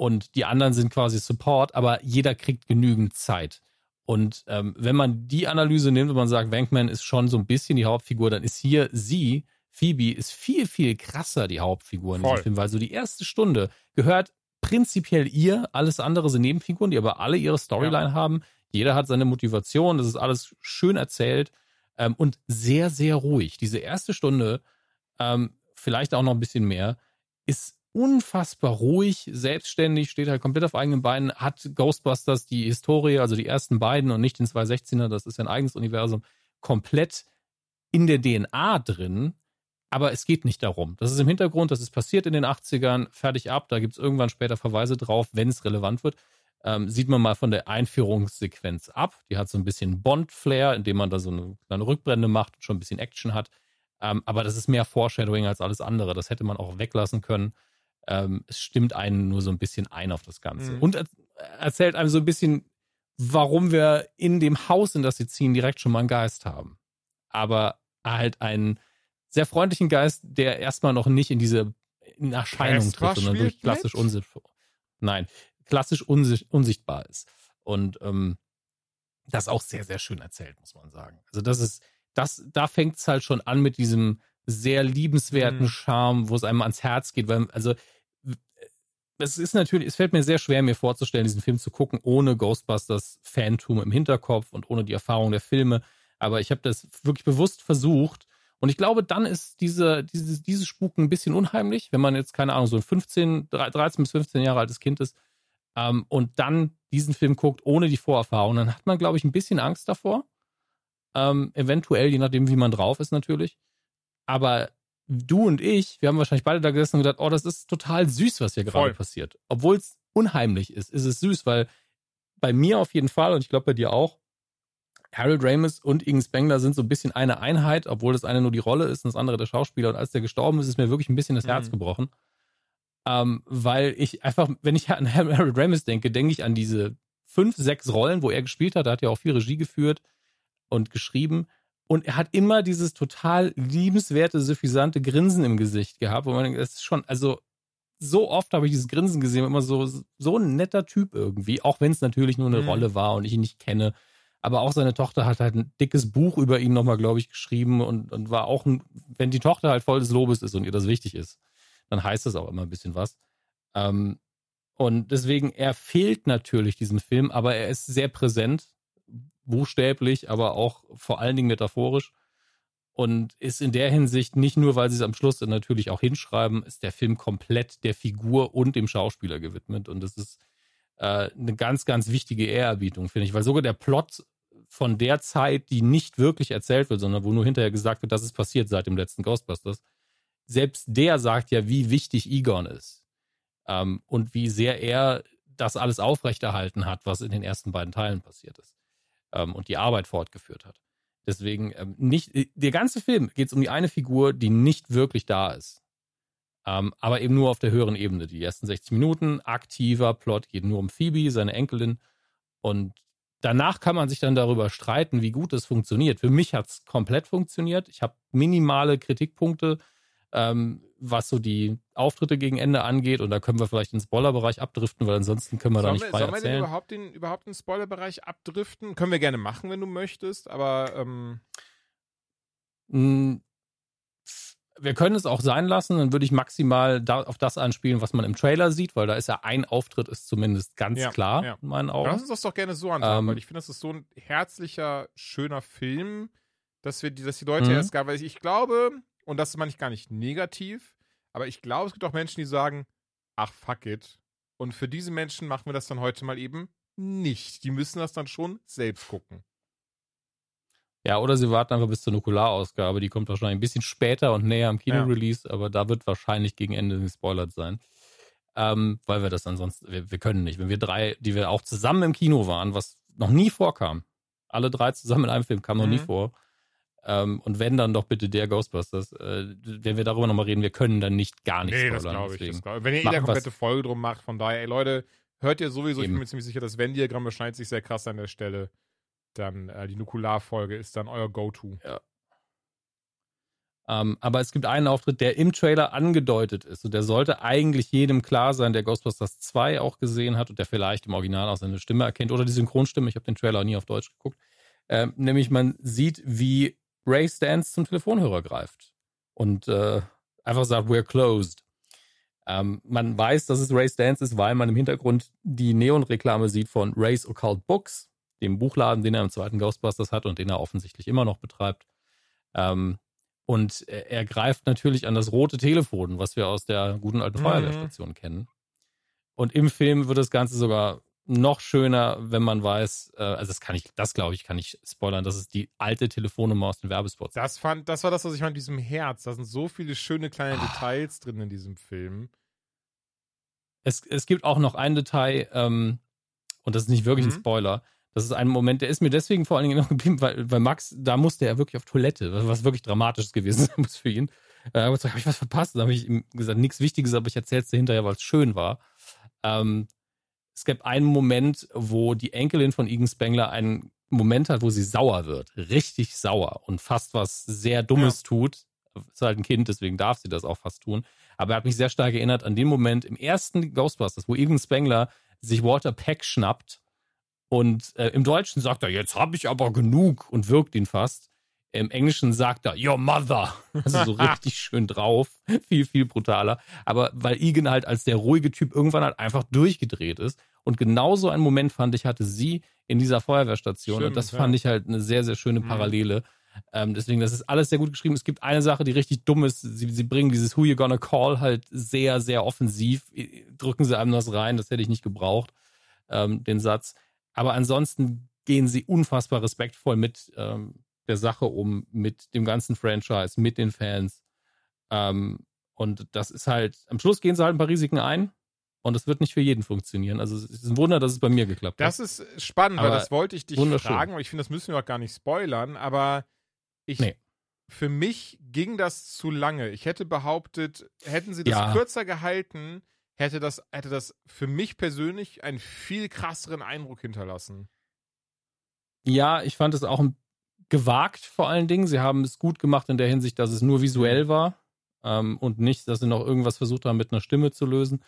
und die anderen sind quasi Support, aber jeder kriegt genügend Zeit. Und ähm, wenn man die Analyse nimmt und man sagt, Wankman ist schon so ein bisschen die Hauptfigur, dann ist hier sie, Phoebe, ist viel, viel krasser die Hauptfigur in Voll. diesem Film, weil so die erste Stunde gehört prinzipiell ihr, alles andere sind Nebenfiguren, die aber alle ihre Storyline haben. Jeder hat seine Motivation, das ist alles schön erzählt ähm, und sehr, sehr ruhig. Diese erste Stunde, ähm, vielleicht auch noch ein bisschen mehr, ist unfassbar ruhig, selbstständig, steht halt komplett auf eigenen Beinen, hat Ghostbusters die Historie, also die ersten beiden und nicht den 216er, das ist ja ein eigenes Universum, komplett in der DNA drin. Aber es geht nicht darum. Das ist im Hintergrund, das ist passiert in den 80ern, fertig ab. Da gibt es irgendwann später Verweise drauf, wenn es relevant wird. Ähm, sieht man mal von der Einführungssequenz ab. Die hat so ein bisschen Bond-Flair, indem man da so eine kleine Rückblende macht und schon ein bisschen Action hat. Ähm, aber das ist mehr Foreshadowing als alles andere. Das hätte man auch weglassen können. Ähm, es stimmt einen nur so ein bisschen ein auf das Ganze. Mhm. Und er erzählt einem so ein bisschen, warum wir in dem Haus, in das sie ziehen, direkt schon mal einen Geist haben. Aber halt einen sehr freundlichen Geist, der erstmal noch nicht in diese in Erscheinung Casper tritt, sondern durch klassisch unsichtbar. Nein, klassisch unsi unsichtbar ist. Und ähm, das auch sehr, sehr schön erzählt, muss man sagen. Also das ist, das, da fängt es halt schon an mit diesem sehr liebenswerten Mhm. Charme, wo es einem ans Herz geht, weil, also es ist natürlich, es fällt mir sehr schwer, mir vorzustellen, diesen Film zu gucken, ohne Ghostbusters Phantom im Hinterkopf und ohne die Erfahrung der Filme. Aber ich habe das wirklich bewusst versucht. Und ich glaube, dann ist diese, dieses, dieses Spuken ein bisschen unheimlich, wenn man jetzt, keine Ahnung, so ein 15, 13 bis 15 Jahre altes Kind ist ähm, und dann diesen Film guckt, ohne die Vorerfahrung, dann hat man, glaube ich, ein bisschen Angst davor. Ähm, eventuell, je nachdem, wie man drauf ist, natürlich. Aber du und ich, wir haben wahrscheinlich beide da gesessen und gedacht, oh, das ist total süß, was hier gerade passiert. Obwohl es unheimlich ist, ist es süß, weil bei mir auf jeden Fall und ich glaube bei dir auch, Harold Ramis und Igen Spengler sind so ein bisschen eine Einheit, obwohl das eine nur die Rolle ist und das andere der Schauspieler. Und als der gestorben ist, ist mir wirklich ein bisschen das Herz Mhm. gebrochen. Ähm, weil ich einfach, wenn ich an Harold Ramis denke, denke ich an diese fünf, sechs Rollen, wo er gespielt hat. Er hat ja auch viel Regie geführt und geschrieben. Und er hat immer dieses total liebenswerte, suffisante Grinsen im Gesicht gehabt, wo man denkt, das ist schon, also so oft habe ich dieses Grinsen gesehen, immer so, so ein netter Typ irgendwie, auch wenn es natürlich nur eine Mhm. Rolle war und ich ihn nicht kenne. Aber auch seine Tochter hat halt ein dickes Buch über ihn nochmal, glaube ich, geschrieben und, und war auch, ein, wenn die Tochter halt voll des Lobes ist und ihr das wichtig ist, dann heißt das auch immer ein bisschen was. Ähm, und deswegen, er fehlt natürlich diesem Film, aber er ist sehr präsent, buchstäblich, aber auch vor allen Dingen metaphorisch. Und ist in der Hinsicht nicht nur, weil sie es am Schluss dann natürlich auch hinschreiben, ist der Film komplett der Figur und dem Schauspieler gewidmet. Und das ist äh, eine ganz, ganz wichtige Ehrerbietung, finde ich, weil sogar der Plot von der Zeit, die nicht wirklich erzählt wird, sondern wo nur hinterher gesagt wird, das ist passiert seit dem letzten Ghostbusters, selbst der sagt ja, wie wichtig Egon ist ähm, und wie sehr er das alles aufrechterhalten hat, was in den ersten beiden Teilen passiert ist ähm, und die Arbeit fortgeführt hat. Deswegen ähm, nicht, der ganze Film geht es um die eine Figur, die nicht wirklich da ist. Ähm, aber eben nur auf der höheren Ebene. Die ersten 60 Minuten, aktiver Plot, geht nur um Phoebe, seine Enkelin. Und danach kann man sich dann darüber streiten, wie gut es funktioniert. Für mich hat es komplett funktioniert. Ich habe minimale Kritikpunkte, ähm, was so die Auftritte gegen Ende angeht. Und da können wir vielleicht in den Spoilerbereich abdriften, weil ansonsten können wir da Sollen nicht wir, frei sollen wir denn erzählen. überhaupt den, überhaupt den Spoilerbereich abdriften? Können wir gerne machen, wenn du möchtest, aber ähm, Mm, Wir können es auch sein lassen, dann würde ich maximal da, auf das anspielen, was man im Trailer sieht, weil da ist ja ein Auftritt ist zumindest ganz Ja, klar ja. in meinen lass Augen. uns das doch gerne so anschauen, Ähm, weil ich finde, das ist so ein herzlicher, schöner Film, dass wir die, dass die Leute Mhm. erst gar, weil ich, ich glaube, und das meine ich gar nicht negativ, aber ich glaube, es gibt auch Menschen, die sagen, ach fuck it, Und für diese Menschen machen wir das dann heute mal eben nicht. Die müssen das dann schon selbst gucken. Ja, oder sie warten einfach bis zur Nukularausgabe. Die kommt wahrscheinlich ein bisschen später und näher am Kino-Release, ja. aber da wird wahrscheinlich gegen Ende gespoilert sein. Ähm, weil wir das ansonsten, wir, wir können nicht. Wenn wir drei, die wir auch zusammen im Kino waren, was noch nie vorkam, alle drei zusammen in einem Film, kam noch mhm. nie vor. Ähm, und wenn dann doch bitte der Ghostbusters, äh, wenn wir darüber nochmal reden, wir können dann nicht gar nicht nee. Das glaube ich, das glaub ich. Wenn ihr eh eine komplette Folge drum macht, von daher, ey Leute, hört ihr sowieso, Eben. ich bin mir ziemlich sicher, das Venn-Diagramm beschneidet sich sehr krass an der Stelle dann äh, die Nukularfolge ist dann euer Go-To. Ja. Ähm, aber es gibt einen Auftritt, der im Trailer angedeutet ist. Und der sollte eigentlich jedem klar sein, der Ghostbusters 2 auch gesehen hat und der vielleicht im Original auch seine Stimme erkennt oder die Synchronstimme. Ich habe den Trailer auch nie auf Deutsch geguckt. Ähm, nämlich man sieht, wie Ray Stans zum Telefonhörer greift und äh, einfach sagt, we're closed. Ähm, man weiß, dass es Ray Stans ist, weil man im Hintergrund die Neon-Reklame sieht von Ray's Occult Books dem Buchladen, den er im zweiten Ghostbusters hat und den er offensichtlich immer noch betreibt. Ähm, und er greift natürlich an das rote Telefon, was wir aus der guten alten mhm. Feuerwehrstation kennen. Und im Film wird das Ganze sogar noch schöner, wenn man weiß, äh, also das kann ich, das glaube ich, kann ich spoilern, das ist die alte Telefonnummer aus den Werbespots. Das fand, das war das, was ich meine, diesem Herz. Da sind so viele schöne kleine ah. Details drin in diesem Film. Es, es gibt auch noch ein Detail, ähm, und das ist nicht wirklich mhm. ein Spoiler. Das ist ein Moment, der ist mir deswegen vor allen Dingen noch geblieben, weil, weil Max, da musste er wirklich auf Toilette, was wirklich Dramatisches gewesen sein muss für ihn. Äh, habe ich was verpasst? Da habe ich ihm gesagt, nichts Wichtiges, aber ich erzähle es dir hinterher, weil es schön war. Ähm, es gibt einen Moment, wo die Enkelin von Egan Spengler einen Moment hat, wo sie sauer wird. Richtig sauer und fast was sehr Dummes ja. tut. Ist halt ein Kind, deswegen darf sie das auch fast tun. Aber er hat mich sehr stark erinnert an den Moment im ersten Ghostbusters, wo Egan Spengler sich Walter Peck schnappt und äh, im Deutschen sagt er, jetzt habe ich aber genug und wirkt ihn fast. Im Englischen sagt er, your mother. Also so richtig schön drauf. Viel, viel brutaler. Aber weil Egan halt als der ruhige Typ irgendwann halt einfach durchgedreht ist. Und genauso einen Moment fand ich, hatte sie in dieser Feuerwehrstation. Stimmt, und das fand ich halt eine sehr, sehr schöne mhm. Parallele. Mhm. Ähm, deswegen, das ist alles sehr gut geschrieben. Es gibt eine Sache, die richtig dumm ist. Sie, sie bringen dieses Who You Gonna Call halt sehr, sehr offensiv. Drücken sie einem das rein. Das hätte ich nicht gebraucht, ähm, den Satz. Aber ansonsten gehen sie unfassbar respektvoll mit ähm, der Sache um, mit dem ganzen Franchise, mit den Fans. Ähm, und das ist halt, am Schluss gehen sie halt ein paar Risiken ein. Und es wird nicht für jeden funktionieren. Also es ist ein Wunder, dass es bei mir geklappt das hat. Das ist spannend, aber weil das wollte ich dich fragen, aber ich finde, das müssen wir auch gar nicht spoilern, aber ich, nee. für mich ging das zu lange. Ich hätte behauptet, hätten sie das ja. kürzer gehalten, hätte das, hätte das für mich persönlich einen viel krasseren Eindruck hinterlassen. Ja, ich fand es auch gewagt vor allen Dingen. Sie haben es gut gemacht in der Hinsicht, dass es nur visuell war ähm, und nicht, dass sie noch irgendwas versucht haben, mit einer Stimme zu lösen.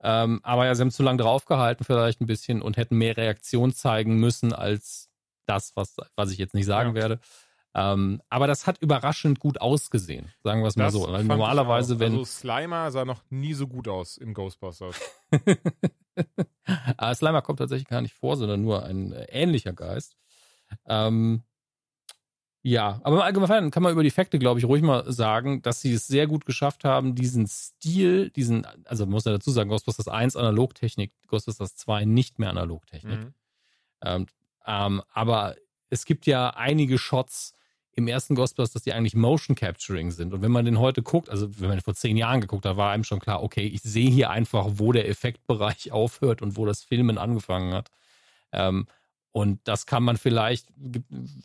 Ähm, aber ja, sie haben zu lange draufgehalten, vielleicht ein bisschen, und hätten mehr Reaktion zeigen müssen als das, was, was ich jetzt nicht sagen ja. werde. Ähm, aber das hat überraschend gut ausgesehen, sagen wir es mal so. Weil normalerweise, wenn. Also Slimer sah noch nie so gut aus in Ghostbusters. aber Slimer kommt tatsächlich gar nicht vor, sondern nur ein äh, ähnlicher Geist. Ähm, ja, aber im Allgemeinen kann man über die Effekte, glaube ich, ruhig mal sagen, dass sie es sehr gut geschafft haben, diesen Stil, diesen, also man muss ja dazu sagen, Ghostbusters 1 Analogtechnik, Ghostbusters 2 nicht mehr Analogtechnik. Mhm. Ähm, ähm, aber es gibt ja einige Shots, im ersten Ghostbusters, die eigentlich Motion Capturing sind. Und wenn man den heute guckt, also wenn man vor zehn Jahren geguckt hat, war einem schon klar, okay, ich sehe hier einfach, wo der Effektbereich aufhört und wo das Filmen angefangen hat. Ähm, und das kann man vielleicht,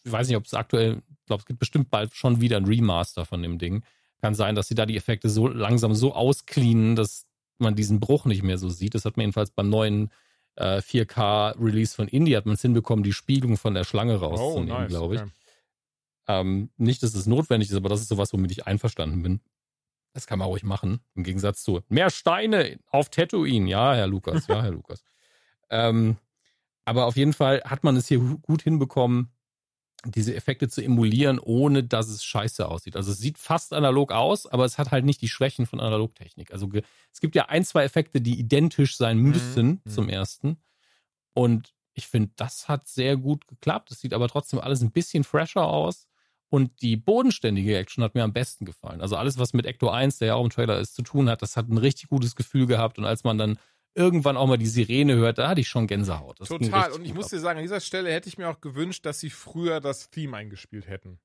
ich weiß nicht, ob es aktuell, ich glaube, es gibt bestimmt bald schon wieder ein Remaster von dem Ding. Kann sein, dass sie da die Effekte so langsam so auscleanen, dass man diesen Bruch nicht mehr so sieht. Das hat man jedenfalls beim neuen äh, 4K-Release von Indie hat man es hinbekommen, die Spiegelung von der Schlange rauszunehmen, oh, nice, glaube ich. Okay. Ähm, nicht, dass es notwendig ist, aber das ist sowas, womit ich einverstanden bin. Das kann man ruhig machen. Im Gegensatz zu mehr Steine auf Tatooine. Ja, Herr Lukas, ja, Herr Lukas. Ähm, aber auf jeden Fall hat man es hier gut hinbekommen, diese Effekte zu emulieren, ohne dass es scheiße aussieht. Also es sieht fast analog aus, aber es hat halt nicht die Schwächen von Analogtechnik. Also es gibt ja ein, zwei Effekte, die identisch sein mhm, müssen mhm. zum ersten. Und ich finde, das hat sehr gut geklappt. Es sieht aber trotzdem alles ein bisschen fresher aus. Und die bodenständige Action hat mir am besten gefallen. Also alles, was mit Ecto 1, der ja auch im Trailer ist, zu tun hat, das hat ein richtig gutes Gefühl gehabt. Und als man dann irgendwann auch mal die Sirene hört, da hatte ich schon Gänsehaut. Das Total. Und ich muss dir sagen, an dieser Stelle hätte ich mir auch gewünscht, dass sie früher das Theme eingespielt hätten.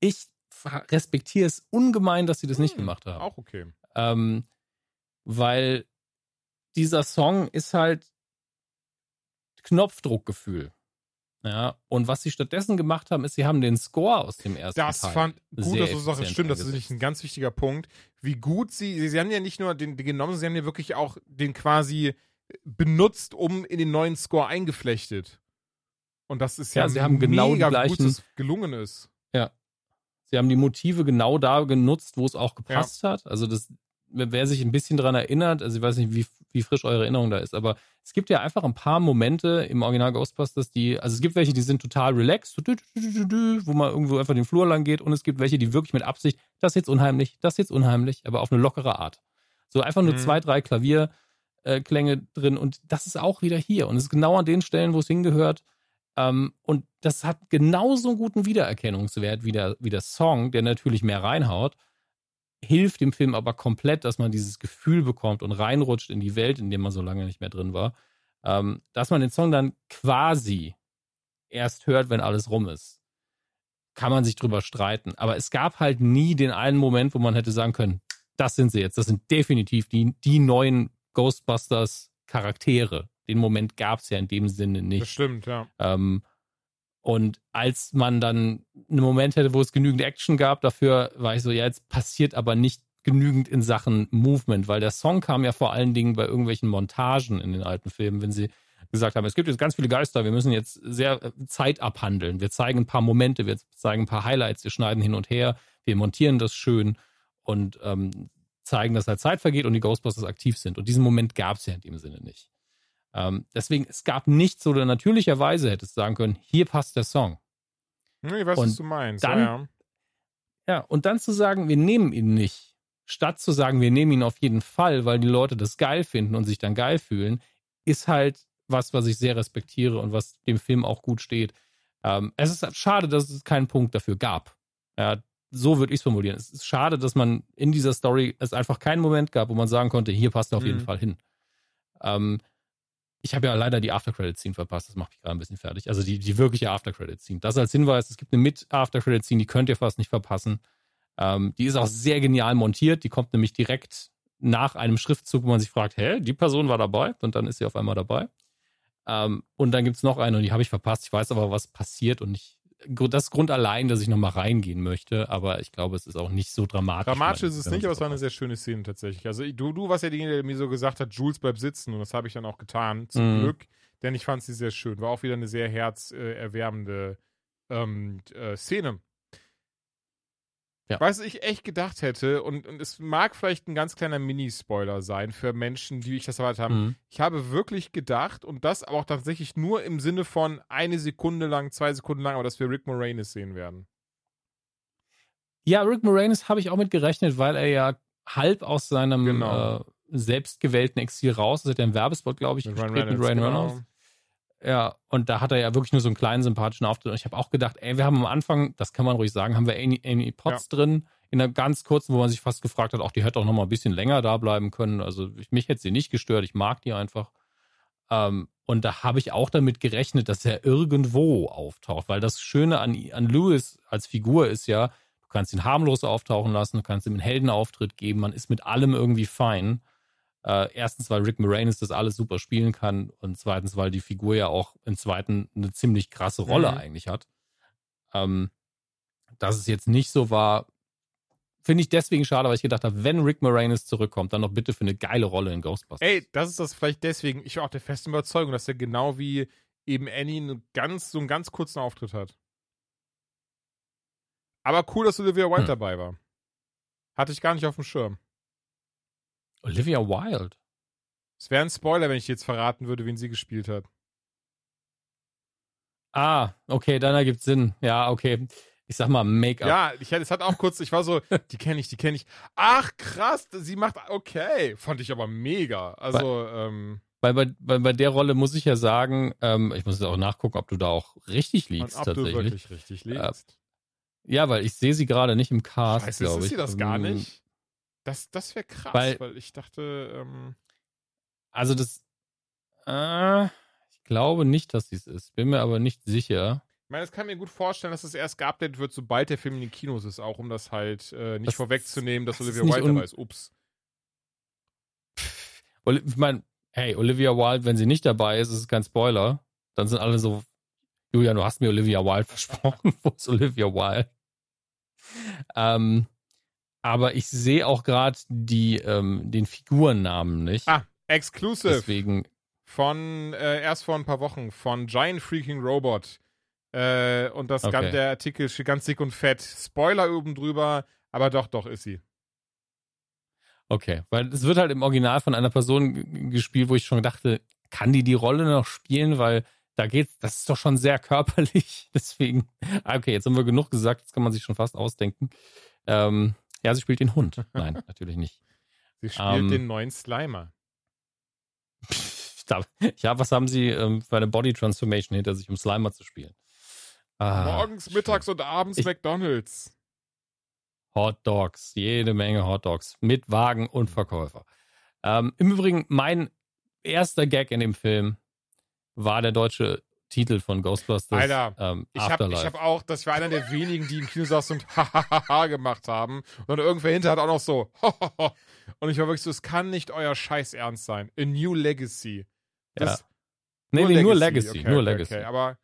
Ich respektiere es ungemein, dass sie das nicht hm, gemacht haben. Auch okay. Ähm, weil dieser Song ist halt Knopfdruckgefühl. Ja, und was sie stattdessen gemacht haben, ist, sie haben den Score aus dem ersten das Teil. Das fand gut, dass du sagst, stimmt, das ist nicht ein ganz wichtiger Punkt. Wie gut sie, sie haben ja nicht nur den, den genommen, sie haben ja wirklich auch den quasi benutzt, um in den neuen Score eingeflechtet. Und das ist ja, ja sie haben genau mega gleichen, gut, dass gelungen ist. Ja. Sie haben die Motive genau da genutzt, wo es auch gepasst ja. hat. Also das, wer sich ein bisschen daran erinnert, also ich weiß nicht, wie, wie frisch eure Erinnerung da ist, aber es gibt ja einfach ein paar Momente im Original Ghostbusters, die, also es gibt welche, die sind total relaxed, wo man irgendwo einfach den Flur lang geht und es gibt welche, die wirklich mit Absicht, das ist jetzt unheimlich, das ist jetzt unheimlich, aber auf eine lockere Art. So einfach nur mhm. zwei, drei Klavierklänge äh, drin und das ist auch wieder hier und es ist genau an den Stellen, wo es hingehört. Ähm, und das hat genauso einen guten Wiedererkennungswert wie der, wie der Song, der natürlich mehr reinhaut hilft dem Film aber komplett, dass man dieses Gefühl bekommt und reinrutscht in die Welt, in der man so lange nicht mehr drin war. Ähm, dass man den Song dann quasi erst hört, wenn alles rum ist. Kann man sich drüber streiten. Aber es gab halt nie den einen Moment, wo man hätte sagen können, das sind sie jetzt. Das sind definitiv die, die neuen Ghostbusters Charaktere. Den Moment gab es ja in dem Sinne nicht. Das stimmt, ja. Ähm, und als man dann einen Moment hätte, wo es genügend Action gab, dafür war ich so, ja, jetzt passiert aber nicht genügend in Sachen Movement, weil der Song kam ja vor allen Dingen bei irgendwelchen Montagen in den alten Filmen, wenn sie gesagt haben, es gibt jetzt ganz viele Geister, wir müssen jetzt sehr äh, Zeit abhandeln. Wir zeigen ein paar Momente, wir zeigen ein paar Highlights, wir schneiden hin und her, wir montieren das schön und ähm, zeigen, dass halt Zeit vergeht und die Ghostbusters aktiv sind. Und diesen Moment gab es ja in dem Sinne nicht. Ähm, deswegen, es gab nichts, du natürlicherweise hättest sagen können, hier passt der Song. Ich weiß, und was du meinst. Dann, ja, ja, und dann zu sagen, wir nehmen ihn nicht, statt zu sagen, wir nehmen ihn auf jeden Fall, weil die Leute das geil finden und sich dann geil fühlen, ist halt was, was ich sehr respektiere und was dem Film auch gut steht. Ähm, es ist schade, dass es keinen Punkt dafür gab. Ja, so würde ich es formulieren. Es ist schade, dass man in dieser Story es einfach keinen Moment gab, wo man sagen konnte, hier passt er auf mhm. jeden Fall hin. Ähm, ich habe ja leider die After-Credit-Scene verpasst, das macht mich gerade ein bisschen fertig. Also die, die wirkliche After-Credit-Scene. Das als Hinweis, es gibt eine Mit-After-Credit-Scene, die könnt ihr fast nicht verpassen. Ähm, die ist auch sehr genial montiert, die kommt nämlich direkt nach einem Schriftzug, wo man sich fragt, hä, die Person war dabei und dann ist sie auf einmal dabei. Ähm, und dann gibt es noch eine und die habe ich verpasst. Ich weiß aber, was passiert und ich das Grund allein, dass ich nochmal reingehen möchte, aber ich glaube, es ist auch nicht so dramatisch. Dramatisch ist es nicht, aber es war eine sehr schöne Szene tatsächlich. Also du, du warst ja derjenige, der mir so gesagt hat, Jules bleibt sitzen und das habe ich dann auch getan, zum mhm. Glück, denn ich fand sie sehr schön. War auch wieder eine sehr herzerwärmende ähm, äh, Szene. Ja. Was ich echt gedacht hätte, und, und es mag vielleicht ein ganz kleiner Mini-Spoiler sein für Menschen, die ich das erwartet haben. Mhm. Ich habe wirklich gedacht, und das aber auch tatsächlich nur im Sinne von eine Sekunde lang, zwei Sekunden lang, aber dass wir Rick Moranis sehen werden. Ja, Rick Moranis habe ich auch mit gerechnet, weil er ja halb aus seinem genau. äh, selbstgewählten Exil raus ist. Er hat ja einen Werbespot, glaube ich, mit Ryan Reynolds. Mit Ryan Reynolds. Genau. Ja, und da hat er ja wirklich nur so einen kleinen sympathischen Auftritt. Und ich habe auch gedacht, ey, wir haben am Anfang, das kann man ruhig sagen, haben wir Amy, Amy Potts ja. drin, in einer ganz kurzen, wo man sich fast gefragt hat, auch die hätte auch noch mal ein bisschen länger da bleiben können. Also ich, mich hätte sie nicht gestört, ich mag die einfach. Ähm, und da habe ich auch damit gerechnet, dass er irgendwo auftaucht, weil das Schöne an, an Lewis als Figur ist ja, du kannst ihn harmlos auftauchen lassen, du kannst ihm einen Heldenauftritt geben, man ist mit allem irgendwie fein. Äh, erstens, weil Rick Moranis das alles super spielen kann und zweitens, weil die Figur ja auch im zweiten eine ziemlich krasse Rolle mhm. eigentlich hat. Ähm, dass es jetzt nicht so war, finde ich deswegen schade, weil ich gedacht habe, wenn Rick Moranis zurückkommt, dann noch bitte für eine geile Rolle in Ghostbusters. Ey, das ist das vielleicht deswegen. Ich war auch der festen Überzeugung, dass er genau wie eben Annie einen ganz, so einen ganz kurzen Auftritt hat. Aber cool, dass Olivia White hm. dabei war. Hatte ich gar nicht auf dem Schirm. Olivia Wilde. Es wäre ein Spoiler, wenn ich jetzt verraten würde, wen sie gespielt hat. Ah, okay, dann ergibt Sinn. Ja, okay. Ich sag mal Make-up. Ja, ich, es hat auch kurz, ich war so, die kenne ich, die kenne ich. Ach, krass, sie macht, okay. Fand ich aber mega. Also, bei, ähm. Weil bei, bei, bei der Rolle muss ich ja sagen, ähm, ich muss auch nachgucken, ob du da auch richtig liegst. Ob tatsächlich. du wirklich richtig liegst. Äh, ja, weil ich sehe sie gerade nicht im Cast, glaube ich. Ist sie das gar ähm, nicht? Das, das wäre krass, weil, weil, ich dachte, ähm, Also das, äh, ich glaube nicht, dass sie es ist. Bin mir aber nicht sicher. Ich meine, es kann mir gut vorstellen, dass es erst geupdatet wird, sobald der Film in den Kinos ist, auch um das halt äh, nicht Das- vorwegzunehmen, dass das Olivia Wilde dabei ist. Ups. Ich meine, hey, Olivia Wilde, wenn sie nicht dabei ist, ist es kein Spoiler. Dann sind alle so, Julian, du hast mir Olivia Wilde versprochen. Wo ist Olivia Wilde? Ähm, aber ich sehe auch gerade die ähm, den Figurennamen nicht. Ah, Exclusive Deswegen, von äh, erst vor ein paar Wochen von Giant Freaking Robot. Äh, und das Okay. gan- der Artikel steht ganz dick und fett. Spoiler oben drüber, aber doch, doch ist sie. okay, weil es wird halt im Original von einer Person gespielt, wo ich schon dachte, kann die die Rolle noch spielen, weil da geht's, das ist doch schon sehr körperlich. Deswegen, ah, okay, jetzt haben wir genug gesagt, jetzt kann man sich schon fast ausdenken. Ähm, ja, sie spielt den Hund. Nein, natürlich nicht. Sie spielt Ähm, den neuen Slimer. Ja, was haben sie ähm, für eine Body Transformation hinter sich, um Slimer zu spielen? Ah, Morgens, mittags und abends Ich- McDonalds. Hot Dogs, jede Menge Hot Dogs mit Wagen und Verkäufer. Ähm, Im Übrigen, mein erster Gag in dem Film war der deutsche Titel von Ghostbusters. Alter, ähm, Ich habe hab auch, das war einer der wenigen, die im Kino saßen und hahaha gemacht haben. Und dann irgendwer hinter hat auch noch so Und ich war wirklich so, es kann nicht euer Scheiß ernst sein. A New Legacy. Das, nee, nee, nur Legacy, Okay, nur okay, Legacy. Okay, aber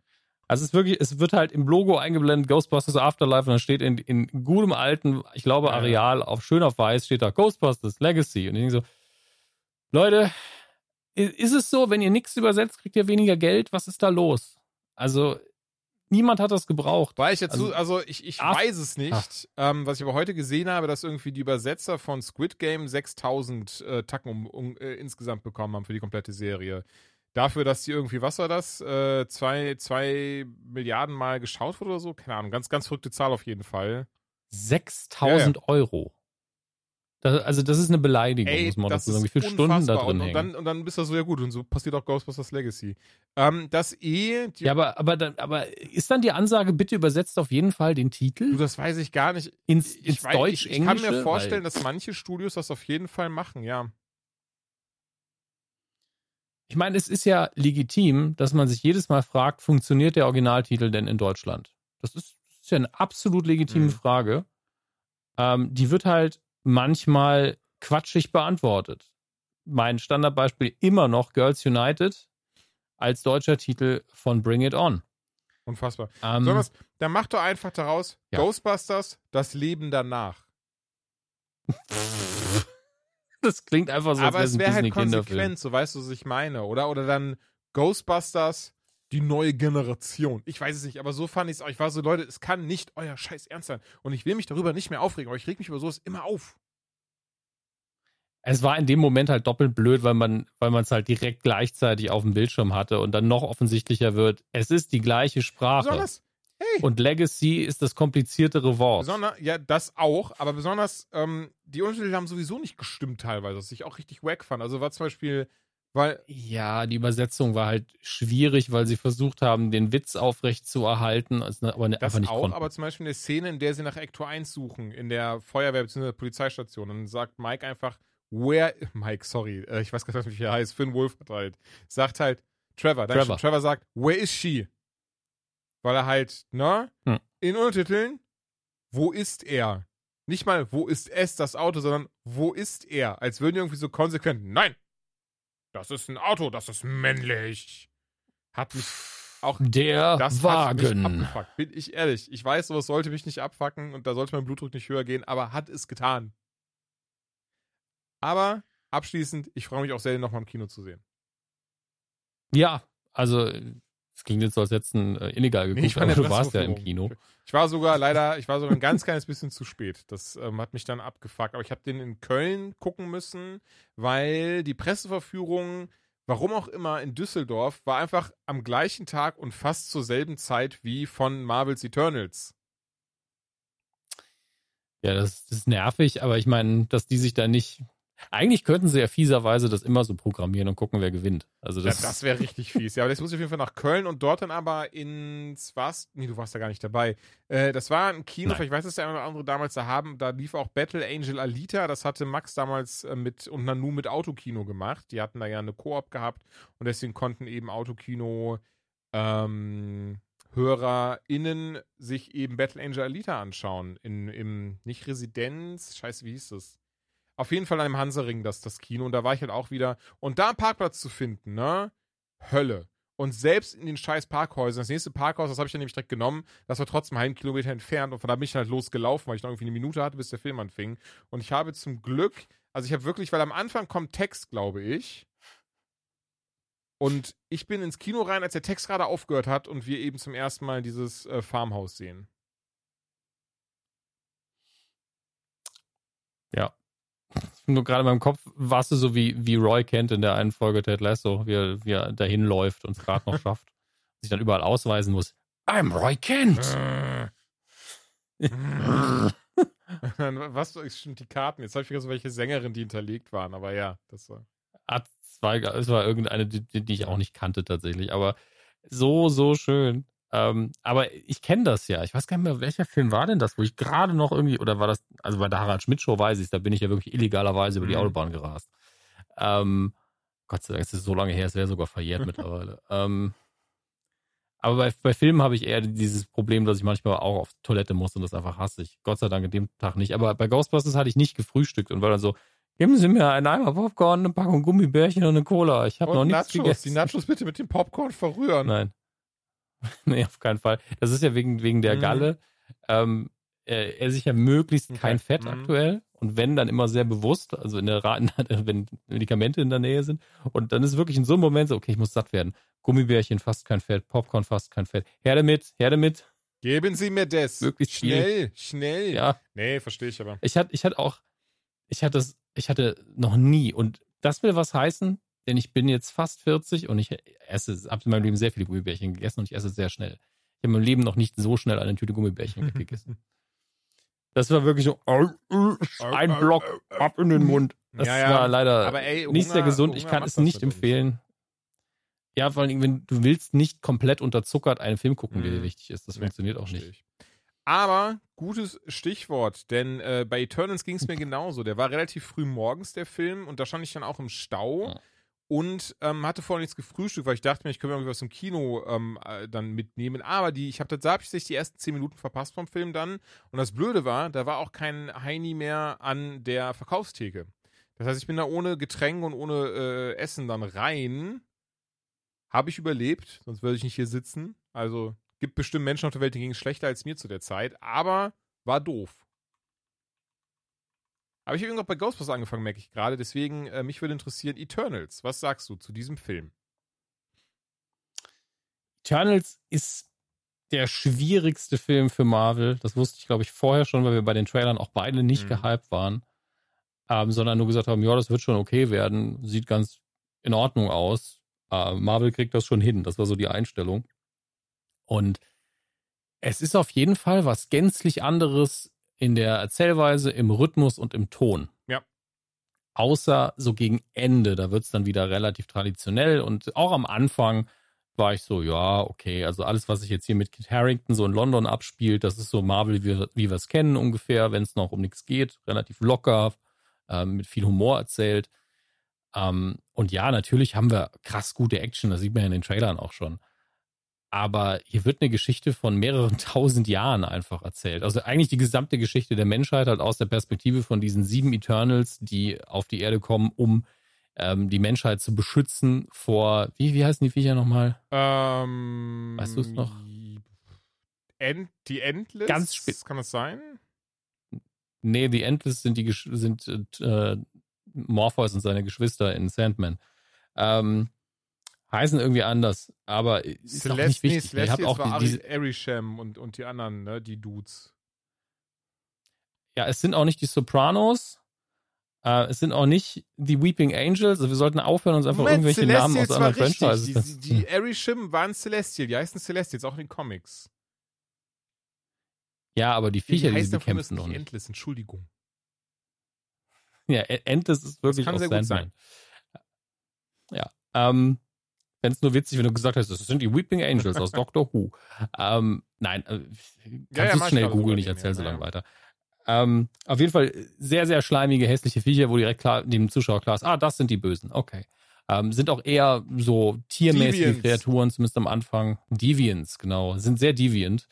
Also es ist wirklich, es wird halt im Logo eingeblendet, Ghostbusters Afterlife, und dann steht in, in gutem alten, ich glaube, Ja. Areal, auf schön auf weiß, steht da Ghostbusters Legacy. Und ich denke so, Leute, ist es so, wenn ihr nichts übersetzt, kriegt ihr weniger Geld? Was ist da los? Also, niemand hat das gebraucht. Weil ich jetzt Also- so, also ich, ich Ach. weiß es nicht. Ähm, was ich aber heute gesehen habe, dass irgendwie die Übersetzer von Squid Game 6000 äh, Tacken um, um, äh, insgesamt bekommen haben für die komplette Serie. Dafür, dass die irgendwie, was war das? Äh, zwei, zwei Milliarden Mal geschaut wurde oder so? Keine Ahnung. Ganz, ganz verrückte Zahl auf jeden Fall. 6000 Euro. Das, also, das ist eine Beleidigung, Ey, muss man dazu sagen. Wie viele Stunden da drin und, und, dann, und dann bist du so, ja gut, und so passiert auch Ghostbusters Legacy. Ähm, das eh, die, ja, aber, aber, dann, aber ist dann die Ansage, bitte übersetzt auf jeden Fall den du, Titel das weiß ich gar nicht. ins, Ich, ins weiß, ich, ich kann Deutsch-Englische? mir vorstellen, dass manche Studios das auf jeden Fall machen, ja. Ich meine, es ist ja legitim, dass man sich jedes Mal fragt, funktioniert der Originaltitel denn in Deutschland? Das ist, das ist ja eine absolut legitime Mhm. Frage. Ähm, die wird halt manchmal quatschig beantwortet. Mein Standardbeispiel immer noch Girls United als deutscher Titel von Bring It On. Unfassbar. Ähm, Sollen wir's- dann mach doch einfach daraus Ja. Ghostbusters, das Leben danach. das klingt einfach so, Aber als es wäre halt konsequent, so weißt du, was ich meine, oder? Oder dann Ghostbusters, die neue Generation. Ich weiß es nicht, aber so fand ich es auch. Ich war so, Leute, es kann nicht euer Scheiß ernst sein. Und ich will mich darüber nicht mehr aufregen, aber ich reg mich über sowas immer auf. Es war in dem Moment halt doppelt blöd, weil man, weil man es halt direkt gleichzeitig auf dem Bildschirm hatte und dann noch offensichtlicher wird, es ist die gleiche Sprache. Besonders, hey, Und Legacy ist das kompliziertere Wort. besonders, ja, das auch, aber besonders, ähm, die Untertitel haben sowieso nicht gestimmt teilweise, was ich auch richtig wack fand. Also war zum Beispiel, weil, Ja, die Übersetzung war halt schwierig, weil sie versucht haben, den Witz aufrecht zu erhalten, aber ne- Das einfach nicht auch, konnten. aber zum Beispiel eine Szene, in der sie nach Ector 1 suchen, in der Feuerwehr- bzw. Polizeistation. Und dann sagt Mike einfach, where, Mike, sorry, äh, ich weiß gar nicht, wie er heißt, Finn Wolfhard halt, sagt halt, Trevor, Trevor. Trevor. Trevor sagt, where is she? Weil er halt, ne, Hm. in Untertiteln, wo ist er? Nicht mal, wo ist es, das Auto, sondern wo ist er? Als würden die irgendwie so konsequent, nein, das ist ein Auto, das ist männlich. Hat mich auch Der das hat mich Wagen. abgefuckt, bin ich ehrlich. Ich weiß, sowas sollte mich nicht abfacken und da sollte mein Blutdruck nicht höher gehen, aber hat es getan. Aber abschließend, ich freue mich auch sehr, den nochmal im Kino zu sehen. Ja, also es klingt jetzt so, als hätten äh, illegal geguckt, Nee, ich aber du warst ja im. Kino. Ich war sogar leider, ich war sogar ein ganz kleines bisschen zu spät. Das ähm, hat mich dann abgefuckt. Aber ich habe den in Köln gucken müssen, weil die Presseverführung, warum auch immer, in Düsseldorf war einfach am gleichen Tag und fast zur selben Zeit wie von Marvel's Eternals. Ja, das, das ist nervig, aber ich meine, dass die sich da nicht Eigentlich könnten sie ja fieserweise das immer so programmieren und gucken, wer gewinnt. Also das, ja, das wäre richtig fies. Ja, aber jetzt muss ich auf jeden Fall nach Köln und dort dann aber ins was? Nee, du warst ja gar nicht dabei. Äh, das war ein Kino, Nein. vielleicht weiß es der eine oder andere damals da haben. Da lief auch Battle Angel Alita. Das hatte Max damals äh, mit und Nanu mit Autokino gemacht. Die hatten da ja eine Koop gehabt und deswegen konnten eben Autokino ähm, HörerInnen sich eben Battle Angel Alita anschauen. In, Im, nicht Residenz, scheiße, wie hieß das? Auf jeden Fall an dem Hansaring, das, das Kino. Und da war ich halt auch wieder. Und da einen Parkplatz zu finden, ne? Hölle. Und selbst in den scheiß Parkhäusern, das nächste Parkhaus, das habe ich dann nämlich direkt genommen, das war trotzdem einen Kilometer entfernt und von da bin ich halt losgelaufen, weil ich noch irgendwie eine Minute hatte, bis der Film anfing. Und ich habe zum Glück, also ich habe wirklich, weil am Anfang kommt Text, glaube ich. Und ich bin ins Kino rein, als der Text gerade aufgehört hat und wir eben zum ersten Mal dieses äh, Farmhaus sehen. Ja. Nur gerade in meinem Kopf warst du so wie, wie Roy kennt in der einen Folge Ted Lasso, wie er, wie er dahin läuft und es gerade noch schafft. Sich dann überall ausweisen muss. I'm Roy Kent. Was stimmt die Karten? Jetzt habe ich vergessen, welche Sängerin die hinterlegt waren, aber ja, das war. Es war irgendeine, die, die ich auch nicht kannte tatsächlich, aber so, so schön. Ähm, aber ich kenne das ja. Ich weiß gar nicht mehr, welcher Film war denn das, wo ich gerade noch irgendwie, oder war das, also bei der Harald Schmidt Show weiß ich da bin ich ja wirklich illegalerweise über die Mhm. Autobahn gerast. Ähm, Gott sei Dank ist es so lange her, es wäre sogar verjährt mittlerweile. Ähm, aber bei, bei Filmen habe ich eher dieses Problem, dass ich manchmal auch auf Toilette muss und das einfach hasse ich. Gott sei Dank an dem Tag nicht. Aber bei Ghostbusters hatte ich nicht gefrühstückt und war dann so, geben Sie mir einen Eimer Popcorn, eine Packung Gummibärchen und eine Cola. Ich habe noch nichts Nachos. gegessen. Die Nachos bitte mit dem Popcorn verrühren. Nein. nee, auf keinen Fall. Das ist ja wegen, wegen der Mhm. Galle. Ähm, er, er sich ja möglichst Okay. kein Fett Mhm. aktuell. Und wenn, dann immer sehr bewusst, also in der Ra wenn Medikamente in der Nähe sind. Und dann ist wirklich in so einem Moment so, okay, ich muss satt werden. Gummibärchen, fast kein Fett, Popcorn, fast kein Fett. Her damit, her damit. Geben Sie mir das. Möglichst viel. schnell, schnell. Ja, Nee, verstehe ich aber. ich hatte, ich hatte auch, ich hatte ich hatte noch nie. Und das will was heißen, denn ich bin jetzt fast 40 und ich esse, habe in meinem Leben sehr viele Gummibärchen gegessen und ich esse sehr schnell. Ich habe in meinem Leben noch nicht so schnell eine Tüte Gummibärchen gegessen. Das war wirklich so ein Block ab in den Mund. Das Ja, ja. war leider Aber ey, nicht sehr Hunger- gesund. Ich Hunger kann macht es nicht empfehlen. Ja, vor allem, wenn du willst nicht komplett unterzuckert einen Film gucken, der dir Mhm. wichtig ist. Das Nee, funktioniert auch nicht. ich. Aber gutes Stichwort, denn äh, bei Eternals ging es mir genauso. Der war relativ früh morgens, der Film, und da stand ich dann auch im Stau Ja. Und ähm, hatte vorher nichts gefrühstückt, weil ich dachte mir, ich könnte irgendwie was im Kino ähm, äh, dann mitnehmen. Aber die, ich habe tatsächlich die ersten zehn Minuten verpasst vom Film dann. Und das Blöde war, da war auch kein Heini mehr an der Verkaufstheke. Das heißt, ich bin da ohne Getränk und ohne äh, Essen dann rein. Habe ich überlebt, sonst würde ich nicht hier sitzen. Also gibt bestimmt Menschen auf der Welt, die ging es schlechter als mir zu der Zeit, aber war doof. Aber ich habe irgendwann bei Ghostbusters angefangen, merke ich gerade. Deswegen, äh, mich würde interessieren, Eternals. Was sagst du zu diesem Film? Eternals ist der schwierigste Film für Marvel. Das wusste ich, glaube ich, vorher schon, weil wir bei den Trailern auch beide nicht Mhm. gehypt waren. Ähm, sondern nur gesagt haben, ja, das wird schon okay werden. Sieht ganz in Ordnung aus. Äh, Marvel kriegt das schon hin. Das war so die Einstellung. Und es ist auf jeden Fall was gänzlich anderes in der Erzählweise, im Rhythmus und im Ton. Ja. Außer so gegen Ende, da wird es dann wieder relativ traditionell und auch am Anfang war ich so, ja, okay, also alles, was sich jetzt hier mit Kit Harrington so in London abspielt, das ist so Marvel, wie, wie wir es kennen ungefähr, wenn es noch um nichts geht, relativ locker, ähm, mit viel Humor erzählt. Ähm, und ja, natürlich haben wir krass gute Action, das sieht man ja in den Trailern auch schon. Aber hier wird eine Geschichte von mehreren tausend Jahren einfach erzählt. Also eigentlich die gesamte Geschichte der Menschheit halt aus der Perspektive von diesen sieben Eternals, die auf die Erde kommen, um ähm, die Menschheit zu beschützen vor, wie, wie heißen die Viecher nochmal? Ähm, Weißt du's noch? End, die Endless? Ganz spät- Kann das sein? Nee, The Endless sind die sind äh, Morpheus und seine Geschwister in Sandman. Ähm, heißen irgendwie anders, aber ist auch nicht wichtig. nee, ich habe auch die, diese, Ari- Arisham und, und die anderen, ne, die Dudes. ja, es sind auch nicht die Sopranos. Äh, es sind auch nicht die Weeping Angels. Also wir sollten aufhören, uns einfach Moment, irgendwelche Namen aus Celestials anderen. Franchises. Die, die Arisham waren Celestial, die heißen Celestials, auch in den Comics. ja, aber die Viecher, die, heißen sie bekämpfen noch nicht. Endless, Entschuldigung. ja, Entes ist wirklich das kann sehr Sandman. gut sein. Ja, ähm, wenn es nur witzig, wenn du gesagt hast, das sind die Weeping Angels aus Doctor Who. Ähm, nein, äh, kannst ja, ja, schnell googeln, ich erzähle so lange weiter. Ähm, auf jeden Fall sehr, sehr schleimige, hässliche Viecher, wo direkt klar, dem Zuschauer klar ist, ah, das sind die Bösen, okay. Ähm, sind auch eher so tiermäßige Deviants. Kreaturen, zumindest am Anfang. Deviants, genau. Sind sehr deviant.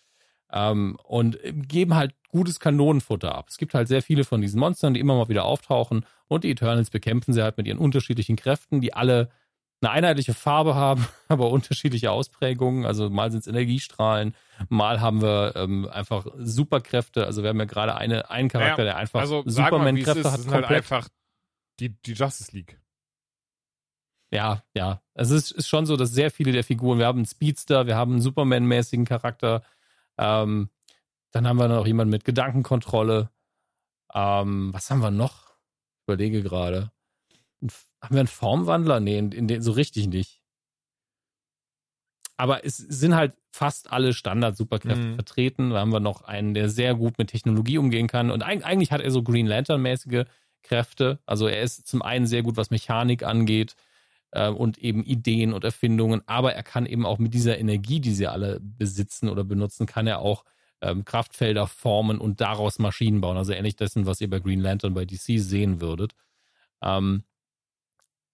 Ähm, und geben halt gutes Kanonenfutter ab. Es gibt halt sehr viele von diesen Monstern, die immer mal wieder auftauchen und die Eternals bekämpfen sie halt mit ihren unterschiedlichen Kräften, die alle eine einheitliche Farbe haben, aber unterschiedliche Ausprägungen. Also mal sind es Energiestrahlen, mal haben wir ähm, einfach Superkräfte. Also wir haben ja gerade eine, einen Charakter, ja, der einfach also, Superman-Kräfte hat. Das ist halt einfach die, die Justice League. Ja, ja. Also es ist schon so, dass sehr viele der Figuren, wir haben einen Speedster, wir haben einen Superman-mäßigen Charakter, ähm, dann haben wir noch jemanden mit Gedankenkontrolle. Ähm, was haben wir noch? Ich überlege gerade. Haben wir einen Formwandler? Nee, in, in den, so richtig nicht. Aber es sind halt fast alle Standard-Superkräfte mhm. vertreten. Da haben wir noch einen, der sehr gut mit Technologie umgehen kann. Und eigentlich hat er so Green Lantern-mäßige Kräfte. Also er ist zum einen sehr gut, was Mechanik angeht äh, und eben Ideen und Erfindungen. Aber er kann eben auch mit dieser Energie, die sie alle besitzen oder benutzen, kann er auch ähm, Kraftfelder formen und daraus Maschinen bauen. Also ähnlich dessen, was ihr bei Green Lantern bei DC sehen würdet. Ähm,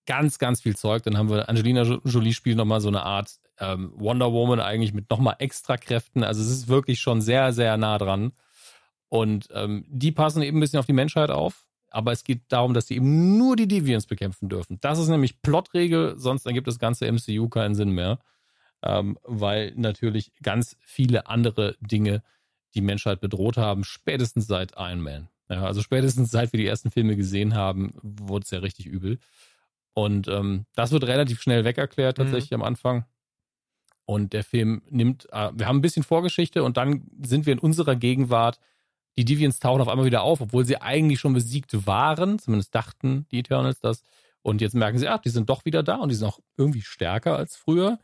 ganz, ganz viel Zeug. Dann haben wir Angelina Jolie spielt nochmal so eine Art ähm, Wonder Woman eigentlich mit nochmal extra Kräften. Also es ist wirklich schon sehr, sehr nah dran. Und ähm, die passen eben ein bisschen auf die Menschheit auf. Aber es geht darum, dass sie eben nur die Deviants bekämpfen dürfen. Das ist nämlich Plotregel, sonst ergibt das ganze MCU keinen Sinn mehr. Ähm, weil natürlich ganz viele andere Dinge die Menschheit bedroht haben, spätestens seit Iron Man. Ja, also spätestens seit wir die ersten Filme gesehen haben, wurde es ja richtig übel. Und ähm, das wird relativ schnell wegerklärt mhm. tatsächlich mhm. am Anfang. Und der Film nimmt, äh, wir haben ein bisschen Vorgeschichte und dann sind wir in unserer Gegenwart. Die Deviants tauchen auf einmal wieder auf, obwohl sie eigentlich schon besiegt waren. Zumindest dachten die Eternals das. Und jetzt merken sie, ach, die sind doch wieder da und die sind auch irgendwie stärker als früher.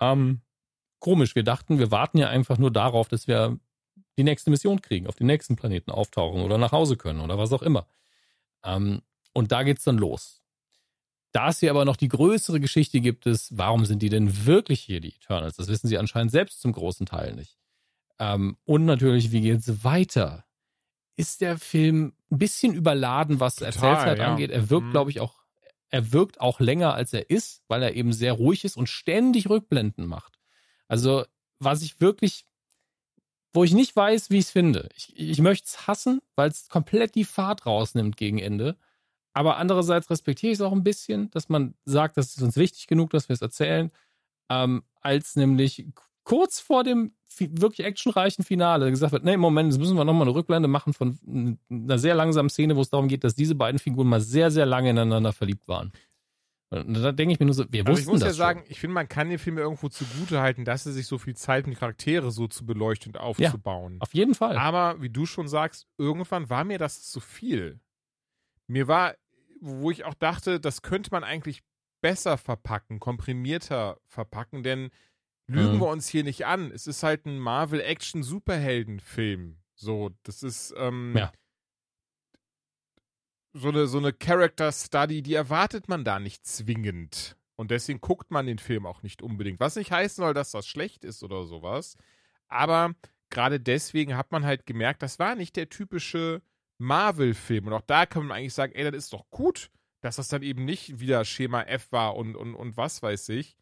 Ähm, komisch, wir dachten, wir warten ja einfach nur darauf, dass wir die nächste Mission kriegen, auf den nächsten Planeten auftauchen oder nach Hause können oder was auch immer. Ähm, und da geht's dann los. Da es hier aber noch die größere Geschichte gibt, ist, warum sind die denn wirklich hier, die Eternals? Das wissen sie anscheinend selbst zum großen Teil nicht. Ähm, und natürlich, wie geht's weiter? Ist der Film ein bisschen überladen, was Total, Erzählzeit ja. angeht? Er wirkt, mhm. glaube ich, auch, er wirkt auch länger, als er ist, weil er eben sehr ruhig ist und ständig Rückblenden macht. Also, was ich wirklich, wo ich nicht weiß, wie ich es finde. Ich, ich möchte es hassen, weil es komplett die Fahrt rausnimmt gegen Ende. Aber andererseits respektiere ich es auch ein bisschen, dass man sagt, das ist uns wichtig genug, dass wir es erzählen, ähm, als nämlich kurz vor dem wirklich actionreichen Finale gesagt wird, nee, Moment, jetzt müssen wir nochmal eine Rückblende machen von einer sehr langsamen Szene, wo es darum geht, dass diese beiden Figuren mal sehr, sehr lange ineinander verliebt waren. Und da denke ich mir nur so, wir wussten also ich muss das ja sagen, schon. ich finde, man kann den Film irgendwo zugute halten, dass er sich so viel Zeit, die Charaktere so zu beleuchten und aufzubauen. Ja, auf jeden Fall. Aber wie du schon sagst, irgendwann war mir das zu viel. Mir war wo ich auch dachte, das könnte man eigentlich besser verpacken, komprimierter verpacken, denn lügen mhm. wir uns hier nicht an. Es ist halt ein Marvel-Action-Superhelden-Film. So, das ist ähm, ja. so eine, so eine Character-Study, die erwartet man da nicht zwingend. Und deswegen guckt man den Film auch nicht unbedingt. Was nicht heißen soll, dass das schlecht ist oder sowas. Aber gerade deswegen hat man halt gemerkt, das war nicht der typische Marvel-Film. Und auch da kann man eigentlich sagen, ey, das ist doch gut, dass das dann eben nicht wieder Schema F war und, und, und was weiß ich.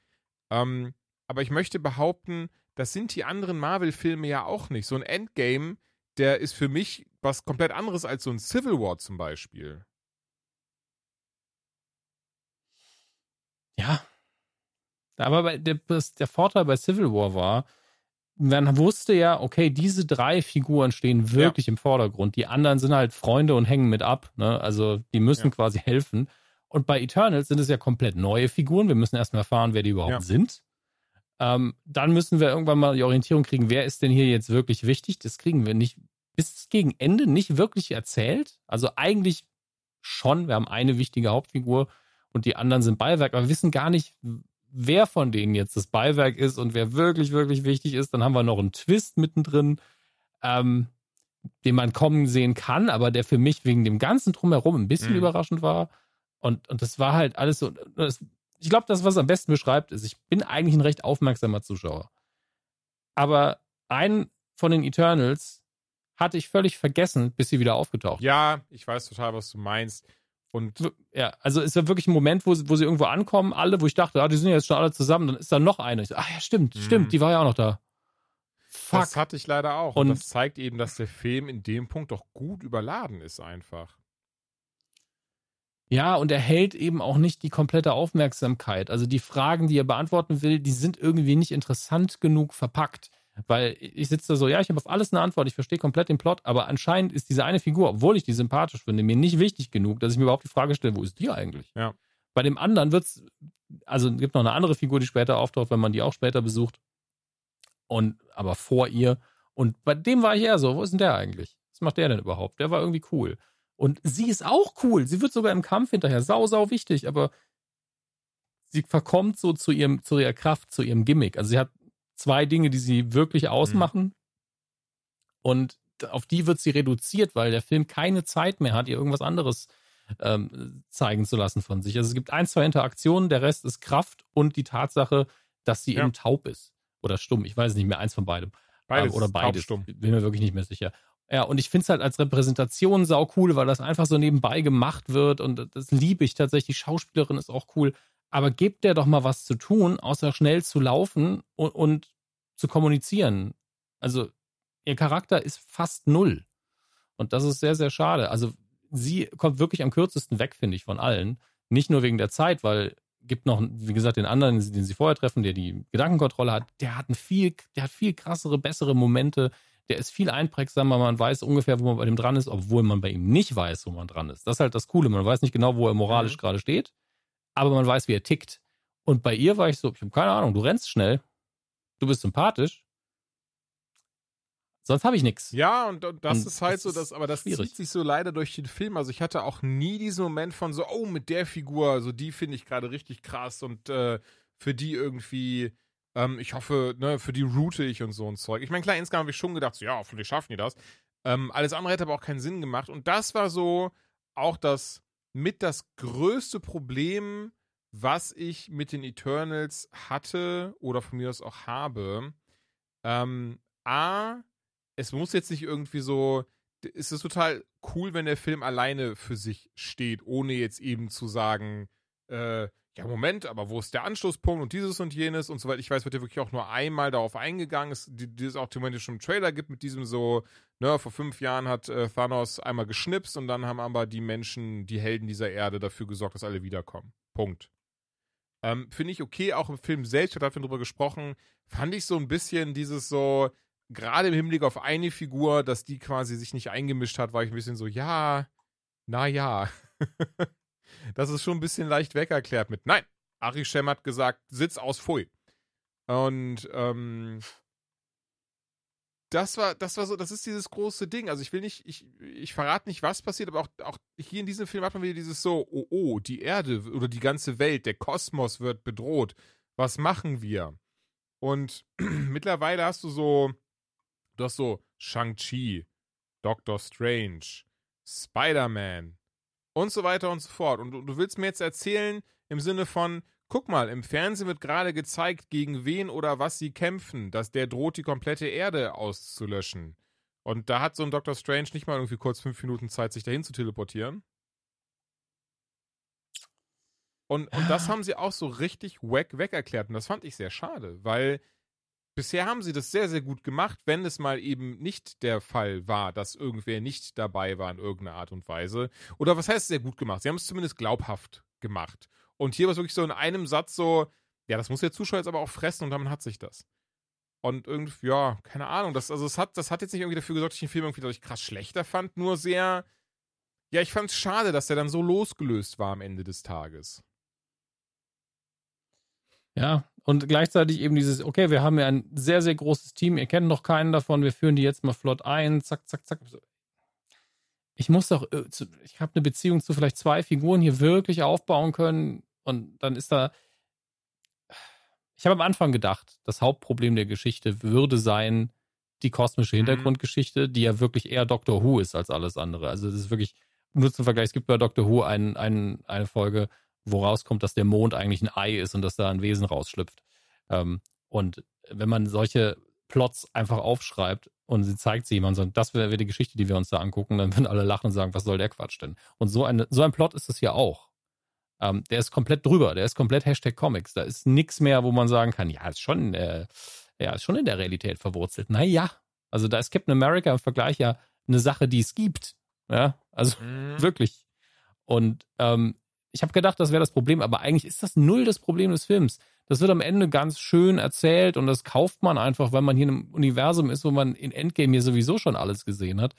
Ähm, aber ich möchte behaupten, das sind die anderen Marvel-Filme ja auch nicht. So ein Endgame, der ist für mich was komplett anderes als so ein Civil War zum Beispiel. Ja. Aber der, der Vorteil bei Civil War war, man wusste ja, okay, diese drei Figuren stehen wirklich ja. im Vordergrund. Die anderen sind halt Freunde und hängen mit ab. Ne? Also die müssen ja. quasi helfen. Und bei Eternals sind es ja komplett neue Figuren. Wir müssen erstmal erfahren, wer die überhaupt ja. sind. Ähm, dann müssen wir irgendwann mal die Orientierung kriegen, wer ist denn hier jetzt wirklich wichtig. Das kriegen wir nicht bis gegen Ende nicht wirklich erzählt. Also eigentlich schon. Wir haben eine wichtige Hauptfigur und die anderen sind Beiwerk, aber wir wissen gar nicht, wer von denen jetzt das Beiwerk ist und wer wirklich, wirklich wichtig ist. Dann haben wir noch einen Twist mittendrin. Ähm, den man kommen sehen kann, aber der für mich wegen dem ganzen Drumherum ein bisschen mhm. überraschend war. Und, und das war halt alles so. Das, ich glaube, das, was am besten beschreibt, ist, ich bin eigentlich ein recht aufmerksamer Zuschauer. Aber einen von den Eternals hatte ich völlig vergessen, bis sie wieder aufgetaucht. Ja, ich weiß total, was du meinst. Und ja, also ist ja wirklich ein Moment, wo sie, wo sie irgendwo ankommen, alle, wo ich dachte, ah, die sind jetzt schon alle zusammen, dann ist da noch eine. Ich so, ach ja, stimmt, mhm. stimmt, die war ja auch noch da. Fuck. Das hatte ich leider auch. Und, und das zeigt eben, dass der Film in dem Punkt doch gut überladen ist, einfach. Ja, und er hält eben auch nicht die komplette Aufmerksamkeit. Also die Fragen, die er beantworten will, die sind irgendwie nicht interessant genug verpackt. Weil ich sitze da so, ja, ich habe auf alles eine Antwort, ich verstehe komplett den Plot, aber anscheinend ist diese eine Figur, obwohl ich die sympathisch finde, mir nicht wichtig genug, dass ich mir überhaupt die Frage stelle, wo ist die eigentlich? Ja. Bei dem anderen wird's, also es gibt noch eine andere Figur, die später auftaucht, wenn man die auch später besucht. Und, aber vor ihr. Und bei dem war ich eher so, wo ist denn der eigentlich? Was macht der denn überhaupt? Der war irgendwie cool. Und sie ist auch cool. Sie wird sogar im Kampf hinterher sau, sau wichtig, aber sie verkommt so zu ihrem, zu ihrer Kraft, zu ihrem Gimmick. Also sie hat zwei Dinge, die sie wirklich ausmachen. Mhm. Und auf die wird sie reduziert, weil der Film keine Zeit mehr hat, ihr irgendwas anderes ähm, zeigen zu lassen von sich. Also es gibt ein, zwei Interaktionen, der Rest ist Kraft und die Tatsache, dass sie ja. eben taub ist. Oder stumm, ich weiß nicht mehr, eins von beidem. Beides. Ähm, oder beides. Taub, Bin mir wirklich nicht mehr sicher. Ja, und ich finde es halt als Repräsentation sau cool, weil das einfach so nebenbei gemacht wird und das liebe ich tatsächlich. Die Schauspielerin ist auch cool. Aber gebt der doch mal was zu tun, außer schnell zu laufen und, und zu kommunizieren. Also ihr Charakter ist fast null. Und das ist sehr, sehr schade. Also sie kommt wirklich am kürzesten weg, finde ich, von allen. Nicht nur wegen der Zeit, weil gibt noch, wie gesagt, den anderen, den sie vorher treffen, der die Gedankenkontrolle hat, der hat ein viel, der hat viel krassere, bessere Momente der ist viel einprägsamer, man weiß ungefähr, wo man bei dem dran ist, obwohl man bei ihm nicht weiß, wo man dran ist. Das ist halt das Coole. Man weiß nicht genau, wo er moralisch mhm. gerade steht, aber man weiß, wie er tickt. Und bei ihr war ich so, ich habe keine Ahnung, du rennst schnell, du bist sympathisch, sonst habe ich nichts. Ja, und, und das und ist halt das so, dass, aber das schwierig. zieht sich so leider durch den Film. Also ich hatte auch nie diesen Moment von so, oh, mit der Figur, also die finde ich gerade richtig krass und äh, für die irgendwie ähm, ich hoffe, ne, für die route ich und so ein Zeug. Ich meine, klar, insgesamt habe ich schon gedacht, so, ja, hoffentlich schaffen die das. Ähm, alles andere hätte aber auch keinen Sinn gemacht. Und das war so auch das mit das größte Problem, was ich mit den Eternals hatte oder von mir aus auch habe. Ähm, A, es muss jetzt nicht irgendwie so. Es ist total cool, wenn der Film alleine für sich steht, ohne jetzt eben zu sagen, äh, ja, Moment, aber wo ist der Anschlusspunkt und dieses und jenes und soweit ich weiß, wird ja wirklich auch nur einmal darauf eingegangen, es, die es auch theoretisch schon im Trailer gibt mit diesem so, ne, vor fünf Jahren hat äh, Thanos einmal geschnipst und dann haben aber die Menschen, die Helden dieser Erde dafür gesorgt, dass alle wiederkommen. Punkt. Ähm, Finde ich okay, auch im Film selbst, ich habe darüber gesprochen, fand ich so ein bisschen dieses so, gerade im Hinblick auf eine Figur, dass die quasi sich nicht eingemischt hat, war ich ein bisschen so, ja, na ja. das ist schon ein bisschen leicht wegerklärt mit, nein, Arishem hat gesagt, Sitz aus Pfui. Und ähm, das war, das war so, das ist dieses große Ding. Also ich will nicht, ich, ich verrate nicht, was passiert, aber auch, auch hier in diesem Film hat man wieder dieses so, oh, oh, die Erde oder die ganze Welt, der Kosmos wird bedroht. Was machen wir? Und mittlerweile hast du so, du hast so Shang-Chi, Doctor Strange, Spider-Man, und so weiter und so fort. Und du, du willst mir jetzt erzählen im Sinne von, guck mal, im Fernsehen wird gerade gezeigt, gegen wen oder was sie kämpfen, dass der droht, die komplette Erde auszulöschen. Und da hat so ein Dr. Strange nicht mal irgendwie kurz fünf Minuten Zeit, sich dahin zu teleportieren. Und, und das haben sie auch so richtig wack weg erklärt. Und das fand ich sehr schade, weil bisher haben sie das sehr, sehr gut gemacht, wenn es mal eben nicht der Fall war, dass irgendwer nicht dabei war in irgendeiner Art und Weise. Oder was heißt sehr gut gemacht? Sie haben es zumindest glaubhaft gemacht. Und hier war es wirklich so in einem Satz so, ja, das muss der Zuschauer jetzt aber auch fressen und damit hat sich das. Und irgendwie, ja, keine Ahnung, das, also es hat, das hat jetzt nicht irgendwie dafür gesorgt, dass ich den Film irgendwie dadurch krass schlechter fand, nur sehr, ja, ich fand es schade, dass der dann so losgelöst war am Ende des Tages. Ja, und gleichzeitig eben dieses, okay, wir haben ja ein sehr, sehr großes Team, ihr kennt noch keinen davon, wir führen die jetzt mal flott ein, zack, zack, zack. Ich muss doch, äh, ich habe eine Beziehung zu vielleicht zwei Figuren hier wirklich aufbauen können und dann ist da, ich habe am Anfang gedacht, das Hauptproblem der Geschichte würde sein, die kosmische Mhm. Hintergrundgeschichte, die ja wirklich eher Doctor Who ist als alles andere. Also das ist wirklich, nur zum Vergleich, es gibt bei Doctor Who ein, ein, eine Folge, wo rauskommt, dass der Mond eigentlich ein Ei ist und dass da ein Wesen rausschlüpft. Ähm, und wenn man solche Plots einfach aufschreibt und sie zeigt sie jemandem, sagt, das wäre wär die Geschichte, die wir uns da angucken, dann würden alle lachen und sagen, was soll der Quatsch denn? Und so, eine, so ein Plot ist es hier auch. Ähm, der ist komplett drüber, der ist komplett Hashtag Comics. Da ist nichts mehr, wo man sagen kann, ja, ist schon, äh, ja, ist schon in der Realität verwurzelt. Naja, also da ist Captain America im Vergleich ja eine Sache, die es gibt. Ja, also Mhm. wirklich. Und ähm, ich habe gedacht, das wäre das Problem, aber eigentlich ist das null das Problem des Films. Das wird am Ende ganz schön erzählt und das kauft man einfach, weil man hier in einem Universum ist, wo man in Endgame hier sowieso schon alles gesehen hat.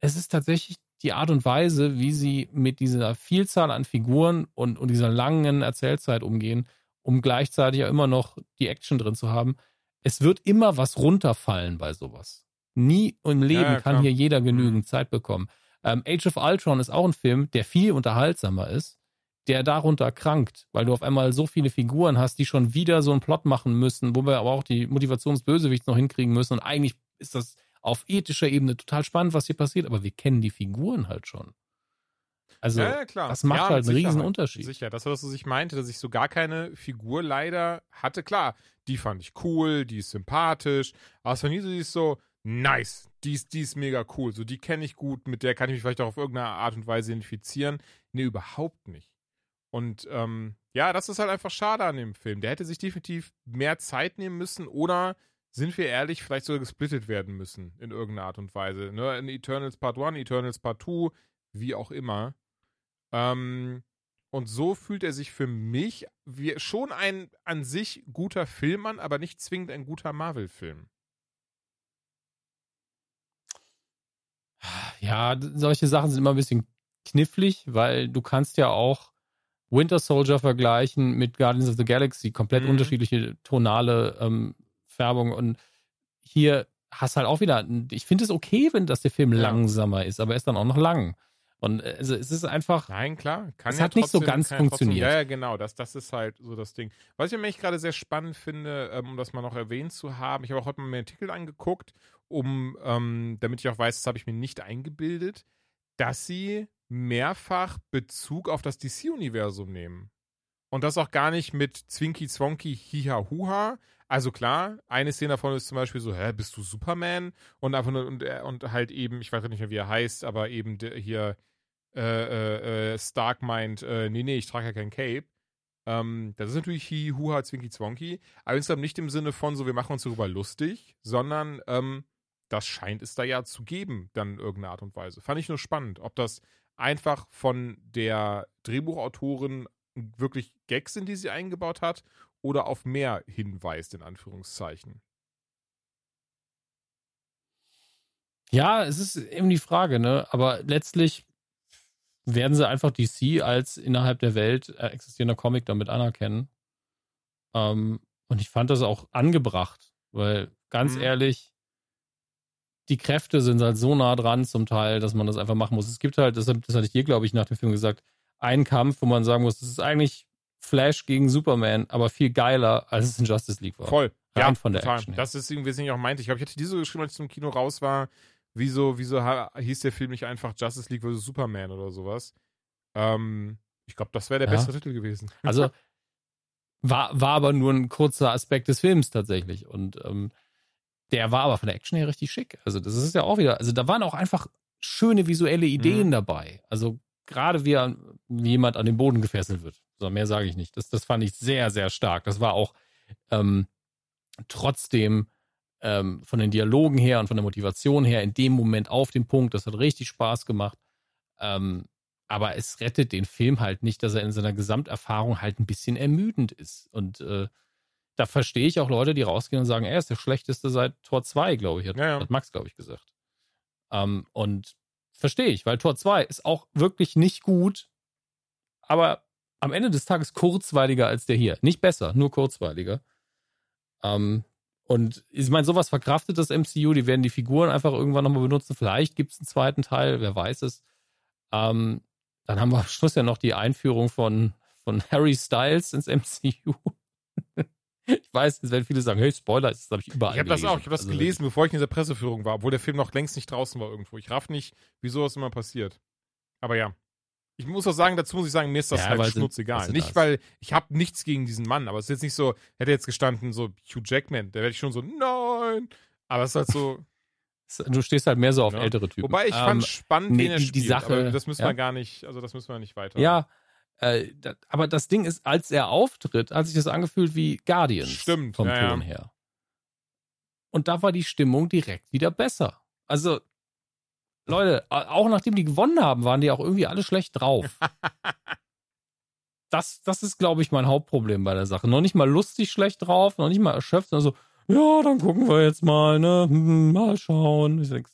Es ist tatsächlich die Art und Weise, wie sie mit dieser Vielzahl an Figuren und, und dieser langen Erzählzeit umgehen, um gleichzeitig ja immer noch die Action drin zu haben. Es wird immer was runterfallen bei sowas. Nie im Leben Ja, kann hier jeder genügend Zeit bekommen. Ähm, Age of Ultron ist auch ein Film, der viel unterhaltsamer ist, der darunter krankt, weil du auf einmal so viele Figuren hast, die schon wieder so einen Plot machen müssen, wo wir aber auch die Motivation des Bösewichts noch hinkriegen müssen. Und eigentlich ist das auf ethischer Ebene total spannend, was hier passiert, aber wir kennen die Figuren halt schon. Also, ja, ja, klar. das macht ja, halt einen riesen. Unterschied. Sicher, das war das, was ich meinte, dass ich so gar keine Figur leider hatte. Klar, die fand ich cool, die ist sympathisch, aber es war nie so, die ist so, nice, die ist, die ist mega cool, so die kenne ich gut, mit der kann ich mich vielleicht auch auf irgendeine Art und Weise identifizieren. Nee, überhaupt nicht. Und ähm, ja, das ist halt einfach schade an dem Film. Der hätte sich definitiv mehr Zeit nehmen müssen oder, sind wir ehrlich, vielleicht sogar gesplittet werden müssen in irgendeiner Art und Weise. Ne? In Eternals Part 1, Eternals Part 2, wie auch immer. Ähm, und so fühlt er sich für mich wie schon ein an sich guter Film an, aber nicht zwingend ein guter Marvel-Film. Ja, solche Sachen sind immer ein bisschen knifflig, weil du kannst ja auch Winter Soldier vergleichen mit Guardians of the Galaxy, komplett Mhm. unterschiedliche tonale ähm, Färbung und hier hast halt auch wieder, ich finde es okay, wenn das der Film Ja. langsamer ist, aber er ist dann auch noch lang. Und äh, also es ist einfach, Nein, klar. Kann Es ja hat nicht so trotzdem- ganz trotzdem- funktioniert. Ja, ja, genau. Das, das ist halt so das Ding. Was ich nämlich gerade sehr spannend finde, ähm, um das mal noch erwähnt zu haben, ich habe auch heute mal mir einen Artikel angeguckt, um, ähm, damit ich auch weiß, das habe ich mir nicht eingebildet, dass sie mehrfach Bezug auf das DC-Universum nehmen. Und das auch gar nicht mit Zwinky Zwonky Hiha Huha. Also klar, eine Szene davon ist zum Beispiel so, hä, bist du Superman? Und einfach nur, und, äh, und halt eben, ich weiß nicht mehr, wie er heißt, aber eben hier äh, äh, äh, Stark meint, äh, nee, nee, ich trage ja kein Cape. Ähm, das ist natürlich Hi, Huha, Zwinky Zwonky. Aber insgesamt nicht im Sinne von so, wir machen uns darüber lustig, sondern ähm, das scheint es da ja zu geben, dann in irgendeiner Art und Weise. Fand ich nur spannend, ob das einfach von der Drehbuchautorin wirklich Gags sind, die sie eingebaut hat, oder auf mehr hinweist, in Anführungszeichen. ja, es ist eben die Frage, ne? Aber letztlich werden sie einfach DC als innerhalb der Welt äh, existierender Comic damit anerkennen. Ähm, und ich fand das auch angebracht, weil ganz Mhm. ehrlich, die Kräfte sind halt so nah dran zum Teil, dass man das einfach machen muss. Es gibt halt, das, das hatte ich dir, glaube ich, nach dem Film gesagt, einen Kampf, wo man sagen muss, das ist eigentlich Flash gegen Superman, aber viel geiler, als es in Justice League war. Voll. Rein ja, von der total. Action her. Das ist irgendwie, was ich auch meinte. Ich glaube, ich hatte diese geschrieben, als ich zum Kino raus war. Wieso, wieso hieß der Film nicht einfach Justice League vs. Superman oder sowas? Ähm, ich glaube, das wäre der Ja. bessere Titel gewesen. Also war, war aber nur ein kurzer Aspekt des Films tatsächlich. Und ähm, der war aber von der Action her richtig schick. Also das ist ja auch wieder, also da waren auch einfach schöne visuelle Ideen Mhm. dabei. Also gerade wie, wie jemand an den Boden gefesselt wird. So, mehr sage ich nicht. Das, das fand ich sehr, sehr stark. Das war auch ähm, trotzdem ähm, von den Dialogen her und von der Motivation her in dem Moment auf den Punkt. Das hat richtig Spaß gemacht. Ähm, aber es rettet den Film halt nicht, dass er in seiner Gesamterfahrung halt ein bisschen ermüdend ist. Und äh, da verstehe ich auch Leute, die rausgehen und sagen, er ist der schlechteste seit Tor 2, glaube ich, hat, Ja, ja. hat Max, glaube ich, gesagt. Ähm, und verstehe ich, weil Tor 2 ist auch wirklich nicht gut, aber am Ende des Tages kurzweiliger als der hier. Nicht besser, nur kurzweiliger. Ähm, und ich meine, sowas verkraftet das MCU, die werden die Figuren einfach irgendwann nochmal benutzen. Vielleicht gibt es einen zweiten Teil, wer weiß es. Ähm, dann haben wir am Schluss ja noch die Einführung von, von Harry Styles ins MCU. Ich weiß, es werden viele sagen, hey, Spoiler, das habe ich überall Ich habe das auch, ich habe das Also, gelesen, bevor ich in dieser Presseführung war, obwohl der Film noch längst nicht draußen war irgendwo. Ich raff nicht, wieso das immer passiert. Aber ja. Ich muss auch sagen, dazu muss ich sagen, mir ist das Ja, halt sie Nicht, weil ich habe nichts gegen diesen Mann, aber es ist jetzt nicht so, hätte jetzt gestanden, so Hugh Jackman, der werde ich schon so, nein. Aber es ist halt so, Du stehst halt mehr so auf Ja. ältere Typen. wobei ich Ähm, fand spannend, nee, wen er die- die spielt, Sache- aber das müssen ja. wir gar nicht, also das müssen wir nicht weiter. Ja, äh, da, aber das Ding ist, als er auftritt, hat sich das angefühlt wie Guardians Stimmt, vom ja. Ton her. Und da war die Stimmung direkt wieder besser. Also, Leute, auch nachdem die gewonnen haben, waren die auch irgendwie alle schlecht drauf. das, das ist, glaube ich, mein Hauptproblem bei der Sache. Noch nicht mal lustig schlecht drauf, noch nicht mal erschöpft, sondern so, ja, dann gucken wir jetzt mal, ne, hm, mal schauen. Ich denk,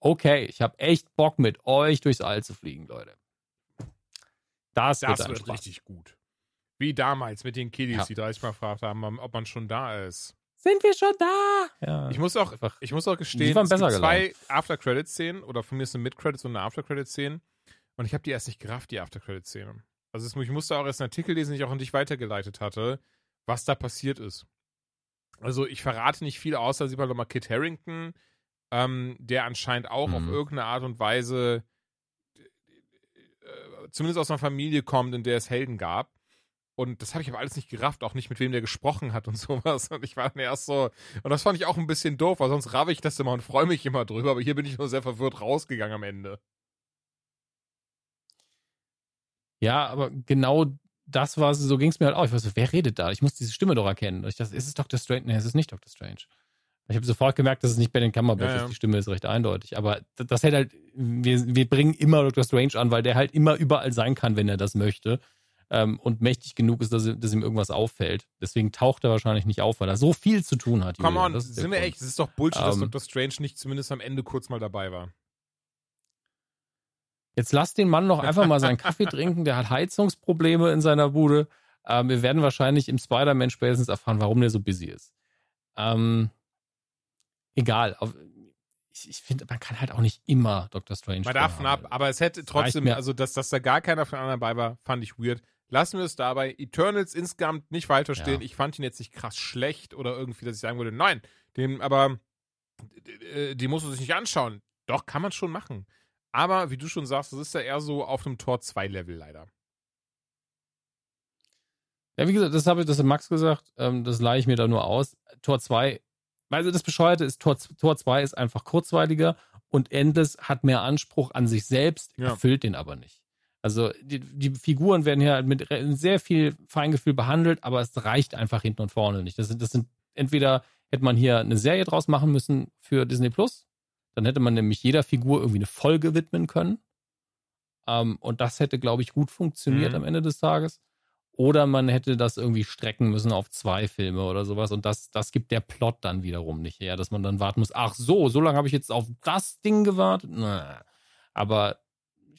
okay, ich habe echt Bock mit euch durchs All zu fliegen, Leute. Das, Das wird, wird richtig gut. Wie damals mit den Kiddies, Ja. die 30 Mal gefragt haben, ob man schon da ist. Sind wir schon da? Ja. Ich muss auch, einfach. ich muss auch gestehen, Die waren es besser gibt zwei After-Credit-Szenen oder von mir ist eine Mid-Credits und eine After-Credit-Szene und ich habe die erst nicht gerafft, die After-Credit-Szene. Also es, ich musste auch erst einen Artikel lesen, den ich auch an dich weitergeleitet hatte, was da passiert ist. Also ich verrate nicht viel, außer sieht man nochmal Kit Harrington, ähm, der anscheinend auch auf Mhm. irgendeine Art und Weise äh, zumindest aus einer Familie kommt, in der es Helden gab. Und das habe ich aber alles nicht gerafft, auch nicht mit wem der gesprochen hat und sowas. Und ich war dann erst so, und das fand ich auch ein bisschen doof, weil sonst rabe ich das immer und freue mich immer drüber, aber hier bin ich nur sehr verwirrt rausgegangen am Ende. Ja, aber genau das war so ging es mir halt auch. Ich war so, wer redet da? Ich muss diese Stimme doch erkennen. Und ich dachte, ist es Dr. Strange? Nee, es ist nicht Dr. Strange. Ich habe sofort gemerkt, dass es nicht Benedict Cumberbatch Ja, ja. ist. Die Stimme ist recht eindeutig. Aber das, hätte halt, wir, wir bringen immer Dr. Strange an, weil der halt immer überall sein kann, wenn er das möchte. Ähm, und mächtig genug ist, dass, dass ihm irgendwas auffällt. Deswegen taucht er wahrscheinlich nicht auf, weil er so viel zu tun hat. Come Julian. on, sind wir Grund. echt, es ist doch Bullshit, dass Ähm, Dr. Strange nicht zumindest am Ende kurz mal dabei war. Jetzt lass den Mann doch einfach mal seinen Kaffee trinken. Der hat Heizungsprobleme in seiner Bude. Ähm, wir werden wahrscheinlich im Spider-Man spätestens erfahren, warum der so busy ist. Ähm, egal. Ich ich finde, man kann halt auch nicht immer Dr. Strange. Mal drin davon ab, aber es hätte trotzdem, also dass, dass da gar keiner von anderen dabei war, fand ich weird. Lassen wir es dabei. Eternals insgesamt nicht falsch verstehen. Ja. Ich fand ihn jetzt nicht krass schlecht oder irgendwie, dass ich sagen würde, nein, den, aber äh, die musst du sich nicht anschauen. Doch, kann man schon machen. Aber wie du schon sagst, das ist ja eher so auf einem Tor 2 Level leider. Ja, wie gesagt, das habe ich, das hat Max gesagt. Ähm, das leihe ich mir da nur aus. Tor 2, also das Bescheuerte ist, Tor, Tor 2 ist einfach kurzweiliger und Endes hat mehr Anspruch an sich selbst, Ja. erfüllt den aber nicht. Also die, die Figuren werden hier mit re- sehr viel Feingefühl behandelt, aber es reicht einfach hinten und vorne nicht. Das sind, das sind entweder hätte man hier eine Serie draus machen müssen für Disney Plus, dann hätte man nämlich jeder Figur irgendwie eine Folge widmen können. Ähm, und das hätte, glaube ich, gut funktioniert Mhm. am Ende des Tages. Oder man hätte das irgendwie strecken müssen auf zwei Filme oder sowas. Und das, das gibt der Plot dann wiederum nicht her, dass man dann warten muss. Ach so, so lange habe ich jetzt auf das Ding gewartet. Na. Aber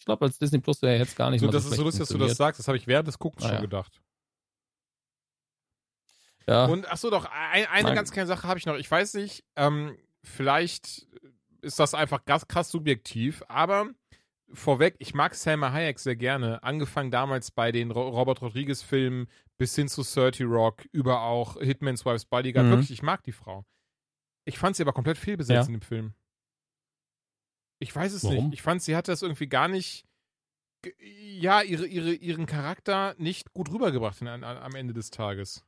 ich glaube, als Disney Plus wäre jetzt gar nicht So, das ist so lustig, dass du das sagst. Das habe ich während des Guckens Ah, schon ja. gedacht. Ja, Und ach so, doch, ein, eine Nein. ganz kleine Sache habe ich noch. Ich weiß nicht, ähm, vielleicht ist das einfach ganz krass subjektiv, aber vorweg, ich mag Selma Hayek sehr gerne. Angefangen damals bei den Ro Robert Rodriguez-Filmen bis hin zu 30 Rock, über auch Hitman's Wife's Bodyguard. Mhm. Wirklich, ich mag die Frau. Ich fand sie aber komplett fehlbesetzt Ja. in dem Film. Ich weiß es Warum? nicht. Ich fand, sie hat das irgendwie gar nicht. Ja, ihre, ihre, ihren Charakter nicht gut rübergebracht in, an, am Ende des Tages.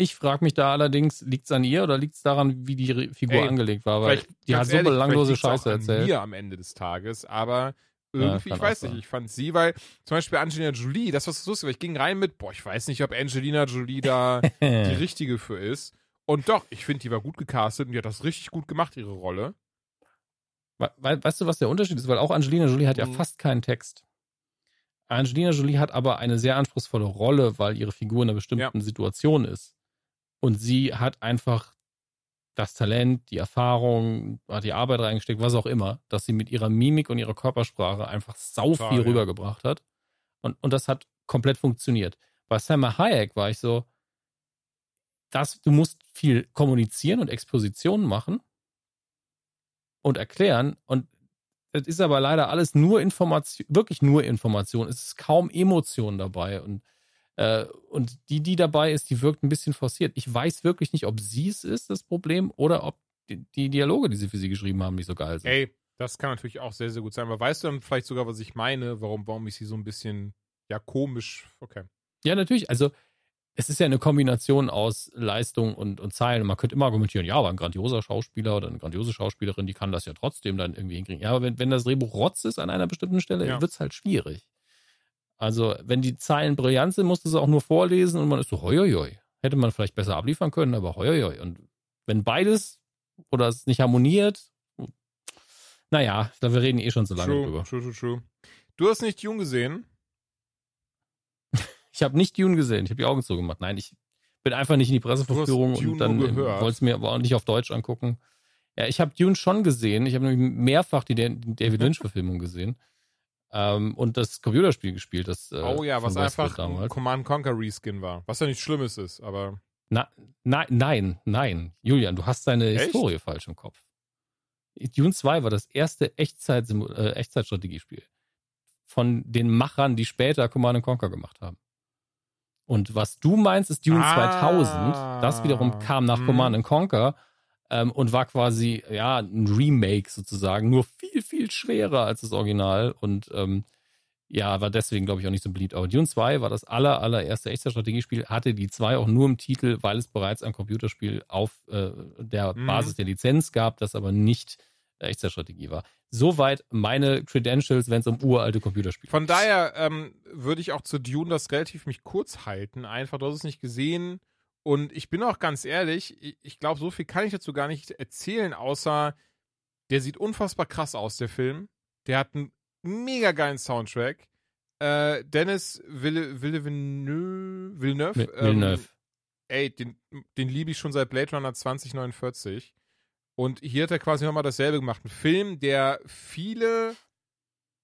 ich frage mich da allerdings, liegt es an ihr oder liegt es daran, wie die Re- Figur Ey, angelegt war? Weil die hat so ehrlich, belanglose Scheiße erzählt. mir am Ende des Tages, aber Ja, irgendwie, kann ich weiß nicht, sein. ich fand sie, weil zum Beispiel Angelina Jolie, das was lustig, weil ich ging rein mit, boah, ich weiß nicht, ob Angelina Jolie da die richtige für ist. Und doch, ich finde, die war gut gecastet und die hat das richtig gut gemacht, ihre Rolle. We we weißt du, was der Unterschied ist? Weil auch Angelina Jolie hat ja Mhm. fast keinen Text. Angelina Jolie hat aber eine sehr anspruchsvolle Rolle, weil ihre Figur in einer bestimmten Situation ist. Und sie hat einfach das Talent, die Erfahrung, hat die Arbeit reingesteckt, was auch immer, dass sie mit ihrer Mimik und ihrer Körpersprache einfach sau Total, viel ja. rübergebracht hat. Und, und das hat komplett funktioniert. Bei Selma Hayek war ich so, dass du musst viel kommunizieren und Expositionen machen und erklären. Und das ist aber leider alles nur Information, wirklich nur Information. Es ist kaum Emotion dabei. Und Äh, und die, die dabei ist, die wirkt ein bisschen forciert. Ich weiß wirklich nicht, ob sie es ist, das Problem, oder ob die, die Dialoge, die sie für sie geschrieben haben, nicht so geil sind. Ey, das kann natürlich auch sehr, sehr gut sein. Aber weißt du dann vielleicht sogar, was ich meine, warum, warum ich sie so ein bisschen, ja, komisch, okay. Ja, natürlich. Also, es ist ja eine Kombination aus Leistung und, und Zeilen. man könnte immer argumentieren, ja, aber ein grandioser Schauspieler oder eine grandiose Schauspielerin, die kann das ja trotzdem dann irgendwie hinkriegen. Ja, aber wenn, wenn das Drehbuch Rotz ist an einer bestimmten Stelle, ja. wird es halt schwierig. Also, wenn die Zeilen brillant sind, musst du sie auch nur vorlesen und man ist so, hoi, hoi, hoi. Hätte man vielleicht besser abliefern können, aber hoi, hoi, hoi. Und wenn beides oder es nicht harmoniert, naja, wir reden eh schon so lange true, drüber. True, true, true. Du hast nicht Dune gesehen? Ich habe nicht Dune gesehen. Ich habe die Augen zugemacht. Nein, ich bin einfach nicht in die Presseverführung und dann wollte es mir aber auch nicht auf Deutsch angucken. Ja, ich habe Dune schon gesehen. Ich habe nämlich mehrfach die David Lynch-Verfilmung gesehen. Ähm, und das Computerspiel gespielt. Das, äh, oh ja, was einfach damals. Command Conquer Reskin war. Was ja nichts Schlimmes ist, aber. Na, na, nein, nein. Julian, du hast deine Echt? Historie falsch im Kopf. Dune 2 war das erste Echtzeit, äh, Echtzeitstrategiespiel von den Machern, die später Command Conquer gemacht haben. Und was du meinst, ist Dune ah, 2000. Das wiederum kam nach mh. Command Conquer ähm, und war quasi ja ein Remake sozusagen, nur viel viel schwerer als das Original und ähm, ja, war deswegen, glaube ich, auch nicht so beliebt. Aber Dune 2 war das aller, allererste echte Strategiespiel, hatte die 2 auch nur im Titel, weil es bereits ein Computerspiel auf äh, der mhm. Basis der Lizenz gab, das aber nicht Echtzeitstrategie war. Soweit meine Credentials, wenn es um uralte Computerspiele geht. Von daher ähm, würde ich auch zu Dune das relativ mich kurz halten. Einfach, du hast es nicht gesehen. Und ich bin auch ganz ehrlich, ich, ich glaube, so viel kann ich dazu gar nicht erzählen, außer der sieht unfassbar krass aus, der Film. Der hat einen mega geilen Soundtrack. Äh, Dennis Ville, Ville Villeneuve, Villeneuve, ähm, ey, den, den liebe ich schon seit Blade Runner 2049. Und hier hat er quasi nochmal dasselbe gemacht. Ein Film, der viele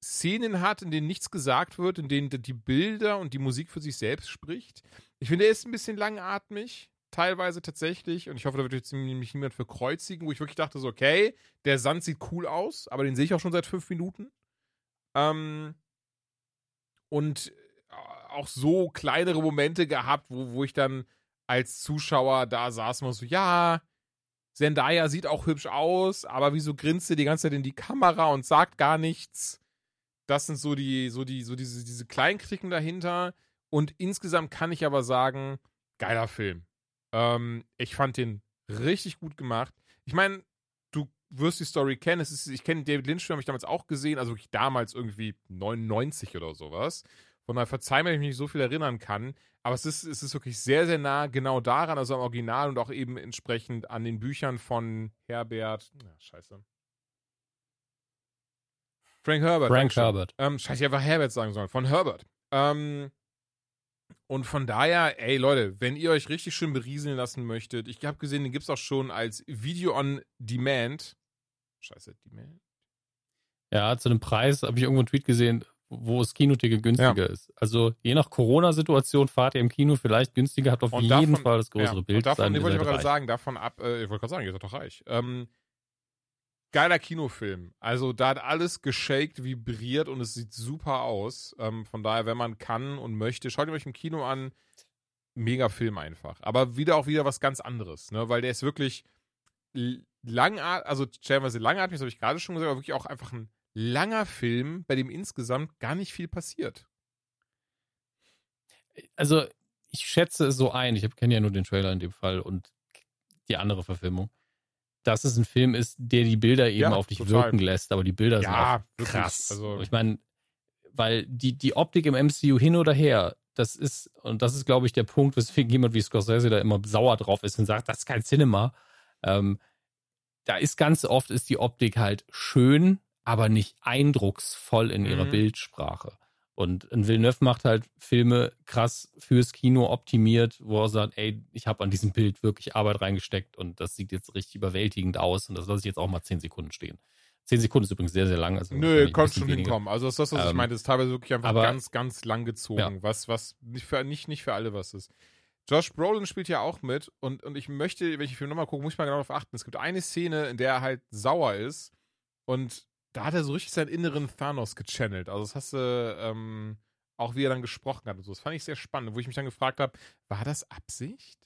Szenen hat, in denen nichts gesagt wird, in denen die Bilder und die Musik für sich selbst spricht. Ich finde, er ist ein bisschen langatmig, teilweise tatsächlich. Und ich hoffe, da wird jetzt nämlich niemand für kreuzigen, wo ich wirklich dachte, so, okay, der Sand sieht cool aus, aber den sehe ich auch schon seit fünf Minuten. Ähm, und äh, auch so kleinere Momente gehabt, wo, wo ich dann als Zuschauer da saß und so, ja, Zendaya sieht auch hübsch aus, aber wieso grinst sie die ganze Zeit in die Kamera und sagt gar nichts? Das sind so die, so die, so diese, diese Kleinkritiken dahinter. Und insgesamt kann ich aber sagen, geiler Film. Ähm, ich fand den richtig gut gemacht. Ich meine, du wirst die Story kennen. Es ist, ich kenne David Lynch, habe ich damals auch gesehen, also damals irgendwie 99 oder sowas. Von daher verzeih mir, wenn ich mich nicht so viel erinnern kann. Aber es ist, es ist wirklich sehr, sehr nah genau daran, also am Original und auch eben entsprechend an den Büchern von Herbert. Ja, scheiße. Frank Herbert. Frank Herbert. Ähm, scheiße, ich einfach Herbert sagen sollen. Von Herbert. Ähm, und von daher, ey Leute, wenn ihr euch richtig schön berieseln lassen möchtet, ich habe gesehen, den gibt es auch schon als Video on Demand. Scheiße, Demand. Ja, zu einem Preis habe ich irgendwo einen Tweet gesehen, wo das Kinoticket günstiger ja. ist. Also je nach Corona-Situation fahrt ihr im Kino vielleicht günstiger, habt auf und jeden davon, Fall das größere ja, Bild. Und davon, nee, wollte ich aber gerade sagen, davon ab, äh, ich wollte gerade sagen, ihr seid doch reich. Ähm, geiler Kinofilm. Also da hat alles geshaked, vibriert und es sieht super aus. Ähm, von daher, wenn man kann und möchte, schaut ihr euch im Kino an. Mega Film einfach. Aber wieder auch wieder was ganz anderes, ne? Weil der ist wirklich langatmig, also stellenweise langatmig, das habe ich gerade schon gesagt, aber wirklich auch einfach ein langer Film, bei dem insgesamt gar nicht viel passiert. Also, ich schätze es so ein, ich kenne ja nur den Trailer in dem Fall und die andere Verfilmung, dass es ein Film ist, der die Bilder eben ja, auf dich total. wirken lässt, aber die Bilder ja, sind krass. Also, ich meine, weil die, die Optik im MCU hin oder her, das ist, und das ist, glaube ich, der Punkt, weswegen jemand wie Scorsese da immer sauer drauf ist und sagt, das ist kein Cinema. Ähm, da ist ganz oft ist die Optik halt schön, aber nicht eindrucksvoll in ihrer mhm. Bildsprache. Und ein Villeneuve macht halt Filme krass fürs Kino optimiert, wo er sagt, ey, ich habe an diesem Bild wirklich Arbeit reingesteckt und das sieht jetzt richtig überwältigend aus und das lasse ich jetzt auch mal zehn Sekunden stehen. Zehn Sekunden ist übrigens sehr, sehr lang. Also Nö, kommt schon weniger. hinkommen. Also das ist das, was ähm, ich meine. Das ist teilweise wirklich einfach aber, ganz, ganz lang gezogen. Ja. Was, was nicht für, nicht, nicht für alle was ist. Josh Brolin spielt ja auch mit und, und ich möchte, wenn ich den Film nochmal gucke, muss ich mal genau darauf achten. Es gibt eine Szene, in der er halt sauer ist und da hat er so richtig seinen inneren Thanos gechannelt. Also das hast du ähm, Auch wie er dann gesprochen hat und so. Das fand ich sehr spannend, wo ich mich dann gefragt habe, war das Absicht?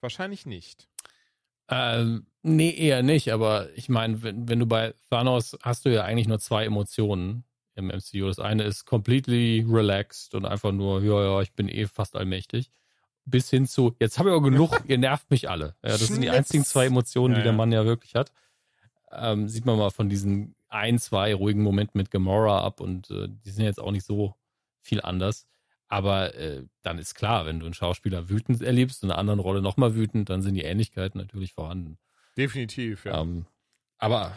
Wahrscheinlich nicht. Ähm, nee, eher nicht, aber ich meine, wenn, wenn du bei Thanos hast du ja eigentlich nur zwei Emotionen im MCU. Das eine ist completely relaxed und einfach nur, ja, ja, ich bin eh fast allmächtig. Bis hin zu, jetzt habe ich auch genug, ihr nervt mich alle. Ja, das sind die einzigen zwei Emotionen, ja, die der Mann ja wirklich hat. Ähm, sieht man mal von diesen ein, zwei ruhigen Momenten mit Gamora ab und äh, die sind jetzt auch nicht so viel anders. Aber äh, dann ist klar, wenn du einen Schauspieler wütend erlebst und in einer anderen Rolle nochmal wütend, dann sind die Ähnlichkeiten natürlich vorhanden. Definitiv, ja. Ähm, aber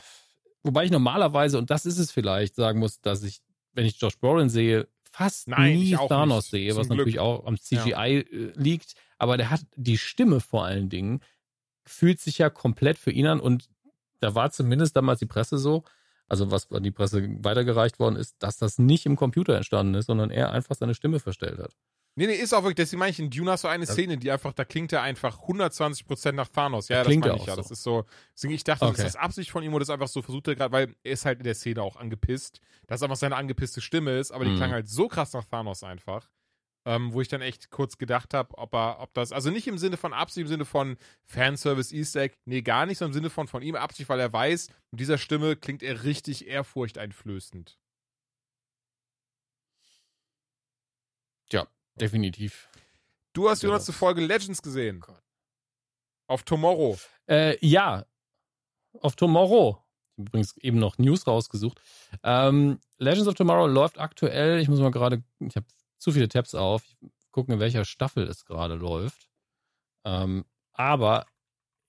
wobei ich normalerweise, und das ist es vielleicht, sagen muss, dass ich, wenn ich Josh Brolin sehe, fast Nein, nie Thanos nicht. sehe, Zum was Glück. natürlich auch am CGI ja. äh, liegt. Aber der hat die Stimme vor allen Dingen, fühlt sich ja komplett für ihn an und da war zumindest damals die Presse so, also was an die Presse weitergereicht worden ist, dass das nicht im Computer entstanden ist, sondern er einfach seine Stimme verstellt hat. Nee, nee, ist auch wirklich, deswegen meine ich in Dune hast du eine das Szene, die einfach, da klingt er einfach 120% nach Thanos. Ja, da das klingt meine er ich ja. auch Das so. ist so, deswegen ich dachte, Okay. ist das Absicht von ihm oder ist einfach so versucht er gerade, weil er ist halt in der Szene auch angepisst, dass einfach seine angepisste Stimme ist, aber die Mhm. klang halt so krass nach Thanos einfach. Ähm, wo ich dann echt kurz gedacht habe, ob er, ob das, also nicht im Sinne von Absicht, im Sinne von Fanservice, Easter Egg, nee, gar nicht, sondern im Sinne von von ihm Absicht, weil er weiß, mit dieser Stimme klingt er richtig ehrfurchteinflößend. Definitiv. Du hast die Ja, 100. das- Folge Legends gesehen. Gott. Auf Tomorrow. Äh, ja, auf Tomorrow. Übrigens eben noch News rausgesucht. Ähm, Legends of Tomorrow läuft aktuell. Ich muss mal gerade, ich habe zu viele Tabs auf. Ich gucken, in welcher Staffel es gerade läuft. Ähm, aber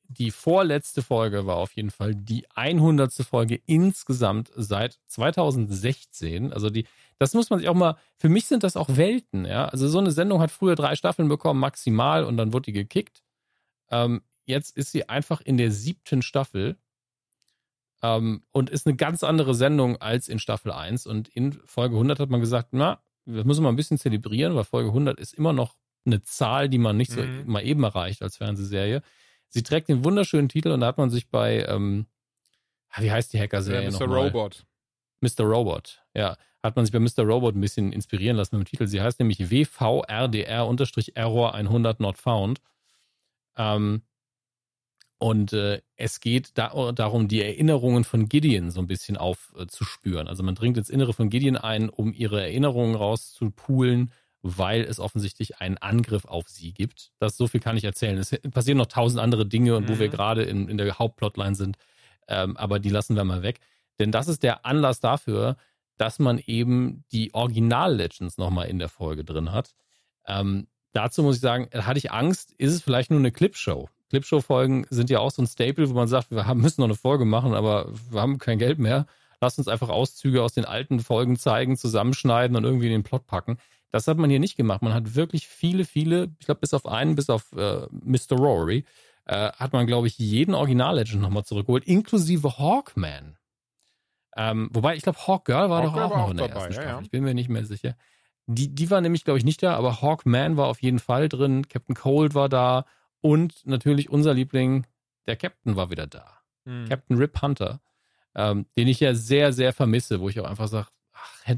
die vorletzte Folge war auf jeden Fall die 100. Folge insgesamt seit 2016. Also die, das muss man sich auch mal, für mich sind das auch Welten, ja. Also so eine Sendung hat früher drei Staffeln bekommen, maximal, und dann wurde die gekickt. Ähm, jetzt ist sie einfach in der siebten Staffel ähm, und ist eine ganz andere Sendung als in Staffel 1. Und in Folge 100 hat man gesagt, na, das müssen wir ein bisschen zelebrieren, weil Folge 100 ist immer noch eine Zahl, die man nicht so Mhm. mal eben erreicht als Fernsehserie. Sie trägt den wunderschönen Titel und da hat man sich bei, ähm, ah, wie heißt die Hacker-Serie Ja, Mr. Robot. Mr. Robot, ja. Hat man sich bei Mr. Robot ein bisschen inspirieren lassen mit dem Titel. Sie heißt nämlich WVRDR-Error 100 not found. Ähm, und äh, es geht da, darum, die Erinnerungen von Gideon so ein bisschen aufzuspüren. Also man dringt ins Innere von Gideon ein, um ihre Erinnerungen rauszupulen, weil es offensichtlich einen Angriff auf sie gibt. Das so viel kann ich erzählen. Es passieren noch tausend andere Dinge und wo Mhm. wir gerade in, in der Hauptplotline sind, ähm, aber die lassen wir mal weg. Denn das ist der Anlass dafür, dass man eben die Original-Legends nochmal in der Folge drin hat. Ähm, dazu muss ich sagen, hatte ich Angst, ist es vielleicht nur eine Clipshow? Clipshow-Folgen sind ja auch so ein Staple, wo man sagt, wir haben, müssen noch eine Folge machen, aber wir haben kein Geld mehr. Lasst uns einfach Auszüge aus den alten Folgen zeigen, zusammenschneiden und irgendwie in den Plot packen. Das hat man hier nicht gemacht. Man hat wirklich viele, viele, ich glaube bis auf einen, bis auf äh, Mr. Rory, äh, hat man, glaube ich, jeden Original-Legend nochmal zurückgeholt, inklusive Hawkman. Ähm, wobei, ich glaube, Hawkgirl war doch Hawkgirl auch war noch auch in der dabei, ersten ja, Staffel. ja. Ich bin mir nicht mehr sicher. Die, die war nämlich, glaube ich, nicht da, aber Hawkman war auf jeden Fall drin. Captain Cold war da. Und natürlich unser Liebling, der Captain war wieder da. Mhm. Captain Rip Hunter, ähm, den ich ja sehr, sehr vermisse, wo ich auch einfach sage,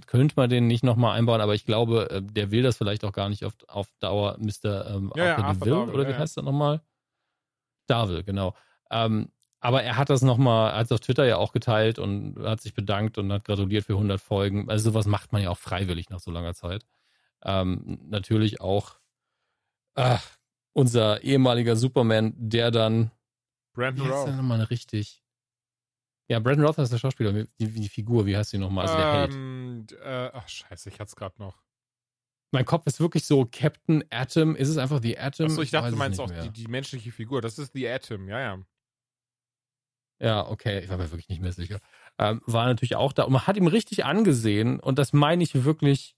könnte man den nicht nochmal einbauen, aber ich glaube, äh, der will das vielleicht auch gar nicht auf, auf Dauer, Mr. Ähm, Ja, ja, Arthur Arthur DeVille, oder ja, wie ja. heißt er nochmal? Darvill, genau. Ähm, aber er hat das nochmal, hat es auf Twitter ja auch geteilt und hat sich bedankt und hat gratuliert für 100 Folgen. Also sowas macht man ja auch freiwillig nach so langer Zeit. Ähm, natürlich auch ach, unser ehemaliger Superman, der dann Brandon der Rowe. nochmal richtig? Ja, Brandon Roth ist der Schauspieler, die, die Figur, wie heißt sie nochmal? Also. Ähm, äh, ach, scheiße, ich hatte es gerade noch. Mein Kopf ist wirklich so, Captain Atom, ist es einfach The Atom? Achso, ich dachte, du meinst auch die, die menschliche Figur. Das ist The Atom, ja, ja. Ja, okay, ich war mir wirklich nicht mehr sicher. Ähm, war natürlich auch da und man hat ihm richtig angesehen und das meine ich wirklich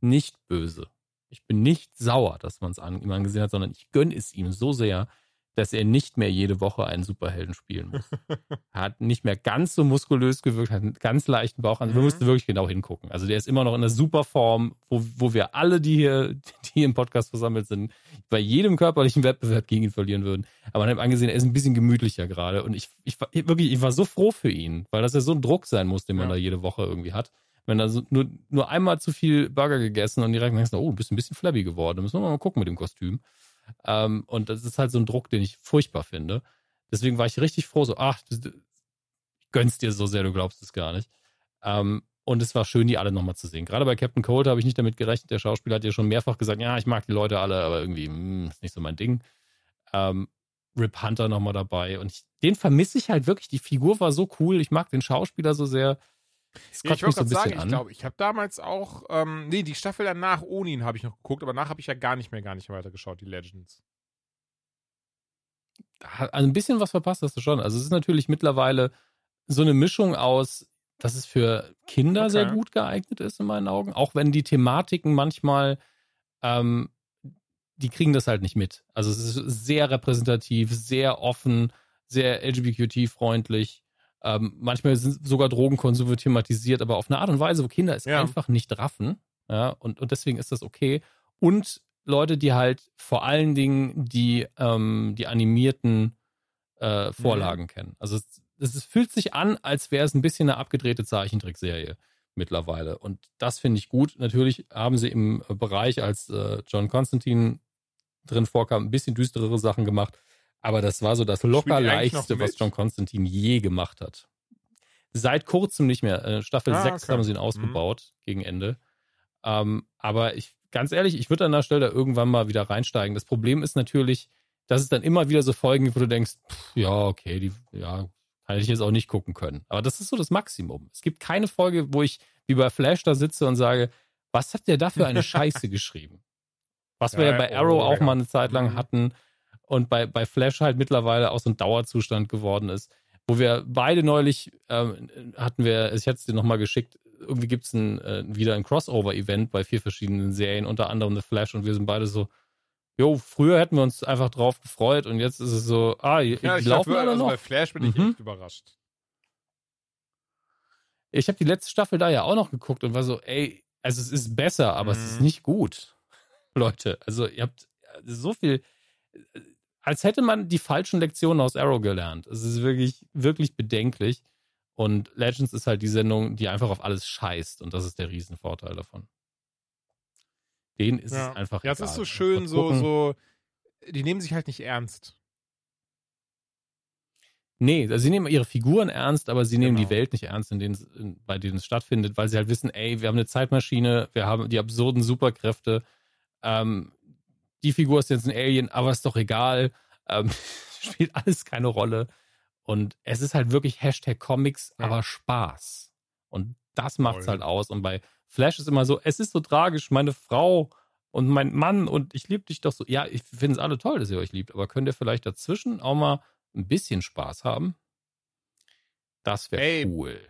nicht böse. Ich bin nicht sauer, dass man es an ihm angesehen hat, sondern ich gönne es ihm so sehr, dass er nicht mehr jede Woche einen Superhelden spielen muss. er hat nicht mehr ganz so muskulös gewirkt, hat einen ganz leichten Bauch. Also wir Mhm. mussten wirklich genau hingucken. Also der ist immer noch in der Superform, wo, wo wir alle, die hier, die im Podcast versammelt sind, bei jedem körperlichen Wettbewerb gegen ihn verlieren würden. Aber man hat ihm angesehen, er ist ein bisschen gemütlicher gerade. Und ich, ich war wirklich, ich war so froh für ihn, weil das ja so ein Druck sein muss, den man Ja. da jede Woche irgendwie hat. Wenn da so nur, nur einmal zu viel Burger gegessen und direkt denkst, oh, du bist ein bisschen flabby geworden, müssen wir mal gucken mit dem Kostüm. Ähm, und das ist halt so ein Druck, den ich furchtbar finde. Deswegen war ich richtig froh, so, ach, du, ich gönn's dir so sehr, du glaubst es gar nicht. Ähm, und es war schön, die alle nochmal zu sehen. Gerade bei Captain Cold habe ich nicht damit gerechnet. Der Schauspieler hat ja schon mehrfach gesagt, ja, ich mag die Leute alle, aber irgendwie mh, hm, ist nicht so mein Ding. Ähm, Rip Hunter nochmal dabei. Und ich, den vermisse ich halt wirklich. Die Figur war so cool. Ich mag den Schauspieler so sehr. Ja, ich wollte gerade sagen, an. ich glaube, ich habe damals auch, ähm, nee, die Staffel danach ohne ihn habe ich noch geguckt, aber danach habe ich ja gar nicht mehr, gar nicht weiter geschaut, die Legends. Also ein bisschen was verpasst hast du schon. Also es ist natürlich mittlerweile so eine Mischung aus, dass es für Kinder okay. sehr gut geeignet ist in meinen Augen, auch wenn die Thematiken manchmal, ähm, die kriegen das halt nicht mit. Also es ist sehr repräsentativ, sehr offen, sehr LGBTQ-freundlich. Ähm, manchmal sind sogar Drogenkonsum thematisiert, aber auf eine Art und Weise, wo Kinder es ja. einfach nicht raffen. Ja, und, und deswegen ist das okay. Und Leute, die halt vor allen Dingen die, ähm, die animierten äh, Vorlagen mhm. kennen. Also es, es, fühlt sich an, als wäre es ein bisschen eine abgedrehte Zeichentrickserie mittlerweile. Und das finde ich gut. Natürlich haben sie im Bereich, als äh, John Constantine drin vorkam, ein bisschen düsterere Sachen gemacht. Aber das war so das locker leichteste, was John Constantine je gemacht hat. Seit kurzem nicht mehr. Äh, Staffel ah, 6 okay. haben sie ihn mhm. ausgebaut mhm. gegen Ende. Ähm, aber ich, ganz ehrlich, ich würde an der Stelle irgendwann mal wieder reinsteigen. Das Problem ist natürlich, dass es dann immer wieder so Folgen gibt, wo du denkst, pff, ja, okay, die, ja, kann ich jetzt auch nicht gucken können. Aber das ist so das Maximum. Es gibt keine Folge, wo ich wie bei Flash da sitze und sage, was hat der da für eine Scheiße geschrieben? Was wir ja, ja bei Arrow oh, auch ja. mal eine Zeit lang mhm. hatten und bei, bei Flash halt mittlerweile auch so ein Dauerzustand geworden ist, wo wir beide neulich ähm, hatten wir, ich hätte es dir nochmal geschickt, irgendwie gibt es ein, äh, wieder ein Crossover-Event bei vier verschiedenen Serien, unter anderem The Flash und wir sind beide so, jo, früher hätten wir uns einfach drauf gefreut und jetzt ist es so, ah, die, ja, die laufen alle also noch. Bei Flash bin ich mhm. echt überrascht. Ich habe die letzte Staffel da ja auch noch geguckt und war so, ey, also es ist besser, aber mhm. es ist mhm. nicht gut. Leute, also ihr habt so viel, als hätte man die falschen Lektionen aus Arrow gelernt. Es ist wirklich, wirklich bedenklich. Und Legends ist halt die Sendung, die einfach auf alles scheißt und das ist der Riesenvorteil davon. Denen ist ja. es einfach Ja, es ist so schön, so, so, die nehmen sich halt nicht ernst. Nee, also sie nehmen ihre Figuren ernst, aber sie nehmen genau. die Welt nicht ernst, in denen, in, bei denen es stattfindet, weil sie halt wissen, ey, wir haben eine Zeitmaschine, wir haben die absurden Superkräfte. Ähm, die Figur ist jetzt ein Alien, aber ist doch egal. Ähm, spielt alles keine Rolle. Und es ist halt wirklich Hashtag Comics, ja. aber Spaß. Und das macht's Voll. halt aus. Und bei Flash ist immer so, es ist so tragisch, meine Frau und mein Mann und ich liebe dich doch so. Ja, ich finde es alle toll, dass ihr euch liebt, aber könnt ihr vielleicht dazwischen auch mal ein bisschen Spaß haben? Das wäre cool.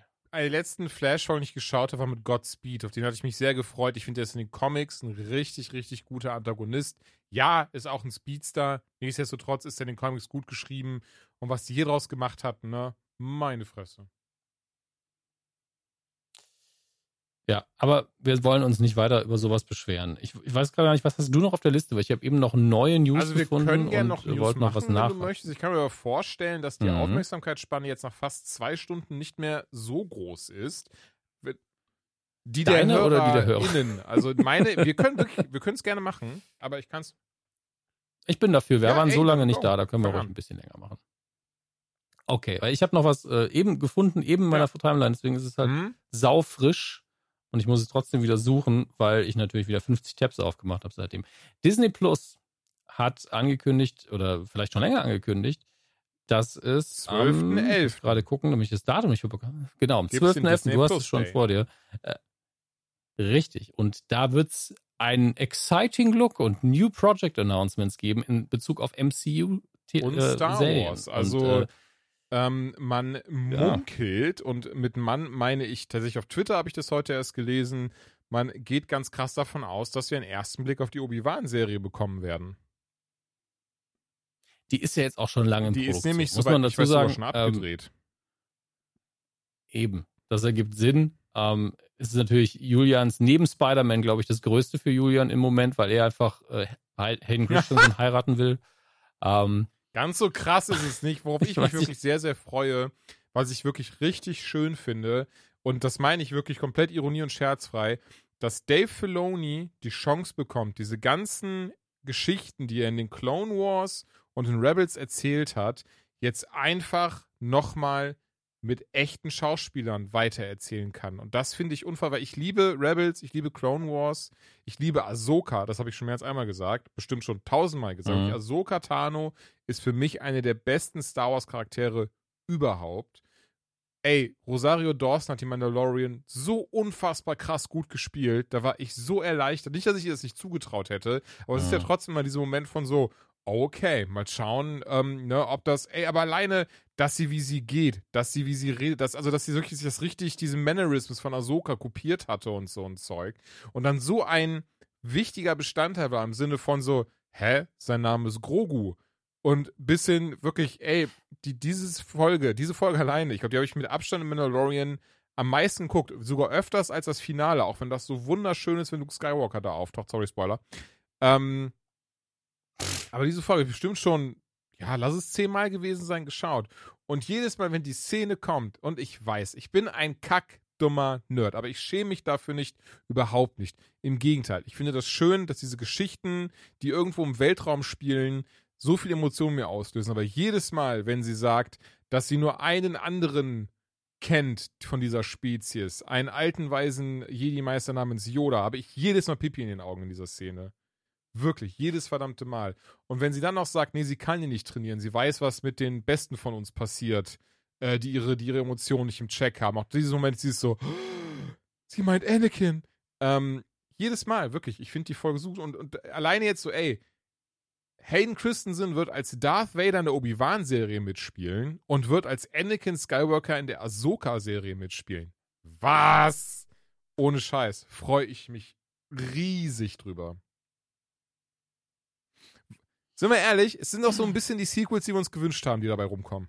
Den letzten Flash-Folge, den ich geschaut habe, war mit Godspeed. Auf den hatte ich mich sehr gefreut. Ich finde, der ist in den Comics ein richtig, richtig guter Antagonist. Ja, ist auch ein Speedster. Nichtsdestotrotz ist er in den Comics gut geschrieben. Und was die hier draus gemacht hatten, ne? Meine Fresse. Ja, aber wir wollen uns nicht weiter über sowas beschweren. Ich, ich weiß gar nicht, was hast du noch auf der Liste? Weil ich habe eben noch neue News also wir gefunden können gerne noch News machen, noch was nach. wenn du möchtest. Ich kann mir aber vorstellen, dass die mhm. Aufmerksamkeitsspanne jetzt nach fast zwei Stunden nicht mehr so groß ist. Die Deine der Hörer oder die der Hörer? Innen. Also meine, wir können wirklich, wir können es gerne machen, aber ich kann es. Ich bin dafür. Wir ja, waren ey, so lange nicht da, da können wir ruhig ein bisschen länger machen. Okay, weil ich habe noch was äh, eben gefunden, eben in meiner ja. Timeline, deswegen ist es halt mhm. saufrisch und ich muss es trotzdem wieder suchen, weil ich natürlich wieder 50 Tabs aufgemacht habe seitdem. Disney Plus hat angekündigt, oder vielleicht schon länger angekündigt, dass es 12.11. gerade gucken, nämlich das Datum nicht bekommen. Genau, am 12.11. Du hast es schon Day. vor dir. Äh, richtig. Und da wird es einen exciting Look und New Project Announcements geben in Bezug auf MCU und äh, Star Wars. Also und, äh, ähm, man munkelt, ja. und mit Mann meine ich tatsächlich auf Twitter habe ich das heute erst gelesen, man geht ganz krass davon aus, dass wir einen ersten Blick auf die Obi-Wan-Serie bekommen werden. Die ist ja jetzt auch schon lange in Die Produktion. ist nämlich, Muss man dazu weiß, sagen, schon abgedreht. Ähm, eben, das ergibt Sinn. Ähm, es ist natürlich Julians neben Spider-Man, glaube ich, das Größte für Julian im Moment, weil er einfach äh, Hayden Christensen heiraten will. Ähm, Ganz so krass ist es nicht, worauf ich, ich mich wirklich sehr, sehr freue, was ich wirklich richtig schön finde. und das meine ich wirklich komplett ironie- und scherzfrei, dass Dave Filoni die Chance bekommt, diese ganzen Geschichten, die er in den Clone Wars und in Rebels erzählt hat, jetzt einfach nochmal mit echten Schauspielern weitererzählen kann. Und das finde ich unfair, weil ich liebe Rebels, ich liebe Clone Wars, ich liebe Ahsoka, das habe ich schon mehr als einmal gesagt, bestimmt schon tausendmal gesagt. Mhm. Ahsoka Tano ist für mich eine der besten Star Wars Charaktere überhaupt. Ey, Rosario Dawson hat die Mandalorian so unfassbar krass gut gespielt. Da war ich so erleichtert. Nicht, dass ich ihr das nicht zugetraut hätte, aber es ist ja trotzdem mal dieser Moment von so, okay, mal schauen, ähm, ne, ob das, ey, aber alleine, dass sie, wie sie geht, dass sie, wie sie redet, dass, also, dass sie wirklich das richtig, diesen Mannerismus von Ahsoka kopiert hatte und so ein Zeug. Und dann so ein wichtiger Bestandteil war im Sinne von so, hä, sein Name ist Grogu. Und bis hin wirklich, ey, die, dieses Folge, diese Folge alleine, ich glaube, die habe ich mit Abstand im Mandalorian am meisten guckt, sogar öfters als das Finale, auch wenn das so wunderschön ist, wenn Luke Skywalker da auftaucht, sorry, Spoiler. Ähm, aber diese Folge bestimmt schon, ja, lass es zehnmal gewesen sein, geschaut. Und jedes Mal, wenn die Szene kommt, und ich weiß, ich bin ein kackdummer Nerd, aber ich schäme mich dafür nicht, überhaupt nicht. Im Gegenteil, ich finde das schön, dass diese Geschichten, die irgendwo im Weltraum spielen, so viel Emotionen mir auslösen. Aber jedes Mal, wenn sie sagt, dass sie nur einen anderen kennt von dieser Spezies, einen alten, weisen Jedi-Meister namens Yoda, habe ich jedes Mal Pipi in den Augen in dieser Szene. Wirklich, jedes verdammte Mal. Und wenn sie dann noch sagt, nee, sie kann ja nicht trainieren, sie weiß, was mit den Besten von uns passiert, äh, die, ihre, die ihre Emotionen nicht im Check haben. Auch dieses Moment, sie ist so, sie meint Anakin. Ähm, jedes Mal, wirklich, ich finde die Folge so gut. Und, und alleine jetzt so, ey, Hayden Christensen wird als Darth Vader in der Obi-Wan-Serie mitspielen und wird als Anakin Skywalker in der Ahsoka-Serie mitspielen. Was? Ohne Scheiß. Freue ich mich riesig drüber. Sind wir ehrlich, es sind doch so ein bisschen die Sequels, die wir uns gewünscht haben, die dabei rumkommen.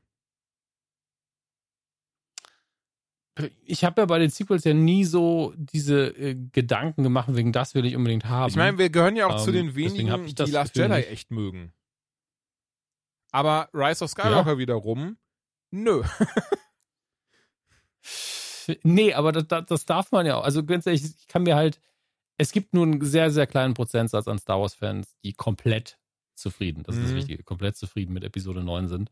Ich habe ja bei den Sequels ja nie so diese äh, Gedanken gemacht, wegen das will ich unbedingt haben. Ich meine, wir gehören ja auch ähm, zu den wenigen, die Last Jedi nicht. echt mögen. Aber Rise of Skywalker ja. wiederum, nö. nee, aber das, das, darf man ja auch. Also ganz ehrlich, ich kann mir halt, es gibt nur einen sehr, sehr kleinen Prozentsatz an Star Wars-Fans, die komplett zufrieden. Das ist das mhm. Wichtige. Komplett zufrieden mit Episode 9 sind.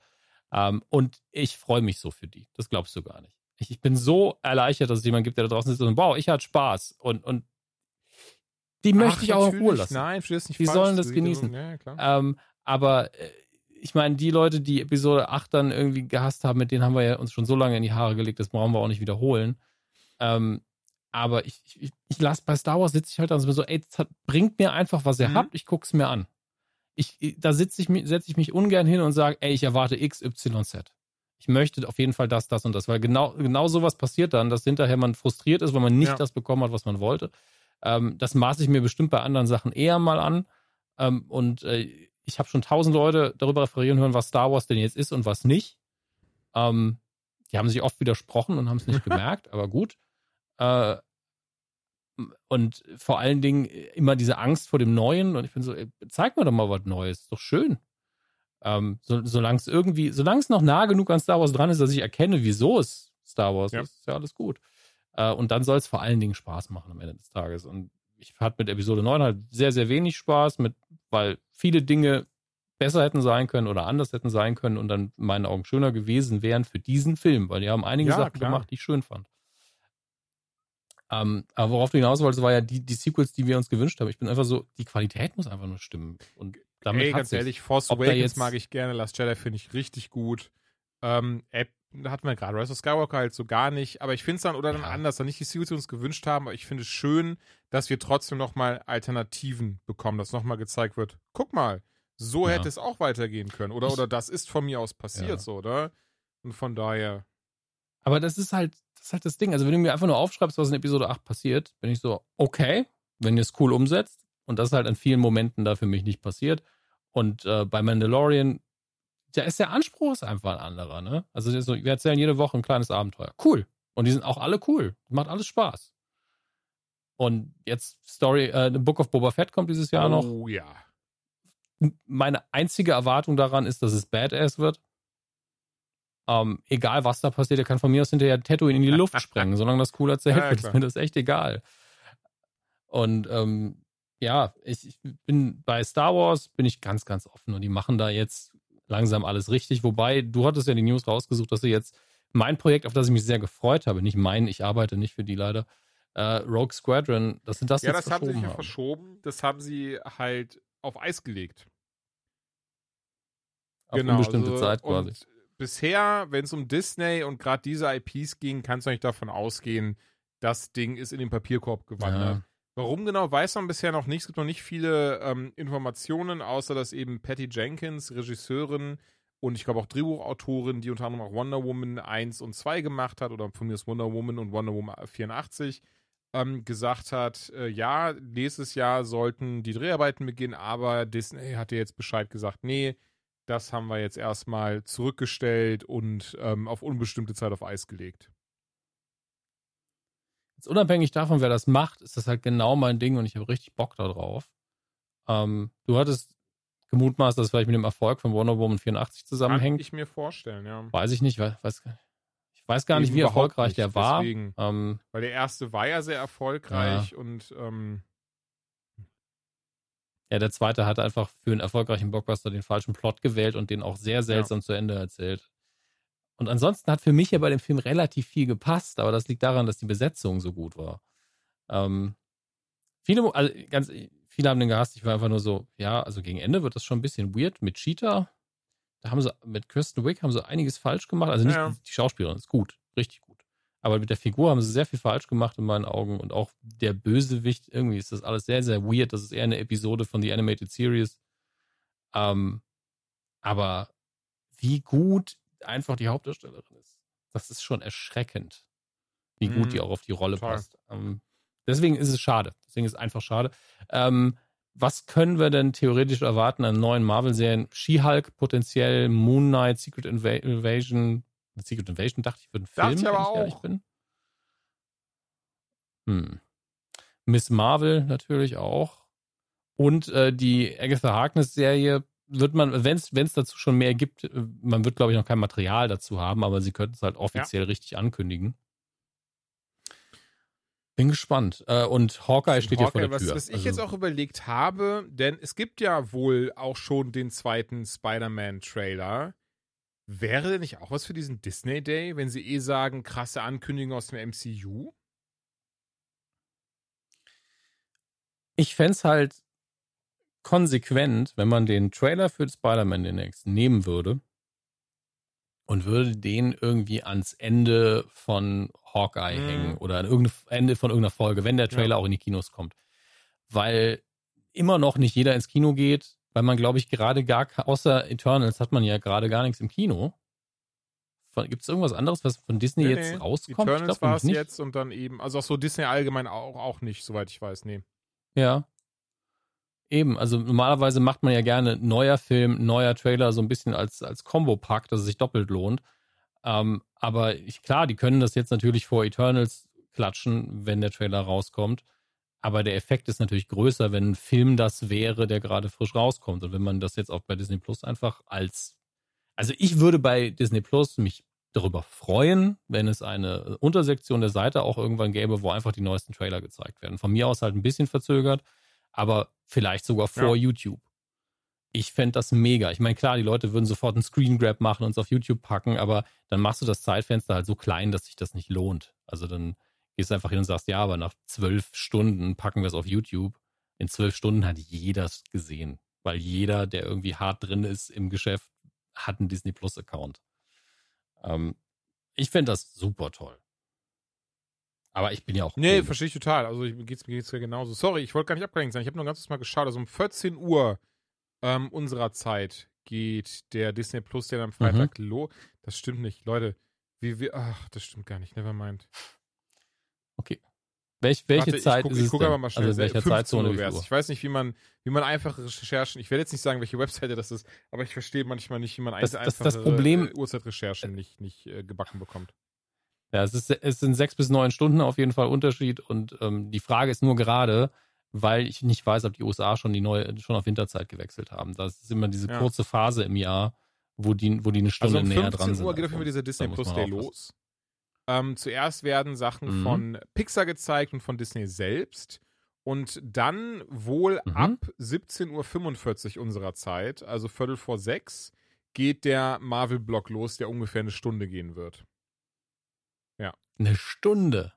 Ähm, und ich freue mich so für die. Das glaubst du gar nicht. Ich, ich bin so erleichtert, dass es jemanden gibt, der da draußen sitzt und wow, ich hatte Spaß. Und, und die möchte Ach, ich auch in Ruhe lassen. Nein, verstehst nicht Die falsch, sollen das genießen. Ja, ähm, aber äh, ich meine, die Leute, die Episode 8 dann irgendwie gehasst haben, mit denen haben wir ja uns schon so lange in die Haare gelegt, das brauchen wir auch nicht wiederholen. Ähm, aber ich, ich, ich lasse bei Star Wars sitze ich halt dann so, ey, hat, bringt mir einfach, was ihr mhm. habt, ich guck's mir an ich, da sitze ich, setze ich mich ungern hin und sage, ey, ich erwarte X, Y, Z. Ich möchte auf jeden Fall das, das und das, weil genau, genau sowas passiert dann, dass hinterher man frustriert ist, weil man nicht ja. das bekommen hat, was man wollte. Ähm, das maße ich mir bestimmt bei anderen Sachen eher mal an. Ähm, und äh, ich habe schon tausend Leute darüber referieren hören, was Star Wars denn jetzt ist und was nicht. Ähm, die haben sich oft widersprochen und haben es nicht gemerkt, aber gut. Äh, und vor allen Dingen immer diese Angst vor dem Neuen. Und ich bin so, ey, zeig mir doch mal was Neues. Ist doch schön. Ähm, so, solange es irgendwie, solange es noch nah genug an Star Wars dran ist, dass ich erkenne, wieso es Star Wars ja. ist, ist ja alles gut. Äh, und dann soll es vor allen Dingen Spaß machen am Ende des Tages. Und ich hatte mit Episode 9 halt sehr, sehr wenig Spaß, mit, weil viele Dinge besser hätten sein können oder anders hätten sein können und dann in meinen Augen schöner gewesen wären für diesen Film, weil die haben einige ja, Sachen klar. gemacht, die ich schön fand. Ähm, aber worauf du hinaus wolltest, war ja die, die Sequels, die wir uns gewünscht haben. Ich bin einfach so, die Qualität muss einfach nur stimmen. Und damit Ey, ganz ehrlich, Force Awakens jetzt, mag ich gerne, Last Jedi finde ich richtig gut. Ähm, App, da hatten wir gerade Rise of Skywalker halt so gar nicht, aber ich finde es dann, oder dann ja. anders, dann nicht die Sequels, die wir uns gewünscht haben, aber ich finde es schön, dass wir trotzdem nochmal Alternativen bekommen, dass nochmal gezeigt wird, guck mal, so ja. hätte es auch weitergehen können, oder, ich, oder das ist von mir aus passiert, ja. so, oder? Und von daher. Aber das ist halt, das ist halt das Ding. Also, wenn du mir einfach nur aufschreibst, was in Episode 8 passiert, bin ich so, okay, wenn ihr es cool umsetzt. Und das ist halt an vielen Momenten da für mich nicht passiert. Und äh, bei Mandalorian, da ist der Anspruch ist einfach ein anderer, ne? Also, so, wir erzählen jede Woche ein kleines Abenteuer. Cool. Und die sind auch alle cool. Macht alles Spaß. Und jetzt Story, äh, The Book of Boba Fett kommt dieses Jahr oh, noch. Oh ja. Meine einzige Erwartung daran ist, dass es Badass wird. Ähm, egal was da passiert, er kann von mir aus hinterher Tatooine in die Luft sprengen, solange das cool erzählt Ja, wird, ist klar. mir das echt egal. Und ähm, ja, ich, ich bin bei Star Wars bin ich ganz, ganz offen und die machen da jetzt langsam alles richtig. Wobei, du hattest ja die News rausgesucht, dass sie jetzt mein Projekt, auf das ich mich sehr gefreut habe, nicht mein, ich arbeite nicht für die leider, äh, Rogue Squadron, dass sie das Ja, jetzt das haben sie verschoben ja verschoben. Das haben sie halt auf Eis gelegt. Auf unbestimmte also, Zeit quasi. Bisher, wenn es um Disney und gerade diese IPs ging, kannst du nicht davon ausgehen, das Ding ist in den Papierkorb gewandert. Ja. Warum genau, weiß man bisher noch nicht. Es gibt noch nicht viele ähm, Informationen, außer dass eben Patty Jenkins, Regisseurin und ich glaube auch Drehbuchautorin, die unter anderem auch Wonder Woman 1 und 2 gemacht hat, oder von mir ist Wonder Woman und Wonder Woman 84, ähm, gesagt hat, äh, ja, nächstes Jahr sollten die Dreharbeiten beginnen, aber Disney hatte jetzt Bescheid gesagt, nee, das haben wir jetzt erstmal zurückgestellt und ähm, auf unbestimmte Zeit auf Eis gelegt. Jetzt unabhängig davon, wer das macht, ist das halt genau mein Ding und ich habe richtig Bock darauf. Ähm, du hattest gemutmaßt, dass es vielleicht mit dem Erfolg von Wonder Woman 84 Kann zusammenhängt. ich mir vorstellen, ja. Weiß ich nicht, weiß, weiß, ich weiß gar nicht, wie erfolgreich nicht, der war. deswegen. Ähm, Weil der erste war ja sehr erfolgreich und ähm, ja, der zweite hat einfach für einen erfolgreichen Blockbuster den falschen Plot gewählt und den auch sehr seltsam zu Ende erzählt. Und ansonsten hat für mich ja bei dem Film relativ viel gepasst, aber das liegt daran, dass die Besetzung so gut war. Ähm, viele, also ganz, viele haben den gehasst. Ich war einfach nur so, ja, also gegen Ende wird das schon ein bisschen weird mit Cheetah. Da haben sie mit Kirsten Wick haben sie einiges falsch gemacht. Also nicht Ja. die Schauspielerin ist gut, richtig gut. Aber mit der Figur haben sie sehr viel falsch gemacht in meinen Augen und auch der Bösewicht, irgendwie ist das alles sehr, sehr weird. Das ist eher eine Episode von The Animated Series. Ähm, aber wie gut einfach die Hauptdarstellerin ist, das ist schon erschreckend, wie gut Mhm, die auch auf die Rolle total. passt. Ähm, deswegen ist es schade. Deswegen ist es einfach schade. Ähm, was können wir denn theoretisch erwarten an neuen Marvel-Serien? She-Hulk potenziell, Moon Knight, Secret Inva Invasion. Secret Invasion dachte ich für einen Film, ich wenn ehrlich auch. bin. Hm. Miss Marvel natürlich auch. Und äh, die Agatha Harkness-Serie wird man, wenn es dazu schon mehr gibt, äh, man wird, glaube ich, noch kein Material dazu haben, aber sie könnten es halt offiziell richtig ankündigen. Bin gespannt. Äh, und Hawkeye steht ja vor der was, Tür. was ich Also- jetzt auch überlegt habe, denn es gibt ja wohl auch schon den zweiten Spider-Man-Trailer. Wäre denn nicht auch was für diesen Disney Day, wenn sie eh sagen, krasse Ankündigung aus dem MCU? Ich fände es halt konsequent, wenn man den Trailer für Spider-Man den nächsten nehmen würde und würde den irgendwie ans Ende von Hawkeye Mhm. hängen oder an Ende von irgendeiner Folge, wenn der Trailer auch in die Kinos kommt. Weil immer noch nicht jeder ins Kino geht, weil man, glaube ich, gerade gar, außer Eternals hat man ja gerade gar nichts im Kino. Gibt es irgendwas anderes, was von Disney Nee, jetzt nee. rauskommt? Eternals war es jetzt und dann eben, also auch so Disney allgemein auch, auch nicht, soweit ich weiß, nee. Ja. Eben, also normalerweise macht man ja gerne neuer Film, neuer Trailer so ein bisschen als, als Combo-Pack, dass es sich doppelt lohnt. Ähm, aber ich, klar, die können das jetzt natürlich vor Eternals klatschen, wenn der Trailer rauskommt. Aber der Effekt ist natürlich größer, wenn ein Film das wäre, der gerade frisch rauskommt. Und wenn man das jetzt auch bei Disney Plus einfach als. Also ich würde bei Disney Plus mich darüber freuen, wenn es eine Untersektion der Seite auch irgendwann gäbe, wo einfach die neuesten Trailer gezeigt werden. Von mir aus halt ein bisschen verzögert, aber vielleicht sogar vor YouTube. Ich fände das mega. Ich meine, klar, die Leute würden sofort einen Screen Grab machen und es auf YouTube packen, aber dann machst du das Zeitfenster halt so klein, dass sich das nicht lohnt. Also dann gehst einfach hin und sagst, ja, aber nach zwölf Stunden packen wir es auf YouTube. In zwölf Stunden hat jeder es gesehen, weil jeder, der irgendwie hart drin ist im Geschäft, hat einen Disney Plus Account. Ähm, ich fände das super toll. Aber ich bin ja auch. Nee, verstehe ich total. Also ich, geht's, mir geht's ja genauso. Sorry, ich wollte gar nicht abgelenkt sein. Ich habe nur ganz kurz mal geschaut. Also um 14 Uhr ähm, unserer Zeit geht der Disney Plus der am Mhm. Freitag los. Das stimmt nicht, Leute. Wie wir, ach, das stimmt gar nicht. Nevermind. Okay. Welch, welche Warte, Zeit ich guck, ist ich es guck denn? aber mal schnell. Also in welcher 15 Zeitzone? Uhr wär's. Ich weiß nicht, wie man, wie man einfache Recherchen. Ich werde jetzt nicht sagen, welche Webseite das ist, aber ich verstehe manchmal nicht, wie man Das- ein- das- das einfache Problem- äh, Uhrzeitrecherchen nicht, nicht äh, gebacken bekommt. Ja, es, ist, es sind sechs bis neun Stunden auf jeden Fall Unterschied und ähm, die Frage ist nur gerade, weil ich nicht weiß, ob die USA schon die neue, schon auf Winterzeit gewechselt haben. Das ist immer diese Ja. kurze Phase im Jahr, wo die, wo die eine Stunde also um näher 15 dran sind. Uhr geht auf jeden Fall dieser Disney Plus Day los. Ähm, zuerst werden Sachen Mhm. von Pixar gezeigt und von Disney selbst. Und dann wohl Mhm. ab 17.45 Uhr unserer Zeit, also Viertel vor sechs, geht der Marvel-Block los, der ungefähr eine Stunde gehen wird. Eine Stunde.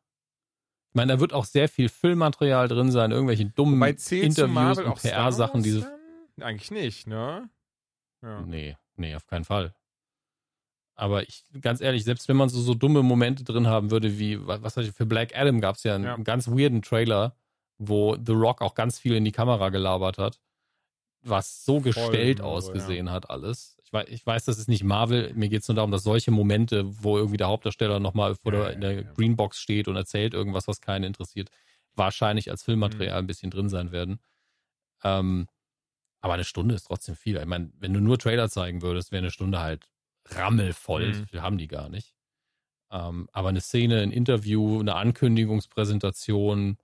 Ich meine, da wird auch sehr viel Füllmaterial drin sein, irgendwelche dummen Interviews und PR-Sachen, diese. Eigentlich nicht, ne? Ja. Nee, nee, auf keinen Fall. Aber ich, ganz ehrlich, selbst wenn man so, so dumme Momente drin haben würde, wie, wa- was weiß ich, für Black Adam gab es ja einen Ja. ganz weirden Trailer, wo The Rock auch ganz viel in die Kamera gelabert hat, was so gestellt irre, ausgesehen hat alles. Ich weiß, ich weiß, das ist nicht Marvel, mir geht es nur darum, dass solche Momente, wo irgendwie der Hauptdarsteller nochmal vor Ja, der, ja, in der ja. Greenbox steht und erzählt irgendwas, was keinen interessiert, wahrscheinlich als Mhm. Filmmaterial ein bisschen drin sein werden. Ähm, aber eine Stunde ist trotzdem viel. Ich meine, wenn du nur Trailer zeigen würdest, wäre eine Stunde halt rammelvoll. Mhm. Viel haben die gar nicht. Ähm, aber eine Szene, ein Interview, eine Ankündigungspräsentation,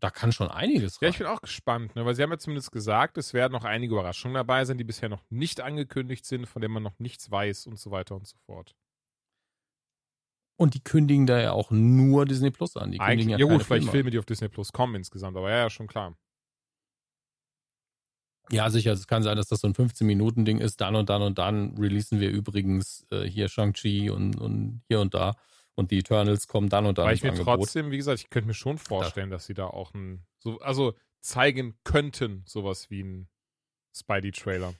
da kann schon einiges Ja, rein. ich bin auch gespannt, ne? weil sie haben ja zumindest gesagt, es werden noch einige Überraschungen dabei sein, die bisher noch nicht angekündigt sind, von denen man noch nichts weiß und so weiter und so fort. Und die kündigen da ja auch nur Disney Plus an. Die Eigentlich, kündigen ja, ja, gut, vielleicht Filme. Filme, die auf Disney Plus kommen insgesamt, aber ja, ja, schon klar. Ja, sicher. Es kann sein, dass das so ein 15-Minuten-Ding ist. Dann und dann und dann releasen wir übrigens äh, hier Shang-Chi und, und hier und da. Und die Eternals kommen dann und dann Weil ich mir Angebot. trotzdem, wie gesagt, ich könnte mir schon vorstellen, dass sie da auch ein, so, also zeigen könnten, sowas wie ein Spidey-Trailer.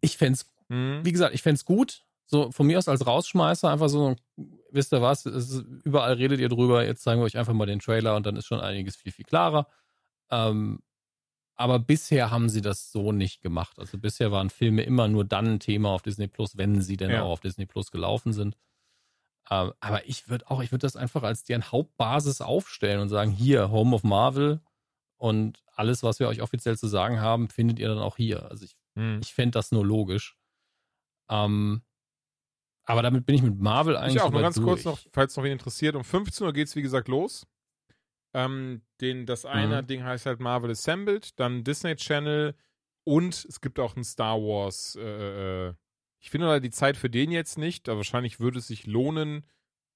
Ich fände Hm? wie gesagt, ich fände es gut. So von mir aus als Rausschmeißer, einfach so, wisst ihr was, ist, überall redet ihr drüber, jetzt zeigen wir euch einfach mal den Trailer und dann ist schon einiges viel, viel klarer. Ähm, aber bisher haben sie das so nicht gemacht. Also bisher waren Filme immer nur dann ein Thema auf Disney Plus, wenn sie denn Ja. auch auf Disney Plus gelaufen sind. Ähm, aber ich würde auch, ich würde das einfach als deren Hauptbasis aufstellen und sagen, hier, Home of Marvel und alles, was wir euch offiziell zu sagen haben, findet ihr dann auch hier. Also ich Hm. ich fände das nur logisch. Ähm, aber damit bin ich mit Marvel eigentlich Ich auch, nur ganz kurz durch. noch, falls noch wen interessiert. Um 15 Uhr geht es, wie gesagt, los. Ähm, den, das eine Mhm. Ding heißt halt Marvel Assembled, dann Disney Channel und es gibt auch ein Star Wars. Äh, äh, ich finde leider die Zeit für den jetzt nicht, aber wahrscheinlich würde es sich lohnen,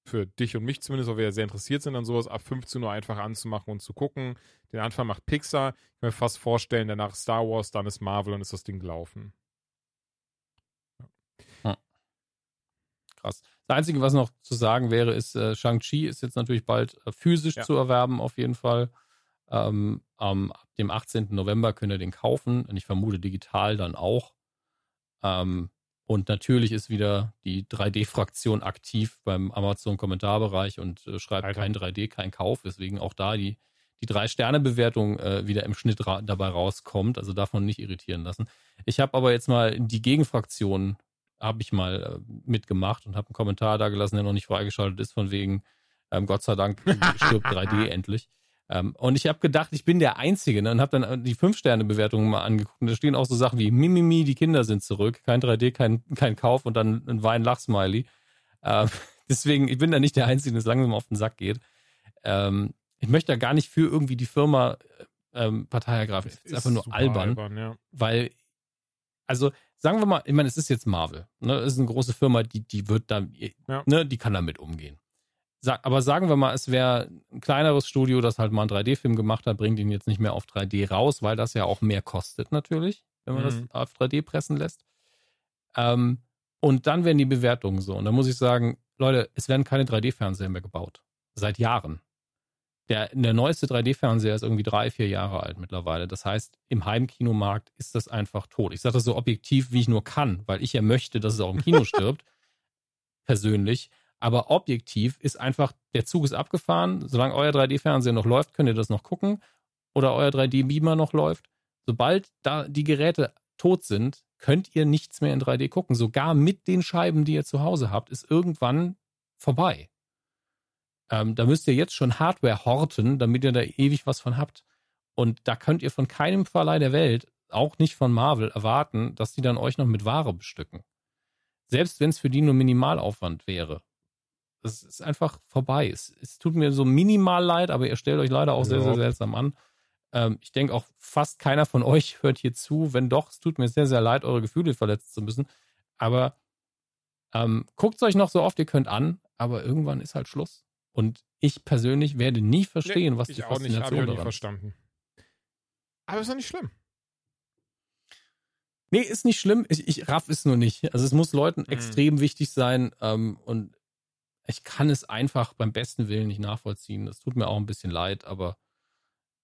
für dich und mich zumindest, weil wir ja sehr interessiert sind an sowas, ab 15 Uhr einfach anzumachen und zu gucken. Den Anfang macht Pixar. Ich kann mir fast vorstellen, danach Star Wars, dann ist Marvel und ist das Ding gelaufen. Krass. Das Einzige, was noch zu sagen wäre, ist, äh, Shang-Chi ist jetzt natürlich bald äh, physisch Ja. zu erwerben, auf jeden Fall. Ähm, am ab dem 18. November könnt ihr den kaufen und ich vermute digital dann auch. Ähm, und natürlich ist wieder die 3D-Fraktion aktiv beim Amazon-Kommentarbereich und äh, schreibt Alter. kein 3D, kein Kauf, weswegen auch da die, die Drei-Sterne-Bewertung äh, wieder im Schnitt ra dabei rauskommt. Also davon nicht irritieren lassen. Ich habe aber jetzt mal die Gegenfraktion habe ich mal äh, mitgemacht und habe einen Kommentar da gelassen, der noch nicht freigeschaltet ist, von wegen, ähm, Gott sei Dank stirbt 3D endlich. Ähm, und ich habe gedacht, ich bin der Einzige ne, und habe dann äh, die Fünf-Sterne-Bewertungen mal angeguckt. Und da stehen auch so Sachen wie Mimimi, die Kinder sind zurück, kein 3D, kein, kein Kauf und dann ein Wein-Lach-Smiley. Ähm, deswegen, ich bin da nicht der Einzige, der es langsam auf den Sack geht. Ähm, ich möchte da gar nicht für irgendwie die Firma äh, ähm, Partei ergreifen. Es ist einfach nur super albern ja. weil, also sagen wir mal, ich meine, es ist jetzt Marvel, ne? Es ist eine große Firma, die, die wird da, Ja. ne, die kann damit umgehen. Sag, aber sagen wir mal, es wäre ein kleineres Studio, das halt mal einen 3D-Film gemacht hat, bringt ihn jetzt nicht mehr auf 3D raus, weil das ja auch mehr kostet natürlich, wenn man Mhm. das auf 3D pressen lässt. Ähm, und dann werden die Bewertungen so. Und da muss ich sagen, Leute, es werden keine 3D-Fernseher mehr gebaut. Seit Jahren. Der, der neueste 3D-Fernseher ist irgendwie drei, vier Jahre alt mittlerweile. Das heißt, im Heimkinomarkt ist das einfach tot. Ich sage das so objektiv, wie ich nur kann, weil ich ja möchte, dass es auch im Kino stirbt. Persönlich. Aber objektiv ist einfach, der Zug ist abgefahren. Solange euer 3D-Fernseher noch läuft, könnt ihr das noch gucken. Oder euer 3D-Beamer noch läuft. Sobald da die Geräte tot sind, könnt ihr nichts mehr in 3D gucken. Sogar mit den Scheiben, die ihr zu Hause habt, ist irgendwann vorbei. Ähm, da müsst ihr jetzt schon Hardware horten, damit ihr da ewig was von habt. Und da könnt ihr von keinem Verleih der Welt, auch nicht von Marvel, erwarten, dass die dann euch noch mit Ware bestücken. Selbst wenn es für die nur Minimalaufwand wäre. Es ist einfach vorbei. Es, es tut mir so minimal leid, aber ihr stellt euch leider auch sehr, sehr Ja. seltsam an. Ähm, ich denke auch, fast keiner von euch hört hier zu. Wenn doch, es tut mir sehr, sehr leid, eure Gefühle verletzen zu müssen. Aber ähm, guckt es euch noch so oft ihr könnt an, aber irgendwann ist halt Schluss. Und ich persönlich werde nie verstehen, Nee, was ich die auch nicht, Faszination ich daran ist. verstanden. Aber ist doch nicht schlimm. Nee, ist nicht schlimm. Ich, ich raff es nur nicht. Also es muss Leuten Mhm. extrem wichtig sein ähm, und ich kann es einfach beim besten Willen nicht nachvollziehen. Das tut mir auch ein bisschen leid, aber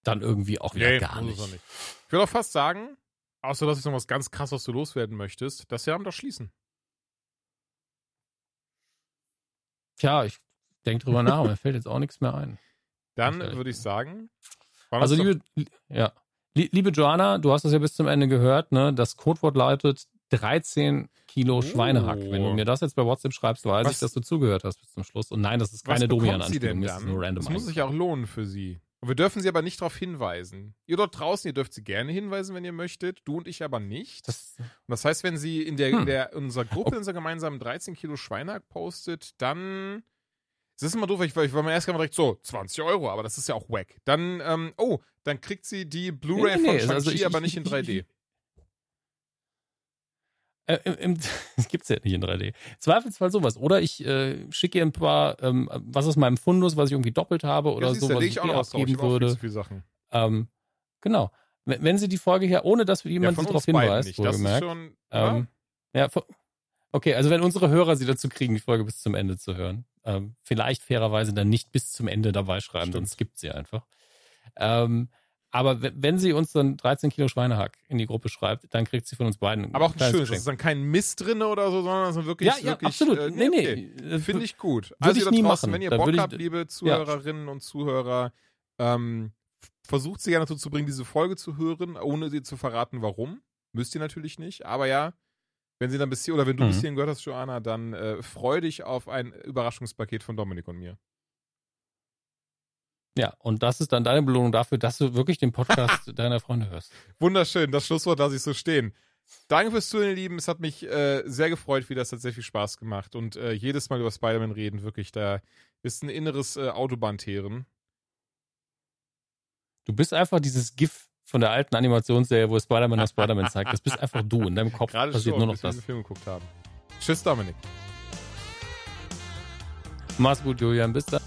dann irgendwie auch wieder Nee, gar nicht. nicht. Ich würde auch fast sagen, außer dass ich noch was ganz krass, was du loswerden möchtest, dass wir am doch schließen. Tja, ich denke drüber nach, mir fällt jetzt auch nichts mehr ein. Dann würde ich sagen, Also das liebe, ja. Lie- Liebe Joanna, du hast es ja bis zum Ende gehört, ne? Das Codewort lautet 13 Kilo Oh. Schweinehack. Wenn du mir das jetzt bei WhatsApp schreibst, weiß Was- ich, dass du zugehört hast bis zum Schluss. Und nein, das ist keine Domian-Anspielung, das ist nur random. Das muss sich auch lohnen für sie. Und wir dürfen sie aber nicht darauf hinweisen. Ihr dort draußen, ihr dürft sie gerne hinweisen, wenn ihr möchtet. Du und ich aber nicht. Das, Und das heißt, wenn sie in der, in Hm. der in unserer Gruppe, in unserer gemeinsamen 13 Kilo Schweinehack postet, dann. Es ist immer doof, weil ich, ich war mir erst gerade direkt so, 20 Euro, aber das ist ja auch wack. Dann, ähm, oh, dann kriegt sie die Blu-ray Nee, nee, von nee, Shang-Chi, also ich- aber ich- nicht in ich- 3D. Äh, im, im, das gibt's ja nicht in 3D. Zweifelsfall sowas. Oder ich äh, schicke ihr ein paar, ähm, was aus meinem Fundus, was ich irgendwie doppelt habe oder ja, so, was ich ich auch noch. Ich abgeben hab auch viel würde. Sachen. Ähm, genau. Wenn, wenn sie die Folge hier, ohne dass Ja, jemand von sie darauf hinweist, nicht. Das ist schon. ähm, ja, vo- okay, also wenn unsere Hörer sie dazu kriegen, die Folge bis zum Ende zu hören, ähm, vielleicht fairerweise dann nicht bis zum Ende dabei schreiben, Stimmt. sonst gibt sie einfach. Ähm, aber we- wenn sie uns dann 13 Kilo Schweinehack in die Gruppe schreibt, dann kriegt sie von uns beiden aber auch ein schönes. Das ist dann kein Mist drin oder so, sondern so wirklich. Ja, ja, wirklich, absolut. Äh, nee, nee. okay. Äh, Finde ich gut. Also ich ihr nie draußen, machen. wenn ihr Bock ich- habt, liebe Zuhörerinnen und Zuhörer, ähm, versucht sie gerne dazu zu bringen, diese Folge zu hören, ohne sie zu verraten, warum. Müsst ihr natürlich nicht. Aber ja, wenn sie dann bis hier, oder wenn du Mhm. bis hierhin gehört hast, Joanna, dann äh, freu dich auf ein Überraschungspaket von Dominik und mir. Ja, und das ist dann deine Belohnung dafür, dass du wirklich den Podcast deiner Freunde hörst. Wunderschön, das Schlusswort lasse ich so stehen. Danke fürs Zuhören, ihr Lieben. Es hat mich äh, sehr gefreut, wie das hat sehr viel Spaß gemacht. Und äh, jedes Mal über Spider-Man reden, wirklich, da ist ein inneres äh, Autobahnteeren. Du bist einfach dieses GIF von der alten Animationsserie, wo Spider-Man nach Spider-Man zeigt. Das bist einfach du. In deinem Kopf Gerade passiert schon, nur noch wir das. Film geguckt haben. Tschüss, Dominik. Mach's gut, Julian. Bis dann.